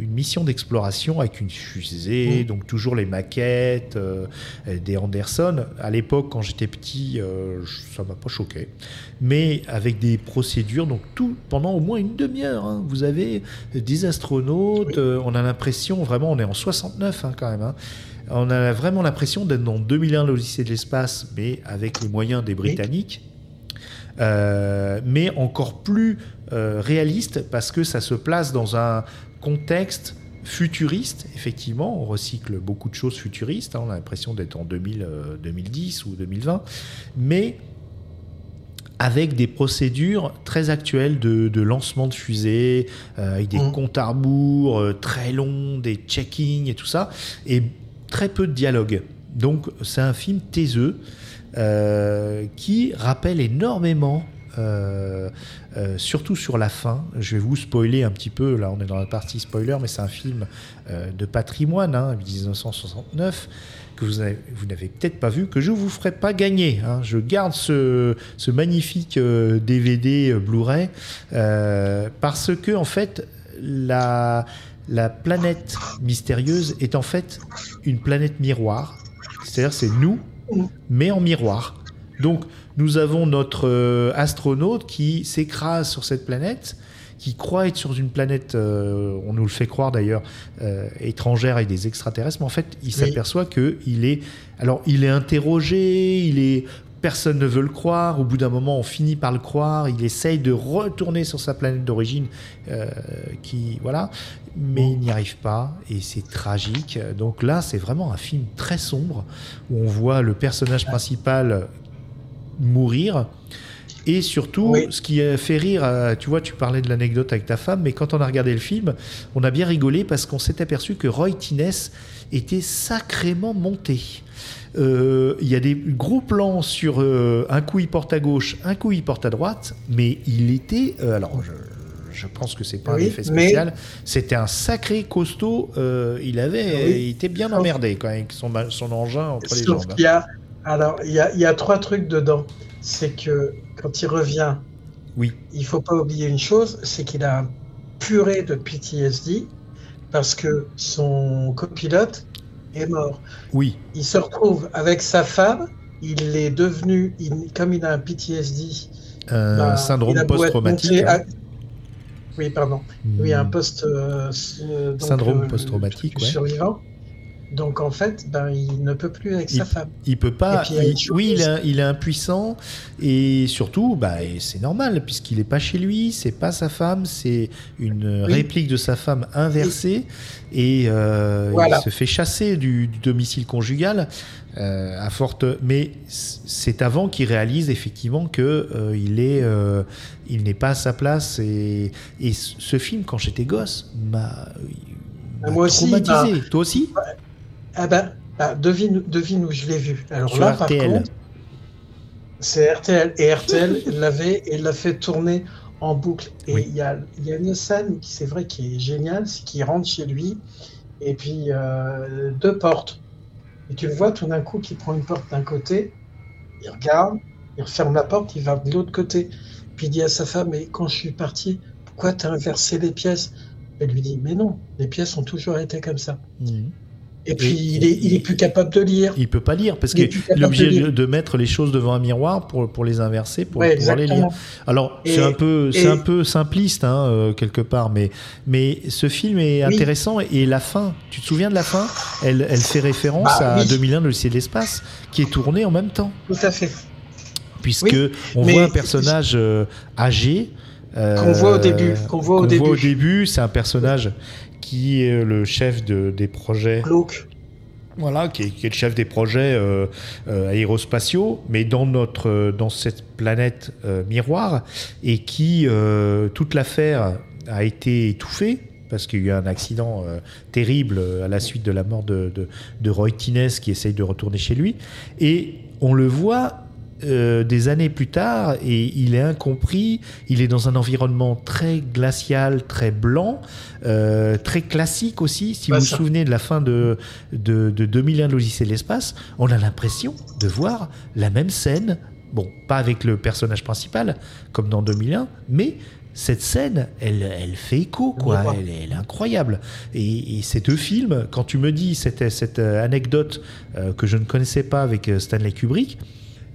une mission d'exploration avec une fusée, Mm. donc toujours les maquettes, euh, des Anderson. À l'époque, quand j'étais petit, euh, ça m'a pas choqué mais avec des procédures, donc tout pendant au moins une demi-heure. hein. Vous avez des astronautes, euh, on a l'impression, vraiment, on est en 69 hein, quand même. hein. On a vraiment l'impression d'être dans 2001, l'Odyssée de l'espace, mais avec les moyens des Britanniques. Euh, mais encore plus euh, réaliste parce que ça se place dans un contexte futuriste, effectivement, on recycle beaucoup de choses futuristes, hein, on a l'impression d'être en 2000, euh, 2010 ou 2020, mais avec des procédures très actuelles de, de lancement de fusées, euh, avec des Mm. comptes à rebours euh, très longs, des checkings et tout ça, et très peu de dialogue. Donc c'est un film taiseux euh, qui rappelle énormément, euh, euh, surtout sur la fin. Je vais vous spoiler un petit peu, là on est dans la partie spoiler, mais c'est un film de patrimoine, hein, 1969 que vous avez- vous n'avez peut-être pas vu, que je vous ferai pas gagner. hein. Je garde ce, magnifique DVD Blu-ray parce que en fait la planète mystérieuse est en fait une planète miroir. C'est-à-dire c'est nous, mais en miroir. Donc nous avons notre euh, astronaute qui s'écrase sur cette planète, qui croit être sur une planète, euh, on nous le fait croire d'ailleurs, euh, étrangère avec des extraterrestres, mais en fait il s'aperçoit que il est, alors il est interrogé, il est Personne ne veut le croire. Au bout d'un moment, on finit par le croire. Il essaye de retourner sur sa planète d'origine, euh, qui voilà, mais il n'y arrive pas et c'est tragique. Donc là, c'est vraiment un film très sombre où on voit le personnage principal mourir. Et surtout, Oui. ce qui a fait rire, euh, tu vois, tu parlais de l'anecdote avec ta femme, mais quand on a regardé le film, on a bien rigolé parce qu'on s'est aperçu que Roy Tines était sacrément monté. Euh, Il y a des gros plans sur euh, un coup il porte à gauche, un coup il porte à droite, mais il était. euh, alors, je, je pense que c'est pas Oui, un effet mais- spécial. C'était un sacré costaud. il avait, Oui. il était bien Sauf- emmerdé quand avec son, son engin entre les jambes. qu'il y a, alors, il y a, il y a trois trucs dedans. C'est que quand il revient, Oui. il faut pas oublier une chose, c'est qu'il a un purée de PTSD parce que son copilote est mort. Oui, Il se retrouve avec sa femme. Il est devenu, il- comme il a un PTSD, un bah, syndrome post-traumatique. hein. Oui, pardon. Oui, un post. euh, euh, donc, Syndrome euh, post-traumatique, ouais. Survivant. Donc en fait, ben, il ne peut plus avec sa femme. Il peut pas. Puis, il oui, il est, il est impuissant et surtout, bah, c'est normal puisqu'il est pas chez lui, c'est pas sa femme, c'est une Oui. réplique de sa femme inversée et euh, Voilà. il se fait chasser du, du domicile conjugal euh, à forte. Mais c'est avant qu'il réalise effectivement que euh, il est, il n'est pas à sa place et, et ce film quand j'étais gosse m'a m'a Moi aussi, traumatisé. Toi aussi? Ah ben, bah, devine, devine où je l'ai vu. Alors Sur là, par RTL. contre, c'est RTL. Et RTL l'avait et l'a fait tourner en boucle. Et il Oui. y, a, y a une scène qui, c'est vrai, qui est géniale, c'est qu'il rentre chez lui et puis euh, deux portes. Et tu le vois tout d'un coup qui prend une porte d'un côté, il regarde, il referme la porte, il va de l'autre côté. Puis il dit à sa femme, mais quand je suis parti, pourquoi t'as inversé les pièces? Elle lui dit, mais non, les pièces ont toujours été comme ça. Mhm. Et puis, il, est, il est plus capable de lire. Il peut pas lire parce est qu'il est obligé de mettre les choses devant un miroir pour, pour les inverser pour Ouais, pouvoir les lire. Alors c'est un peu c'est un peu simpliste hein, euh, quelque part, mais mais ce film est Oui. intéressant et la fin. Tu te souviens de la fin? Elle elle fait référence Bah, à oui. 2001 le lycée de l'espace qui est tourné en même temps Tout à fait. puisque Oui, on voit un personnage euh, âgé euh, Qu'on voit au début, qu'on voit au début, c'est un personnage qui est le chef de, des projets Glauque. voilà, qui est, qui est le chef des projets euh, euh, aérospatiaux, mais dans notre, euh, dans cette planète miroir, et qui toute l'affaire a été étouffée parce qu'il y a eu un accident euh, terrible à la suite de la mort de, de, de Roy Tines qui essaye de retourner chez lui, et on le voit. Euh, des années plus tard, et il est incompris, il est dans un environnement très glacial, très blanc, euh, très classique aussi. Si Bah, vous vous souvenez de la fin de, de, de 2001 de l'Odyssée de l'espace, on a l'impression de voir la même scène. Bon, pas avec le personnage principal, comme dans 2001, mais cette scène, elle, elle fait écho, quoi. Elle, est- elle est incroyable. Et, et ces deux films, quand tu me dis cette, cette euh, anecdote euh, que je ne connaissais pas avec Stanley Kubrick,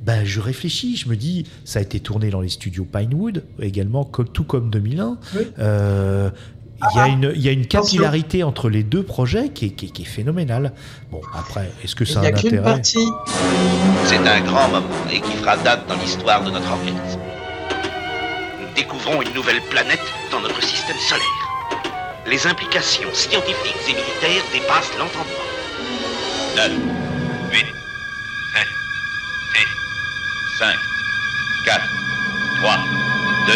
ben, je réfléchis, je me dis, ça a été tourné dans les studios Pinewood, également, comme, tout comme 2001. Oui. Euh, il y, a une, il y a une capillarité entre les deux projets qui est, qui est- qui est phénoménale. Bon, après, est-ce que ça a un intérêt? partie. C'est un grand moment et qui fera date dans l'histoire de notre organisme. Nous découvrons une nouvelle planète dans notre système solaire. Les implications scientifiques et militaires dépassent l'entendement. 5, 4, 3, 2,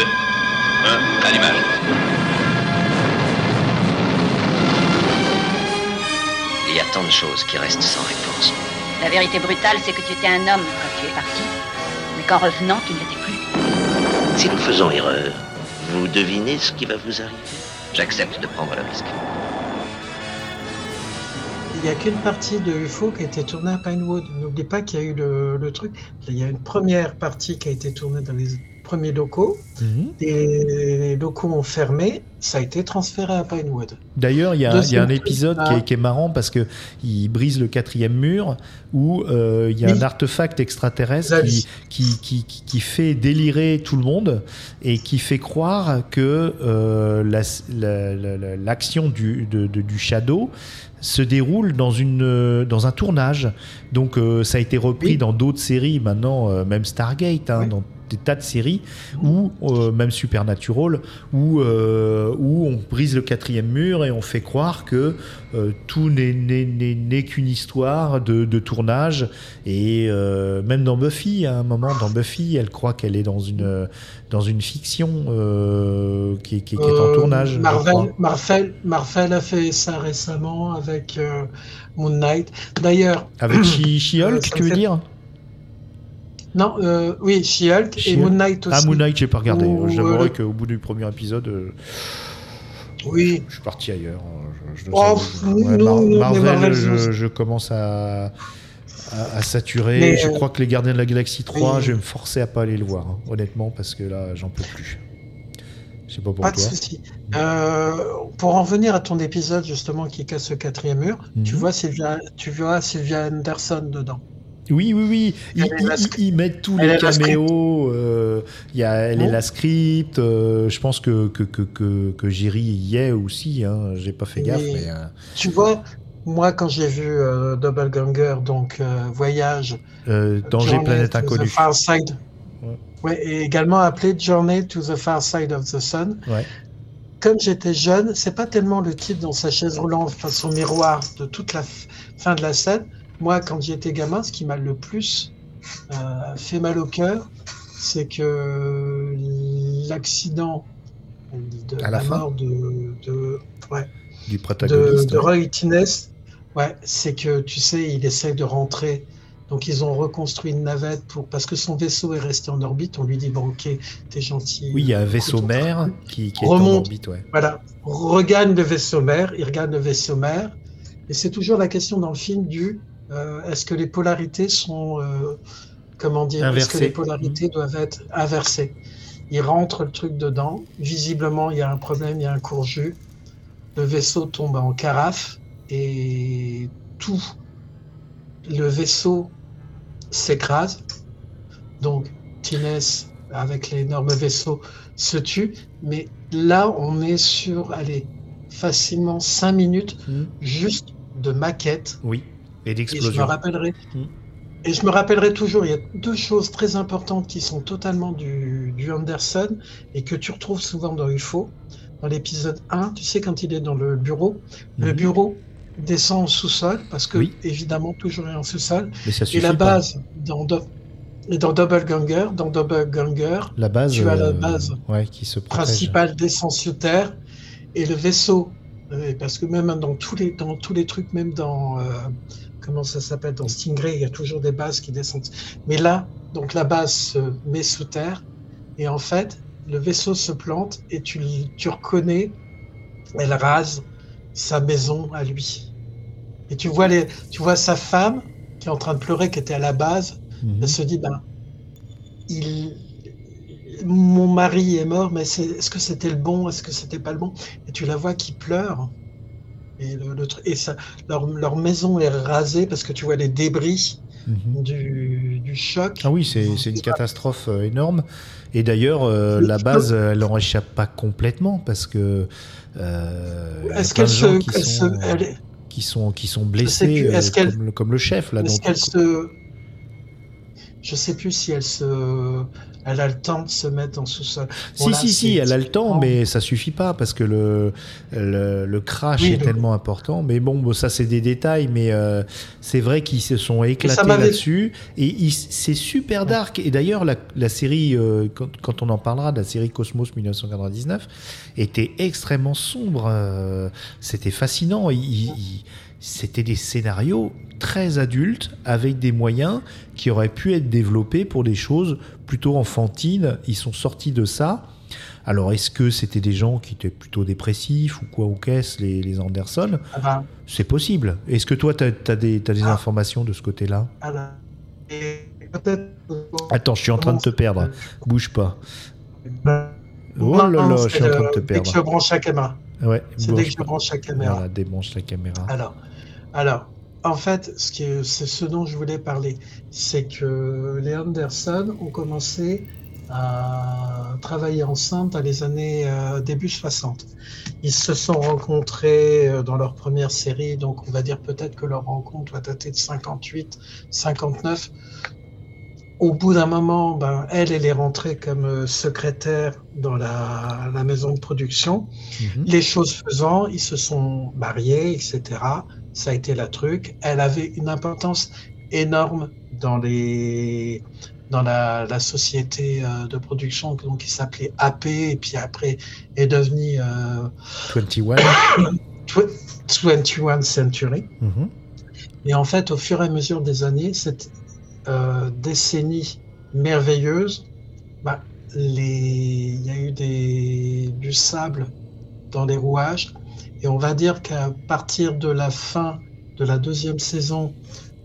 1, allumage. Il y a tant de choses qui restent sans réponse. La vérité brutale, c'est que tu étais un homme quand tu es parti, mais qu'en revenant, tu ne l'étais plus. Si nous faisons erreur, vous devinez ce qui va vous arriver J'accepte de prendre le risque. Il n'y a qu'une partie de UFO qui a été tournée à Pinewood. N'oublie pas qu'il y a eu le, le truc. Il y a une première partie qui a été tournée dans les premiers locaux. Mhm. Les locaux ont fermé. Ça a été transféré à Pinewood. D'ailleurs, il y, a- il y a un épisode qui est, qui est marrant parce que il brise le quatrième mur où euh, il y a Oui. un artefact extraterrestre qui, fait délirer tout le monde et qui fait croire que euh, la- la- la- la- l'action du, de- de- du Shadow se déroule dans, une, euh, dans un tournage. Donc euh, ça a été repris Oui. dans d'autres séries maintenant, euh, même Stargate, hein, Oui. dans des tas de séries, ou euh, même Supernatural, où, euh, où on brise le quatrième mur et on fait croire que euh, tout n'est- qu'une histoire de, de tournage. Et même dans Buffy, à un moment, dans Buffy, elle croit qu'elle est dans une, dans une fiction qui, qui- qui est en tournage. Marvel, Marvel, Marvel a fait ça récemment avec Moon Knight. D'ailleurs, Avec She- She-Hulk, tu veux dire? Non, euh, oui, She-Hulk et. Moon Knight aussi. Ah, Moon Knight, j'ai pas regardé. Ou, J'avouerai euh, qu'au bout du premier épisode, euh, Oui, je suis parti ailleurs. Je, je dois Oh, non, non, Marvel, Marvel, je, commence à, à, à saturer. Mais, je euh, crois que les Gardiens de la Galaxie 3, oui. je vais me forcer à pas aller le voir, hein, honnêtement, parce que là, j'en peux plus. Je sais pas pour pas de souci. Euh, pour en revenir à ton épisode justement qui casse le quatrième mur, tu Mhm. vois Sylvia, tu vois Sylvia Anderson dedans. Oui, oui, oui. Ils, mettent tous les caméos. euh, Il y a elle est la script. euh, je pense que que que que, que Jerry y est aussi. Hein, J'ai pas fait gaffe, mais. euh, Tu vois, moi, quand j'ai vu euh, Double Ganger, donc euh, Voyage, Danger planète inconnue. Far Side, Ouais. ouais, et également appelé Journey to the Far Side of the Sun. Ouais. Comme j'étais jeune, c'est pas tellement le type dans sa chaise roulante face au miroir de toute la fin de la scène. Moi, quand j'étais gamin, ce qui m'a le plus euh, fait mal au cœur, c'est que l'accident de À la mort de, de, ouais, Du protagoniste. de. Roy Tines, ouais, c'est que tu sais, il essaie de rentrer. Donc ils ont reconstruit une navette pour parce que son vaisseau est resté en orbite. On lui dit bon ok, t'es gentil. Oui, il y a un vaisseau mère qui, qui est en Remonte. orbite, ouais. Voilà, regagne le vaisseau mère. Il regagne le vaisseau mère. Et c'est toujours la question dans le film du euh, est-ce que les polarités sont euh, comment dire Est-ce que les polarités doivent être inversées? Il rentre le truc dedans. Visiblement, il y a un problème, il y a un courju. Le vaisseau tombe en carafe et tout le vaisseau s'écrase. Donc, Tines, avec l'énorme vaisseau, se tue. Mais là, on est sur, allez, facilement 5 minutes Mhm. juste de maquette. Oui. Et Et je me d'explosion. rappellerai. Mm. Et je me rappellerai toujours, il y a deux choses très importantes qui sont totalement du, du Anderson et que tu retrouves souvent dans UFO. Dans l'épisode 1, tu sais, quand il est dans le bureau, le Mhm. bureau descend au sous-sol parce que, Oui. évidemment, toujours il est en sous-sol. Mais ça Et la pas. base, dans, Do- et dans Double Ganger, dans Double Ganger, La base. tu as la euh, base Ouais, qui se protège. principal descend sur Terre et le vaisseau, parce que même dans tous les, dans tous les trucs, même dans, euh, comment ça s'appelle, dans Stingray, il y a toujours des bases qui descendent. Mais là, donc la base se met sous terre et en fait, le vaisseau se plante et tu, tu reconnais, elle rase sa maison à lui. Et tu vois, les, tu vois sa femme qui est en train de pleurer, qui était à la base, Mhm. elle se dit, ben, il, mon mari est mort, mais est-ce que c'était le bon, est-ce que c'était pas le bon? Et tu la vois qui pleure. Et, le, et ça, leur, leur maison est rasée parce que tu vois les débris Mhm. du, du choc. Ah oui, c'est une catastrophe euh, énorme. Et d'ailleurs, euh, la base, elle n'en échappe pas complètement parce que. euh, Est-ce qu'elle se, qui sont, se- elle est- qui sont qui sont sais blessés, plus, euh, comme, le- comme le chef là. est-ce qu'elle se, je sais plus si elle se, elle a le temps de se mettre en sous-sol. Bon, Si, là, si, si, elle a le temps, mais ça suffit pas parce que le, le, le crash Oui, est le- tellement important. Mais bon, bon, ça c'est des détails, mais euh, c'est vrai qu'ils se sont éclatés là-dessus. Et c'est super dark. Et d'ailleurs, la, la série, euh, quand, quand on en parlera, la série Cosmos 1999, était extrêmement sombre. euh, C'était fascinant. Il- il- c'était des scénarios très adultes avec des moyens qui auraient pu être développés pour des choses plutôt enfantines. Ils sont sortis de ça. Alors, est-ce que c'était des gens qui étaient plutôt dépressifs ou quoi ou qu'est-ce, les, les Anderson? Ah ben, C'est possible. Est-ce que toi, tu as, des, Ah. informations de ce côté-là? Et peut-être. Attends, je suis en train de te perdre. Bouge pas. Oh là là, je suis en train de te le- Dès que perdre. je branche la caméra. Ouais, C'est dès que je branche la caméra. Voilà, débranche la caméra. Alors, alors, en fait, c'est ce dont je voulais parler, c'est que les Anderson ont commencé à travailler ensemble dans les années euh, début 60. Ils se sont rencontrés euh, dans leur première série, donc on va dire peut-être que leur rencontre doit dater de 58, 59. Au bout d'un moment, ben, elle, elle est rentrée comme euh, secrétaire dans la, la maison de production. Mhm. Les choses faisant, ils se sont mariés, etc. Ça a été la truc. Elle avait une importance énorme dans les dans la, la société euh, de production donc qui s'appelait AP et puis après est devenue euh, 21. tw- 21 Century. Mhm. Et en fait, au fur et à mesure des années, cette euh, décennie merveilleuse, bah, les... il y a eu des... du sable dans les rouages. Et on va dire qu'à partir de la fin de la deuxième saison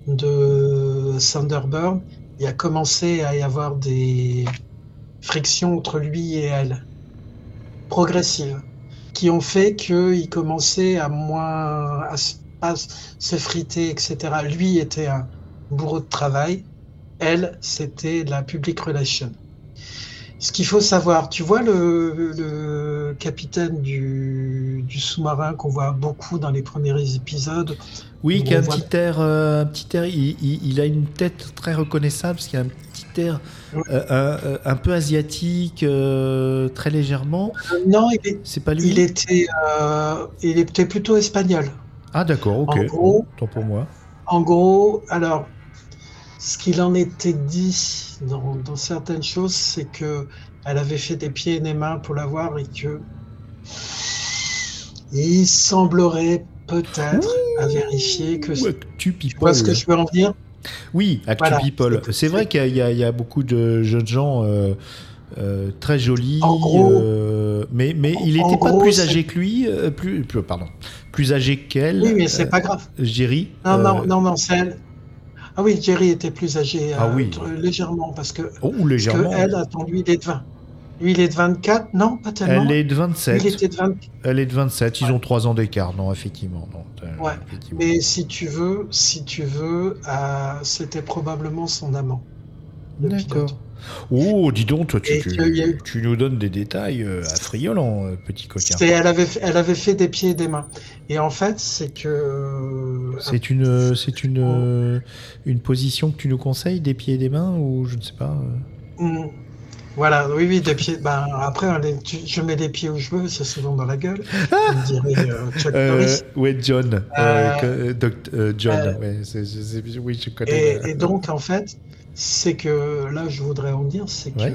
de Thunderbird, il a commencé à y avoir des frictions entre lui et elle, progressives, qui ont fait qu'il commençait à moins à à se friter, etc. Lui était un bourreau de travail. Elle, c'était la public relation. Ce qu'il faut savoir, tu vois le, le capitaine du, du sous-marin qu'on voit beaucoup dans les premiers épisodes? Oui, qui a on un voit- petit air, euh, un petit air. Il, il- il a une tête très reconnaissable parce qu'il a un petit air Ouais. euh, un, un peu asiatique, euh, très légèrement. Non, il, est- C'est pas lui? il était, euh, il était plutôt espagnol. Ah d'accord, ok. En gros- Tant pour moi. En gros, alors, ce qu'il en était dit dans, dans certaines choses, c'est que elle avait fait des pieds et des mains pour l'avoir et que il semblerait peut-être à vérifier que tu vois ce que je veux en venir? Oui, Actu Voilà. People. C'est vrai qu'il y, a- y beaucoup de jeunes gens euh, euh, très jolis, En gros- euh, mais, mais il n'était pas gros, plus âgé que lui, plus, pardon, plus âgé qu'elle. Oui, mais c'est pas grave. Jerry. Non, non, non, non, c'est elle. Ah oui, Jerry était plus âgé, Ah euh, oui. légèrement, parce que, Oh, parce que légèrement. elle, attends, lui, il est de 20. Lui, il est de 24, non, pas tellement. Elle est de Lui, 27. il était de 20. Elle est de 27. Ils ont 3 ans d'écart, non, effectivement. Non, Ouais, effectivement. Mais si tu veux, si tu veux, euh, c'était probablement son amant. D'accord. Oh, dis donc, toi, tu, a nous donnes des détails euh, affriolants, euh, petit coquin. Elle avait, elle avait fait des pieds et des mains. Et en fait, c'est que. C'est une, c'est une, euh, une position que tu nous conseilles, des pieds et des mains, ou je ne sais pas. euh. Mm. Voilà, oui, oui, des pieds. Ben, après, les- tu- je mets des pieds où je veux, c'est souvent dans la gueule. Dirait euh, Chuck Euh, ouais, John. euh, Euh, que- euh, euh, John, euh, oui, je connais. Et, euh, et donc, en fait, c'est que là, je voudrais en dire, c'est que Ouais.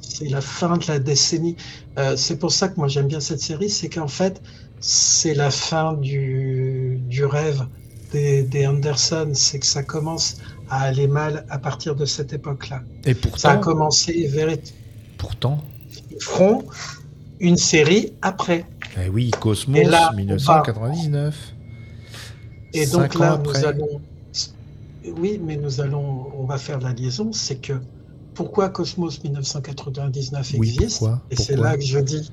c'est la fin de la décennie. Euh, c'est pour ça que moi j'aime bien cette série, c'est qu'en fait, c'est la fin du, du rêve des, des Anderson, c'est que ça commence à aller mal à partir de cette époque-là. Et Ça a pourtant, commencé vérit- pourtant, Ils feront une série après. eh oui, Cosmos, Et là, on 1999. Et donc là, nous allons. Oui, mais nous allons. On va faire la liaison. C'est que pourquoi Cosmos 1999 Oui, existe pourquoi Et c'est là que je dis.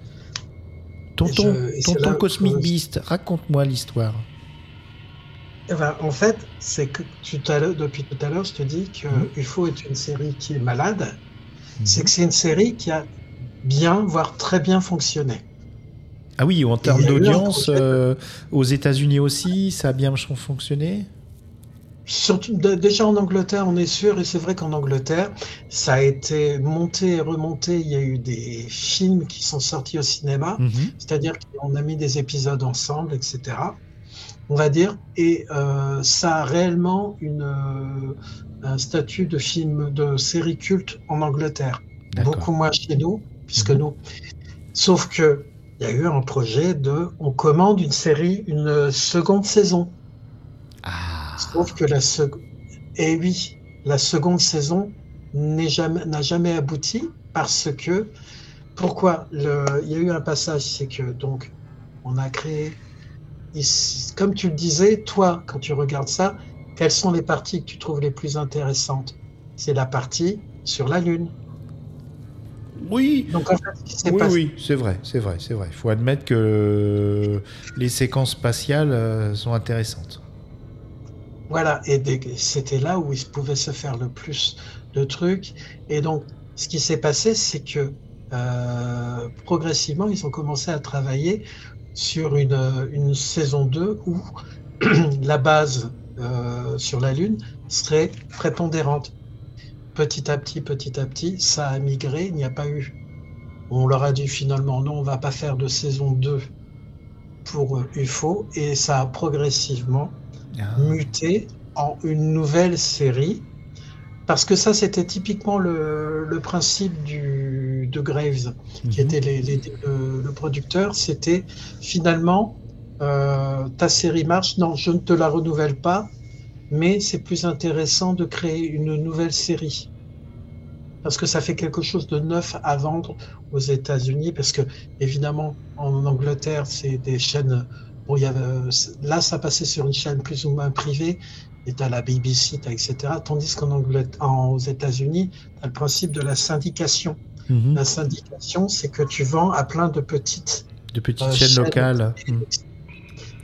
Tonton, je- c'est tonton Cosmic que- Beast, raconte-moi l'histoire. Eh ben, en fait, c'est que tout à l'heure, depuis tout à l'heure, je te dis que Mhm. UFO est une série qui est malade. C'est Mhm. que c'est une série qui a bien, voire très bien fonctionné. Ah oui, en termes d'audience, euh, aux États-Unis aussi, ça a bien fonctionné? Surtout, déjà en Angleterre, on est sûr, et c'est vrai qu'en Angleterre, ça a été monté et remonté. Il y a eu des films qui sont sortis au cinéma. Mhm. c'est-à-dire qu'on a mis des épisodes ensemble, etc. On va dire, et euh, ça a réellement une, euh, un statut de film, de série culte en Angleterre. Beaucoup moins chez nous, puisque Mhm. nous. Sauf que il y a eu un projet de, on commande une série, une seconde saison. Ah, Sauf que la seconde, et oui, la seconde saison n'est jamais, n'a jamais abouti parce que, pourquoi le, Il y a eu un passage, c'est que donc on a créé, ici- comme tu le disais, toi, quand tu regardes ça, quelles sont les parties que tu trouves les plus intéressantes? C'est la partie sur la Lune. oui, Donc en fait, ce qui s'est oui, passé- oui, c'est vrai, c'est vrai, c'est vrai. Il faut admettre que les séquences spatiales euh, sont intéressantes. Voilà, et c'était là où il pouvait se faire le plus de trucs. Et donc, ce qui s'est passé, c'est que euh, progressivement, ils ont commencé à travailler sur une, une saison 2 où la base euh, sur la Lune serait prépondérante. Petit à petit, petit à petit, ça a migré, il n'y a pas eu. On leur a dit finalement, non, on va pas faire de saison 2 pour euh, UFO, et ça a progressivement Ah. muté en une nouvelle série. Parce que ça, c'était typiquement le, le principe du, de Graves, qui Mhm. était les- les- le, le producteur. C'était finalement, euh, ta série marche, non, je ne te la renouvelle pas, mais c'est plus intéressant de créer une nouvelle série. Parce que ça fait quelque chose de neuf à vendre aux États-Unis, parce que évidemment, en Angleterre, c'est des chaînes Bon, il y avait, euh, là, ça passait sur une chaîne plus ou moins privée, et t'as la BBC, etc. Tandis qu'en Angleterre, en- aux États-Unis, t'as le principe de la syndication. Mhm. La syndication, c'est que tu vends à plein de petites De petites euh, chaînes chaînes locales. Mhm.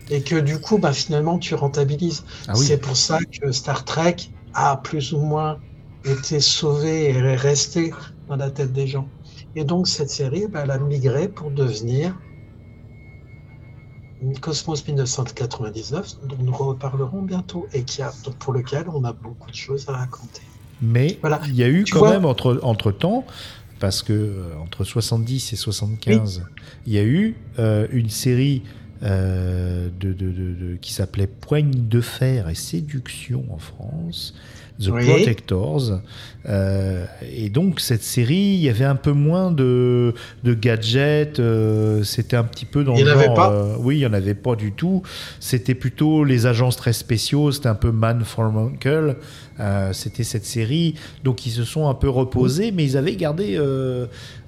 et que du coup, bah, finalement, tu rentabilises. Ah oui. C'est pour ça que Star Trek a plus ou moins été sauvé et est resté dans la tête des gens. Et donc cette série, ben, elle a migré pour devenir Cosmos 1999, dont nous reparlerons bientôt et qui a, pour lequel on a beaucoup de choses à raconter. Mais Voilà. il y a eu Tu quand vois- même entre, entre temps, parce que euh, entre 70 et 75, il y a eu euh, une série euh, de, de- de- de- qui s'appelait Poigne de fer et séduction en France. The Oui. Protectors. Euh, et donc, cette série, il y avait un peu moins de, de gadgets. euh, C'était un petit peu dans Il le y en avait pas euh, oui, il n'y en avait pas du tout. C'était plutôt les agences très spéciaux. C'était un peu Man for Uncle. C'était cette série. Donc, ils se sont un peu reposés, mais ils avaient gardé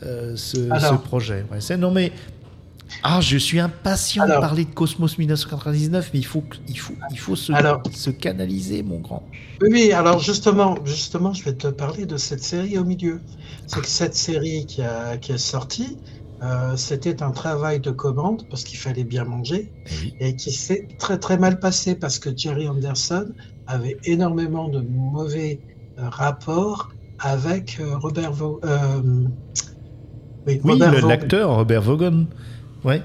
ce, Alors. ce projet. Ouais, non, mais. Ah, je suis impatient de parler de Cosmos 1999, mais il faut, il faut, il faut se, Alors. se canaliser, mon grand. Oui, alors justement, justement, je vais te parler de cette série au milieu. C'est que cette série qui, a, qui est sortie, euh, c'était un travail de commande parce qu'il fallait bien manger Eh et qui s'est très très mal passé parce que Jerry Anderson avait énormément de mauvais euh, rapports avec euh, Robert Vau- euh, oui, l'acteur Robert Vaughan. Ouais.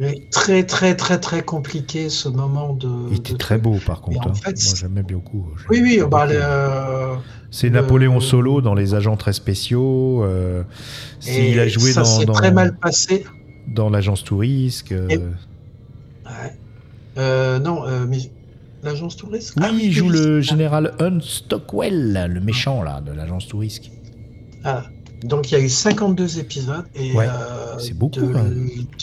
Mais Très très très très compliqué ce moment de. Il était de- très beau, par contre. en hein. fait, Moi, j'aimais beaucoup. j'aimais Oui, oui, bah, le- euh, C'est le- Napoléon Solo dans Les Agents très spéciaux. euh, il a joué ça dans, s'est dans, très mal passé. dans l'agence Tourisque. euh, Et- Ouais. Euh, non, euh, mais l'agence touriste Oui, Ah il joue le oui. général Hunt Stockwell, le méchant là de l'agence Tourisque. Ah, donc il y a eu 52 épisodes et Ouais, euh, c'est beaucoup, de- hein.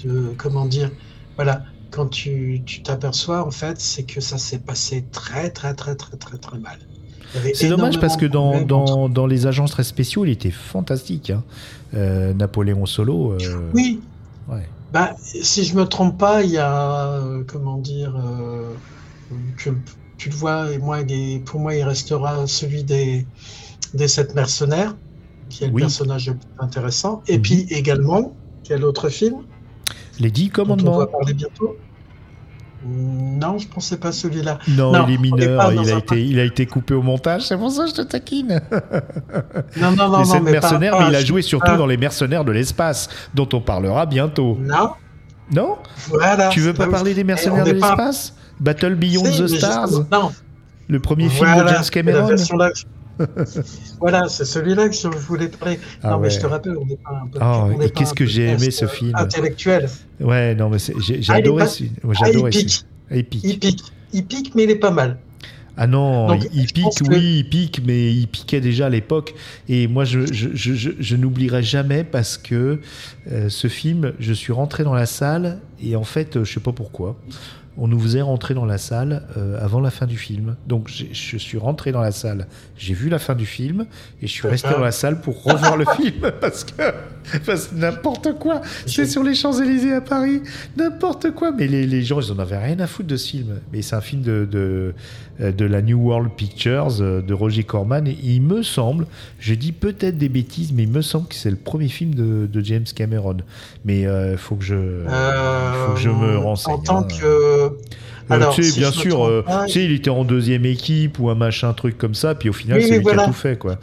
de- comment dire voilà quand tu tu t'aperçois en fait c'est que ça s'est passé très très très très très très mal. C'est dommage parce que dans, dans, dans les agences très spéciaux, il était fantastique. hein. Euh, Napoléon Solo. euh, oui ouais. bah si je me trompe pas il y a comment dire que tu le vois et moi il est- pour moi il restera celui des des sept mercenaires qui est le Oui. personnage le plus intéressant et Mhm. puis également quel autre film Les dix dont on commandements. va parler bientôt? Non, je pensais pas celui-là. Non, Non, il est mineur, il a, un- été, il a été coupé au montage, c'est pour ça que je te taquine. Non, non, non, les non, mais mercenaires, pas mais il a joué surtout Ah, dans les mercenaires de l'espace, dont on parlera bientôt. Non, Non? Voilà. Tu veux pas parler des mercenaires de pas- l'espace? Battle Beyond the Stars? Non, Le premier film de James la Cameron? version. voilà, c'est celui-là que je voulais parler. Ah non, mais je te rappelle, on n'est pas un peu. N'est et qu'est-ce que j'ai aimé ce euh, film. Intellectuel. Ouais, non, mais j'ai Ah, adoré ce film. Adoré ce. Il pique. Mais il est pas mal. Ah non, Donc, il, pique, que- oui, il pique, mais il piquait déjà à l'époque. Et moi, je, je, je, je, je n'oublierai jamais parce que euh, ce film, je suis rentré dans la salle et en fait, euh, je sais pas pourquoi, on nous faisait rentrer dans la salle euh, avant la fin du film. Donc, je suis rentré dans la salle, j'ai vu la fin du film et je suis resté dans la salle pour revoir le film parce que, parce que n'importe quoi. C'est sur les Champs-Élysées à Paris, n'importe quoi. Mais les, les gens, ils en avaient rien à foutre de ce film. Mais c'est un film de, de, de la New World Pictures euh, de Roger Corman. Et il me semble, je dis peut-être des bêtises, mais il me semble que c'est le premier film de, de James Cameron. Mais il faut que je, Euh, faut que je me renseigne. En tant hein. que. Euh, Alors, tu sais, si bien sûr, trompe euh, tu sais, il était en deuxième équipe ou un machin truc comme ça, puis au final, Oui, c'est lui qui a tout fait, quoi.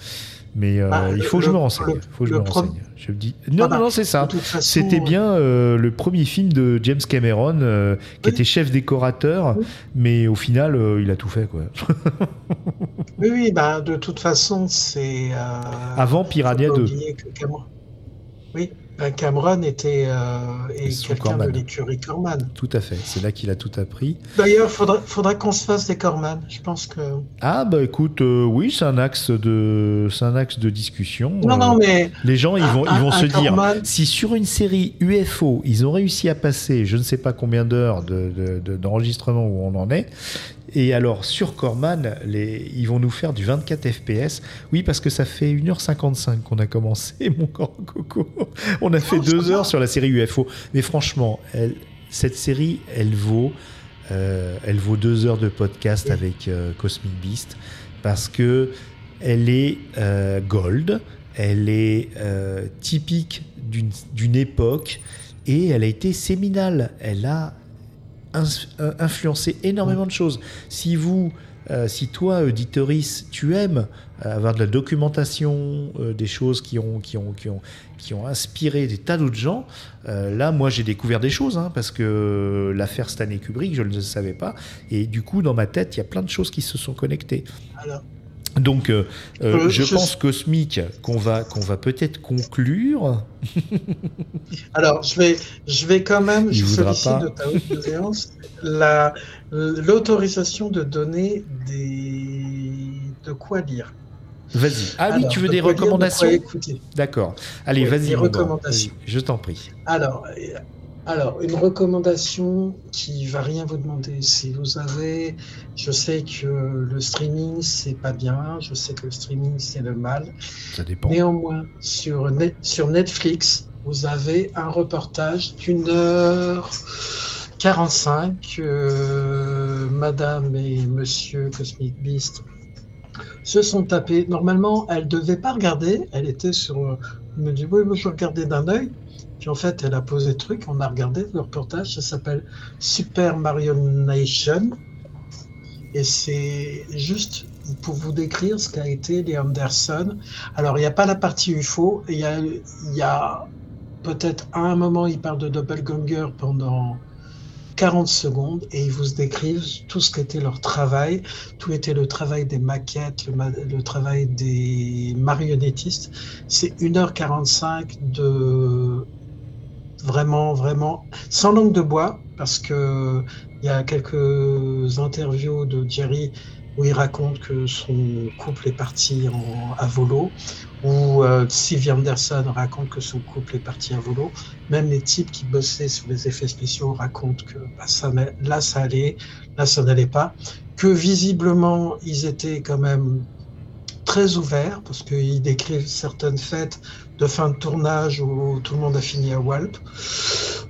Mais euh, Bah, il faut que je me renseigne. le- faut que je me renseigne. Je me dis. Non, Ah bah, non, non, c'est ça. C'était bien euh, le premier film de James Cameron, euh, qui Oui. était chef décorateur, Oui. mais au final, euh, il a tout fait, quoi. Oui, oui, bah, de toute façon, c'est. euh, Avant Piranha faut pas 2. oublier que Cameron... Oui, bah, Cameron était euh, quelqu'un de l'écurie Corman. Tout à fait. C'est là qu'il a tout appris. D'ailleurs, faudra, faudra qu'on se fasse des Corman. Je pense que. Ah bah écoute, euh, oui, c'est un axe de, un axe de discussion. Non, Euh, non, mais Les gens, ils Un- vont, ils vont un- se un dire, Corman- si sur une série UFO, ils ont réussi à passer je ne sais pas combien d'heures de- de- de- d'enregistrement où on en est, et alors sur Corman, les, ils vont nous faire du 24 FPS. Oui, parce que ça fait 1h55 qu'on a commencé, mon grand coco. On a fait deux heures sur la série UFO. Mais franchement, cette série, elle vaut, euh, elle vaut deux heures de podcast avec euh, Cosmic Beast, parce que elle est euh, gold, elle est typique d'une époque et elle a été séminale. Elle a influencer énormément de choses. Si vous, si toi, auditoris, tu aimes avoir de la documentation, des choses qui ont, qui ont, qui ont inspiré des tas d'autres gens, euh, là, moi, j'ai découvert des choses, hein, parce que l'affaire Stanley Kubrick, je ne le savais pas, et du coup, dans ma tête, il y a plein de choses qui se sont connectées. Alors, Donc, euh, euh, je, je- pense cosmique qu'on va qu'on va peut-être conclure. alors, je vais, je vais quand même, Il je sollicite pas. de ta haute la- l'autorisation de donner des, de quoi lire. Vas-y. Ah oui, tu veux de des recommandations. D'accord. Allez, Oui, vas-y. des recommandations. Je t'en prie. Alors, euh, alors, une recommandation qui va rien vous demander. Si vous avez, je sais que le streaming c'est pas bien, je sais que le streaming c'est le mal. Ça dépend. Néanmoins, sur, Net- sur Netflix, vous avez un reportage d'une heure 45. euh, Madame et Monsieur Cosmic Beast se sont tapés. Normalement, elle devait pas regarder. Elle était sur. Elle me dit oui, moi je regardais d'un œil. Puis en fait, elle a posé le truc. On a regardé le reportage. Ça s'appelle Super Mario Nation. Et c'est juste pour vous décrire ce qu'a été les Anderson. Alors, il n'y a pas la partie UFO. Il y a, il peut-être à un moment, ils parlent de Doppelganger pendant 40 secondes et ils vous décrivent tout ce qu'était leur travail. Tout était le travail des maquettes, le, travail des marionnettistes. C'est 1h45 de vraiment, vraiment, sans langue de bois, parce que il y a quelques interviews de Jerry où il raconte que son couple est parti à volo, ou euh, Sylvie Anderson raconte que son couple est parti à volo. Même les types qui bossaient sur les effets spéciaux racontent que bah, ça, là ça allait, là ça n'allait pas, que visiblement ils étaient quand même très ouverts parce qu'ils décrivent certaines fêtes de fin de tournage où tout le monde a fini à Walp.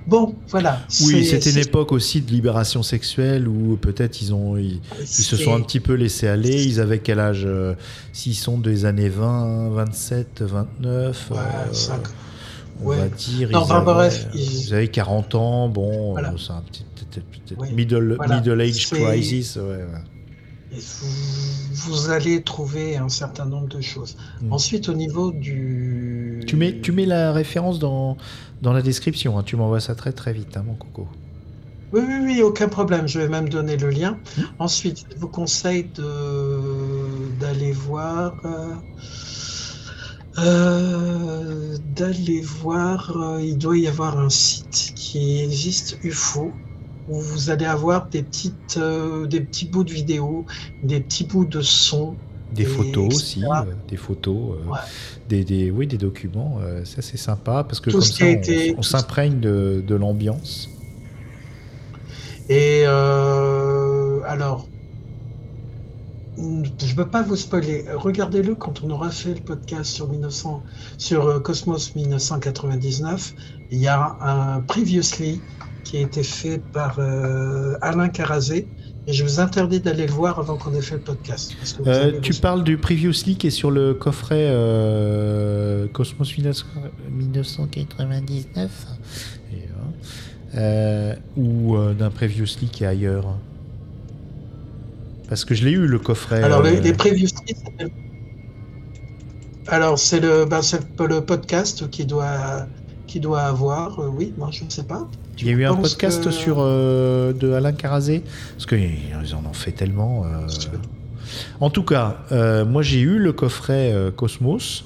Bon, voilà. Oui, c'était une époque aussi de libération sexuelle où peut-être ils ont ils, ils se sont un petit peu laissés aller. Ils avaient quel âge euh, S'ils sont des années 20, 27, 29, Ouais, euh, cinq- on ouais. va dire. Non, ils, avaient, bref, ils- ils avaient 40 ans. Bon, Voilà. euh, c'est un petit peut-être- peut-être Oui, middle, voilà. middle age crisis. Ouais, ouais. Et vous, vous allez trouver un certain nombre de choses. Mm. Ensuite, au niveau du. Tu mets, tu mets la référence dans, dans la description. hein. Tu m'envoies ça très très vite, hein, mon coco. Oui, oui, oui, aucun problème. Je vais même donner le lien. Hmm. Ensuite, je vous conseille de d'aller voir. euh, euh, d'aller voir. euh, il doit y avoir un site qui existe UFO où vous allez avoir des petites euh, des petits bouts de vidéo, des petits bouts de son. Des et photos etc. aussi, euh, des photos, euh, Ouais. des, des, oui, des documents. euh, ça, c'est sympa parce que Tout comme ça, on, été- on s'imprègne de, de l'ambiance. Et euh, alors, je ne peux pas vous spoiler. Regardez-le quand on aura fait le podcast sur, 1900, sur euh, Cosmos 1999. Il y a un Previously qui a été fait par euh, Alain Carazé. Et je vous interdis d'aller le voir avant qu'on ait fait le podcast. parce que vous Euh, tu parles du Previously qui est sur le coffret euh, Cosmos 19- 1999 Et, euh, ou d'un Previously qui est ailleurs Parce que je l'ai eu le coffret. Alors, les, les Previously, Alors, c'est le, ben, c'est le podcast qui doit, qui doit avoir. euh, oui, moi, je ne sais pas. Il y a eu un podcast que- sur euh, de Alain Carazé parce qu'ils en ont fait tellement. euh. En tout cas, moi j'ai eu le coffret Cosmos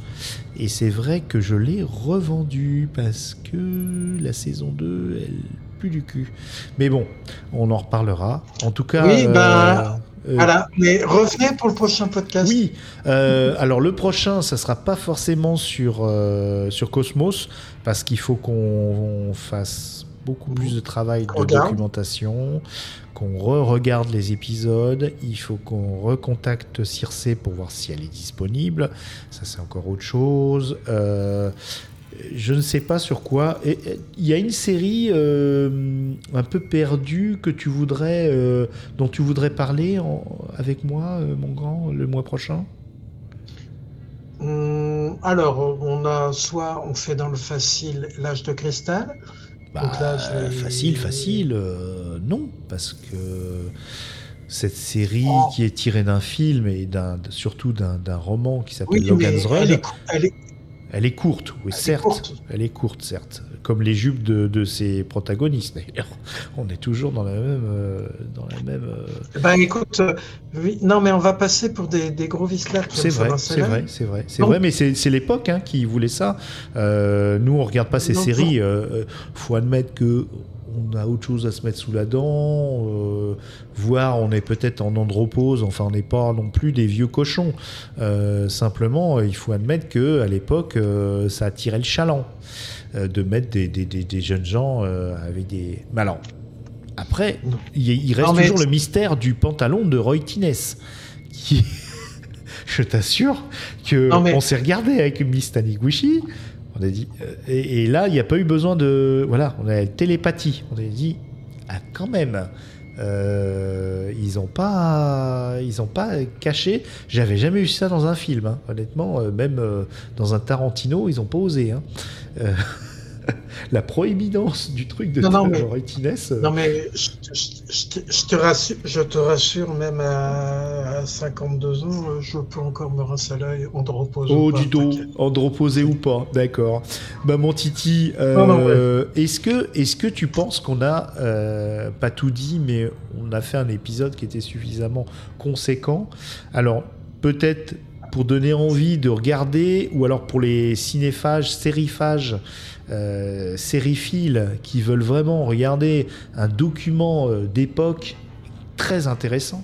et c'est vrai que je l'ai revendu parce que la saison 2 elle pue du cul. Mais bon, on en reparlera. En tout cas. Oui, bah, euh, Voilà, mais revenez pour le prochain podcast. oui, euh, alors le prochain, ça sera pas forcément sur, euh, sur Cosmos, parce qu'il faut qu'on fasse beaucoup plus de travail de Regarde. documentation, qu'on re-regarde les épisodes, il faut qu'on recontacte Circe pour voir si elle est disponible, ça c'est encore autre chose. Je ne sais pas sur quoi. Il y a une série euh, un peu perdue que tu voudrais, euh, dont tu voudrais parler en- avec moi, euh, mon grand, le mois prochain? Hum, alors, on a soit on fait dans le facile l'âge de cristal. Bah, Donc là, Facile, facile, non. parce que cette série Oh. qui est tirée d'un film et d'un, surtout d'un, roman qui s'appelle Oui, Logan's Run, elle est, cou- elle est- elle est courte, oui, Elle est certes. courte. Elle est courte, certes. Comme les jupes de, de ses protagonistes, d'ailleurs. On est toujours dans la même. euh, dans la même euh, Ben écoute, euh, oui, non mais on va passer pour des, des gros vislards C'est vrai, c'est vrai, c'est vrai, c'est vrai, mais c'est l'époque hein, qui voulait ça. Nous, on regarde pas ces Donc, séries. faut admettre que on a autre chose à se mettre sous la dent. Euh, voire, on est peut-être en andropause. Enfin, on n'est pas non plus des vieux cochons. Euh, simplement, il faut admettre que à l'époque, euh, ça attirait le chaland de mettre des, des- des- des jeunes gens avec des. Mais alors, après, il, il reste Non, mais- toujours le mystère du pantalon de Roy Tines, qui, je t'assure, que mais- on s'est regardé avec Miss Taniguchi. On a dit, euh, et, là, il n'y a pas eu besoin de, voilà, on a la télépathie. On a dit, ah, quand même. euh, ils ont pas, ils ont pas caché. J'avais jamais vu ça dans un film, hein. honnêtement. euh, même dans un Tarantino, ils ont pas osé. hein. la proéminence du truc de Non, non, mais- Roy Tines, euh, Non mais je, te- je te- je te- je te rassure, je te rassure, même à, à 52 ans, euh, je peux encore me rincer l'œil en repose. Oh, du dos, androposé ou pas, d'accord. Bah, mon Titi, euh, est-ce que, est que tu penses qu'on a, euh, pas tout dit, mais on a fait un épisode qui était suffisamment conséquent? Alors, peut-être pour donner envie de regarder, ou alors pour les cinéphages, sériphages, euh, sériphiles qui veulent vraiment regarder un document euh, d'époque très intéressant.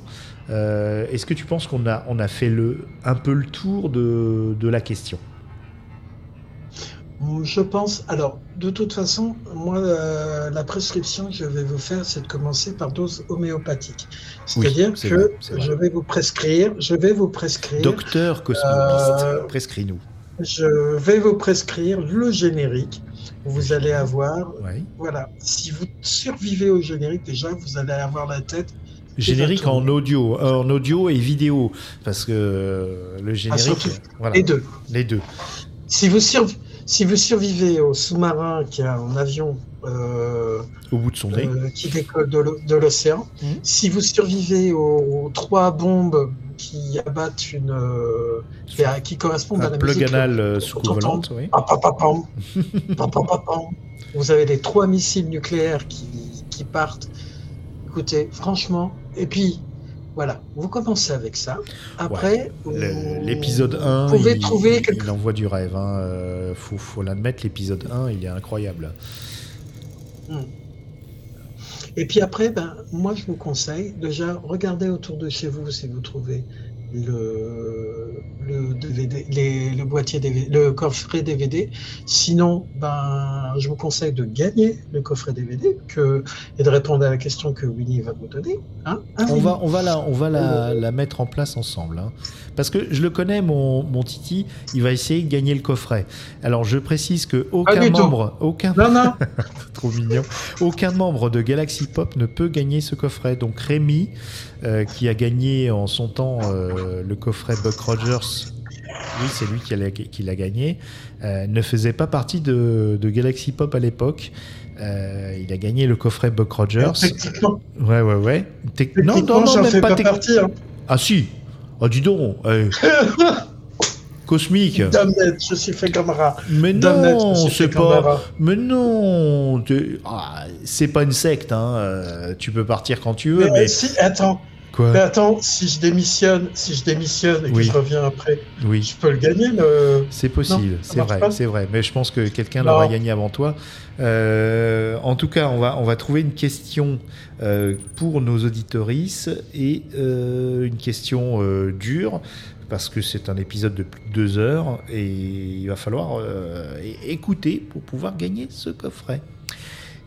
Euh, Est-ce que tu penses qu'on a, on a fait le, un peu le tour de, de la question? Je pense. Alors, de toute façon, moi, euh, la prescription que je vais vous faire, c'est de commencer par dose homéopathique. C'est-à-dire c'est que vrai, je vais vous prescrire, je vais vous prescrire, Docteur Cosmopiste, Euh, prescris-nous. je vais vous prescrire le générique. Vous allez avoir, voilà, si vous survivez au générique, déjà, vous allez avoir la tête Générique en audio, euh, en audio et vidéo, parce que le générique, surtout, voilà, les deux. les deux. Si vous, sur- si vous survivez au sous-marin qui a un avion euh, Au bout de son nez. euh, qui décolle de l'o- de l'océan, Mhm. si vous survivez aux, aux trois bombes qui abattent une. euh, qui, a- qui correspondent à un la plug musique. anal euh, sous volante, oui. Pam, pam, pam, pam. Pam, pam, pam, pam. Vous avez les trois missiles nucléaires qui, qui partent. Écoutez, franchement, et puis voilà, vous commencez avec ça. Après, L'épisode 1, vous pouvez il, trouver quelque il envoie du rêve. Hein. euh, faut, faut l'admettre, l'épisode 1, il est incroyable. Et puis après, ben, moi je vous conseille, déjà, regardez autour de chez vous si vous trouvez le, le, DVD, les- le boîtier DVD, le coffret DVD. Sinon, ben, je vous conseille de gagner le coffret DVD que, et de répondre à la question que Winnie va vous donner. Hein Hein, On va, on va, la, on va la, la mettre en place ensemble. hein. Parce que je le connais, mon, mon Titi, il va essayer de gagner le coffret. Alors je précise que aucun tout. membre, aucun, Non, non, trop mignon, aucun membre de Galaxy Pop ne peut gagner ce coffret. Donc Rémi, euh, qui a gagné en son temps euh, le coffret Buck Rogers, oui, c'est lui qui l'a qui gagné, euh, ne faisait pas partie de, de Galaxy Pop à l'époque. Euh, il a gagné le coffret Buck Rogers. techniquement, Ouais, ouais, ouais. Non, non, non, même pas pas partie. Hein. Ah si Ah dis donc eh. Cosmique je suis fait comme rat. Mais non, c'est pas... Mais non ah, C'est pas une secte, hein. euh, Tu peux partir quand tu veux, Mais, mais... si, attends, Quoi mais attends, si je démissionne, si je démissionne et que je reviens après, Oui, je peux le gagner le. c'est possible, c'est vrai, c'est vrai. Mais je pense que quelqu'un l'aura gagné avant toi. Euh, en tout cas, on va, on va trouver une question euh, pour nos auditorices et euh, une question dure parce que c'est un épisode de plus de deux heures et il va falloir écouter pour pouvoir gagner ce coffret.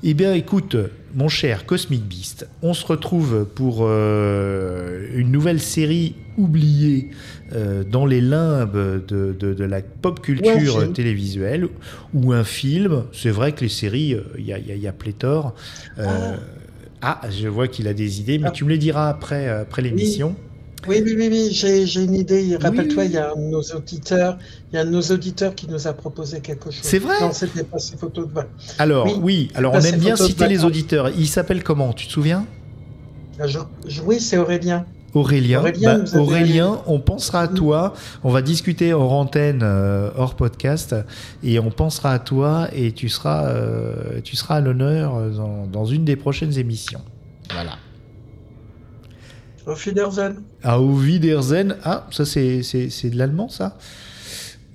Eh bien, écoute, mon cher Cosmic Beast, on se retrouve pour euh, une nouvelle série oubliée euh, dans les limbes de, de- de la pop culture télévisuelle ou un film. C'est vrai que les séries, euh, il y, a, il y a- il y a pléthore. Euh, ah, je vois qu'il a des idées, mais Ah. tu me les diras après, après l'émission. Oui, oui, oui, oui, j'ai j'ai une idée. Rappelle-toi, oui. il y a un de nos auditeurs, il y a un de nos auditeurs qui nous a proposé quelque chose. C'est vrai Non, c'était pas ses photos de bain. Alors, oui, Oui. alors on aime bien citer les auditeurs. Il s'appelle comment Tu te souviens? La jo- Oui, c'est Aurélien. Aurélien, Aurélien, bah, Aurélien, on pensera à toi. On va discuter hors antenne, euh, hors podcast, et on pensera à toi et tu seras, euh, tu seras à l'honneur euh, dans, dans une des prochaines émissions. Voilà. Auf Wiedersehen. À Wiedersehen. Ah, ça c'est c'est c'est de l'allemand ça?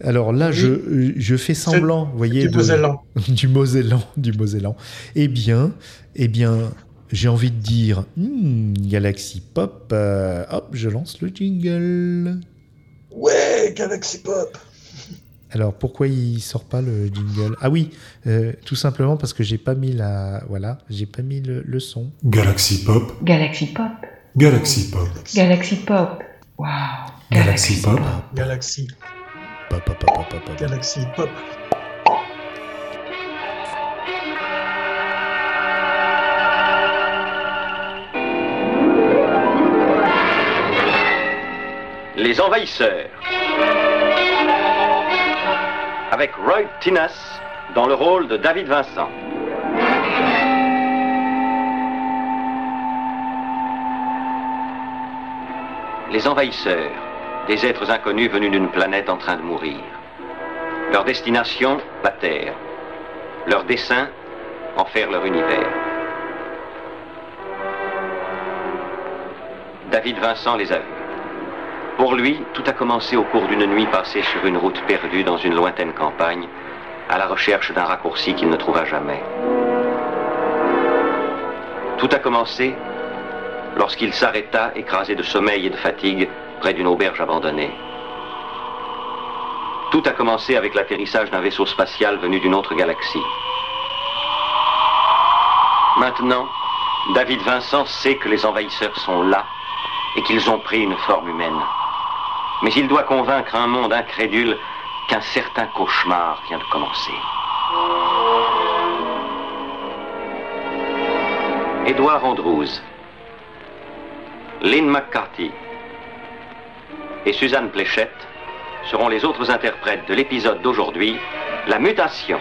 Alors là, Oui. je, je fais semblant, vous voyez, Du de- Mosellan. du Mosellan, du Mosellan. Eh bien, eh bien, j'ai envie de dire, hmm, Galaxy Pop, euh, hop, je lance le jingle. Ouais, Galaxy Pop. Alors pourquoi il sort pas le jingle? Ah oui, euh, tout simplement parce que j'ai pas mis la, voilà, j'ai pas mis le, le son. Galaxy Pop, Galaxy Pop. Galaxy Pop, Galaxy Pop. Wow. Galaxy Pop, Galaxy. Pop, pop, pop, pop, pop, pop. Galaxy Pop. Les Envahisseurs. Avec Roy Tinas dans le rôle de David Vincent. Les Envahisseurs, des êtres inconnus venus d'une planète en train de mourir. Leur destination, la Terre. Leur dessein, en faire leur univers. David Vincent les a vus. Pour lui, tout a commencé au cours d'une nuit passée sur une route perdue dans une lointaine campagne, à la recherche d'un raccourci qu'il ne trouva jamais. Tout a commencé lorsqu'il s'arrêta, écrasé de sommeil et de fatigue, près d'une auberge abandonnée. Tout a commencé avec l'atterrissage d'un vaisseau spatial venu d'une autre galaxie. Maintenant, David Vincent sait que les envahisseurs sont là et qu'ils ont pris une forme humaine. Mais il doit convaincre un monde incrédule qu'un certain cauchemar vient de commencer. Edward Andrews, Lynn McCarthy et Suzanne Pléchette seront les autres interprètes de l'épisode d'aujourd'hui, La mutation.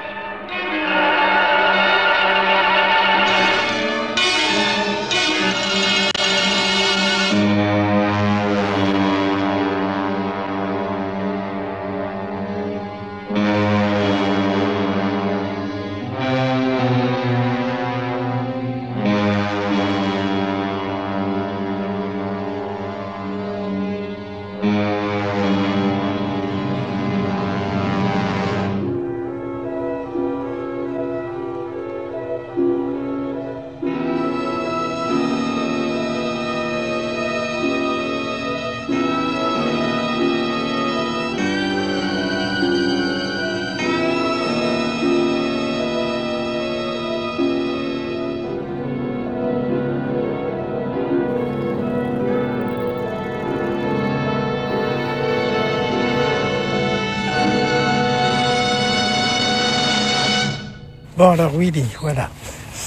Alors Willy, voilà.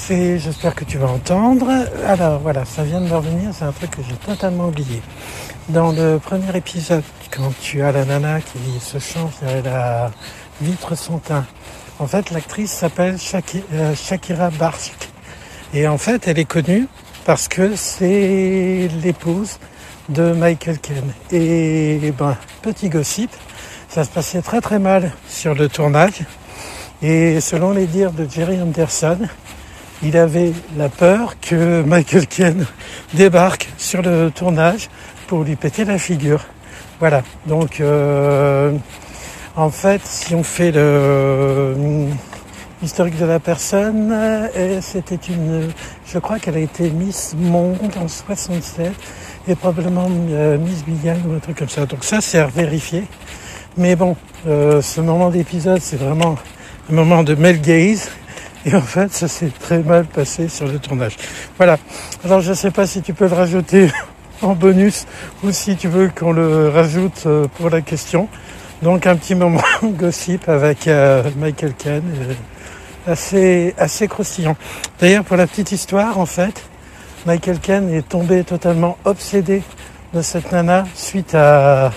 J'espère que tu vas entendre. Alors voilà, ça vient de revenir, c'est un truc que j'ai totalement oublié. Dans le premier épisode, quand tu as la nana qui se change derrière la vitre son teint, en fait, l'actrice s'appelle euh, Shakira Barsk. Et en fait, elle est connue parce que c'est l'épouse de Michael Caine. Et ben, petit gossip, ça se passait très très mal sur le tournage. Et selon les dires de Jerry Anderson, il avait la peur que Michael Caine débarque sur le tournage pour lui péter la figure. Voilà. Donc, euh, en fait, si on fait le historique de la personne, euh, c'était une, je crois qu'elle a été Miss Monde en 67 et probablement euh, Miss Bigan ou un truc comme ça. Donc ça, c'est à vérifier. Mais bon, euh, ce moment d'épisode, c'est vraiment un moment de male gaze. Et en fait, ça s'est très mal passé sur le tournage. Voilà. Alors, je ne sais pas si tu peux le rajouter en bonus ou si tu veux qu'on le rajoute euh, pour la question. Donc, un petit moment gossip avec euh, Michael Caine. euh, assez, assez croustillant. D'ailleurs, pour la petite histoire, en fait, Michael Caine est tombé totalement obsédé de cette nana suite à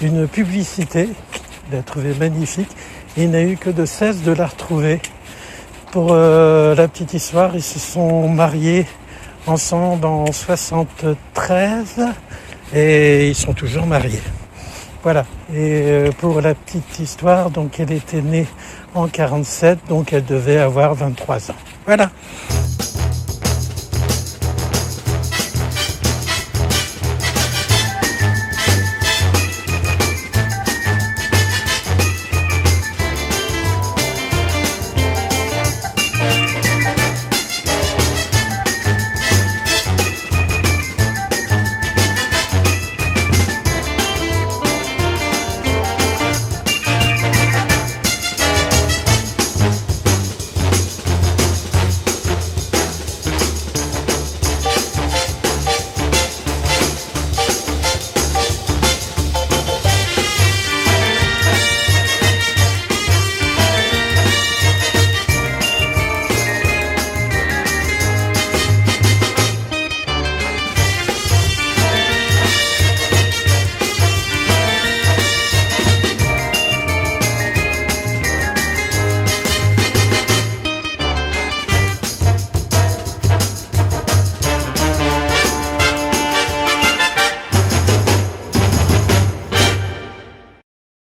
une publicité. Il l'a trouvé magnifique. Il n'a eu que de cesse de la retrouver. Pour euh, la petite histoire, ils se sont mariés ensemble en 73 et ils sont toujours mariés. Voilà. Et euh, pour la petite histoire, donc elle était née en 47, donc elle devait avoir 23 ans. Voilà.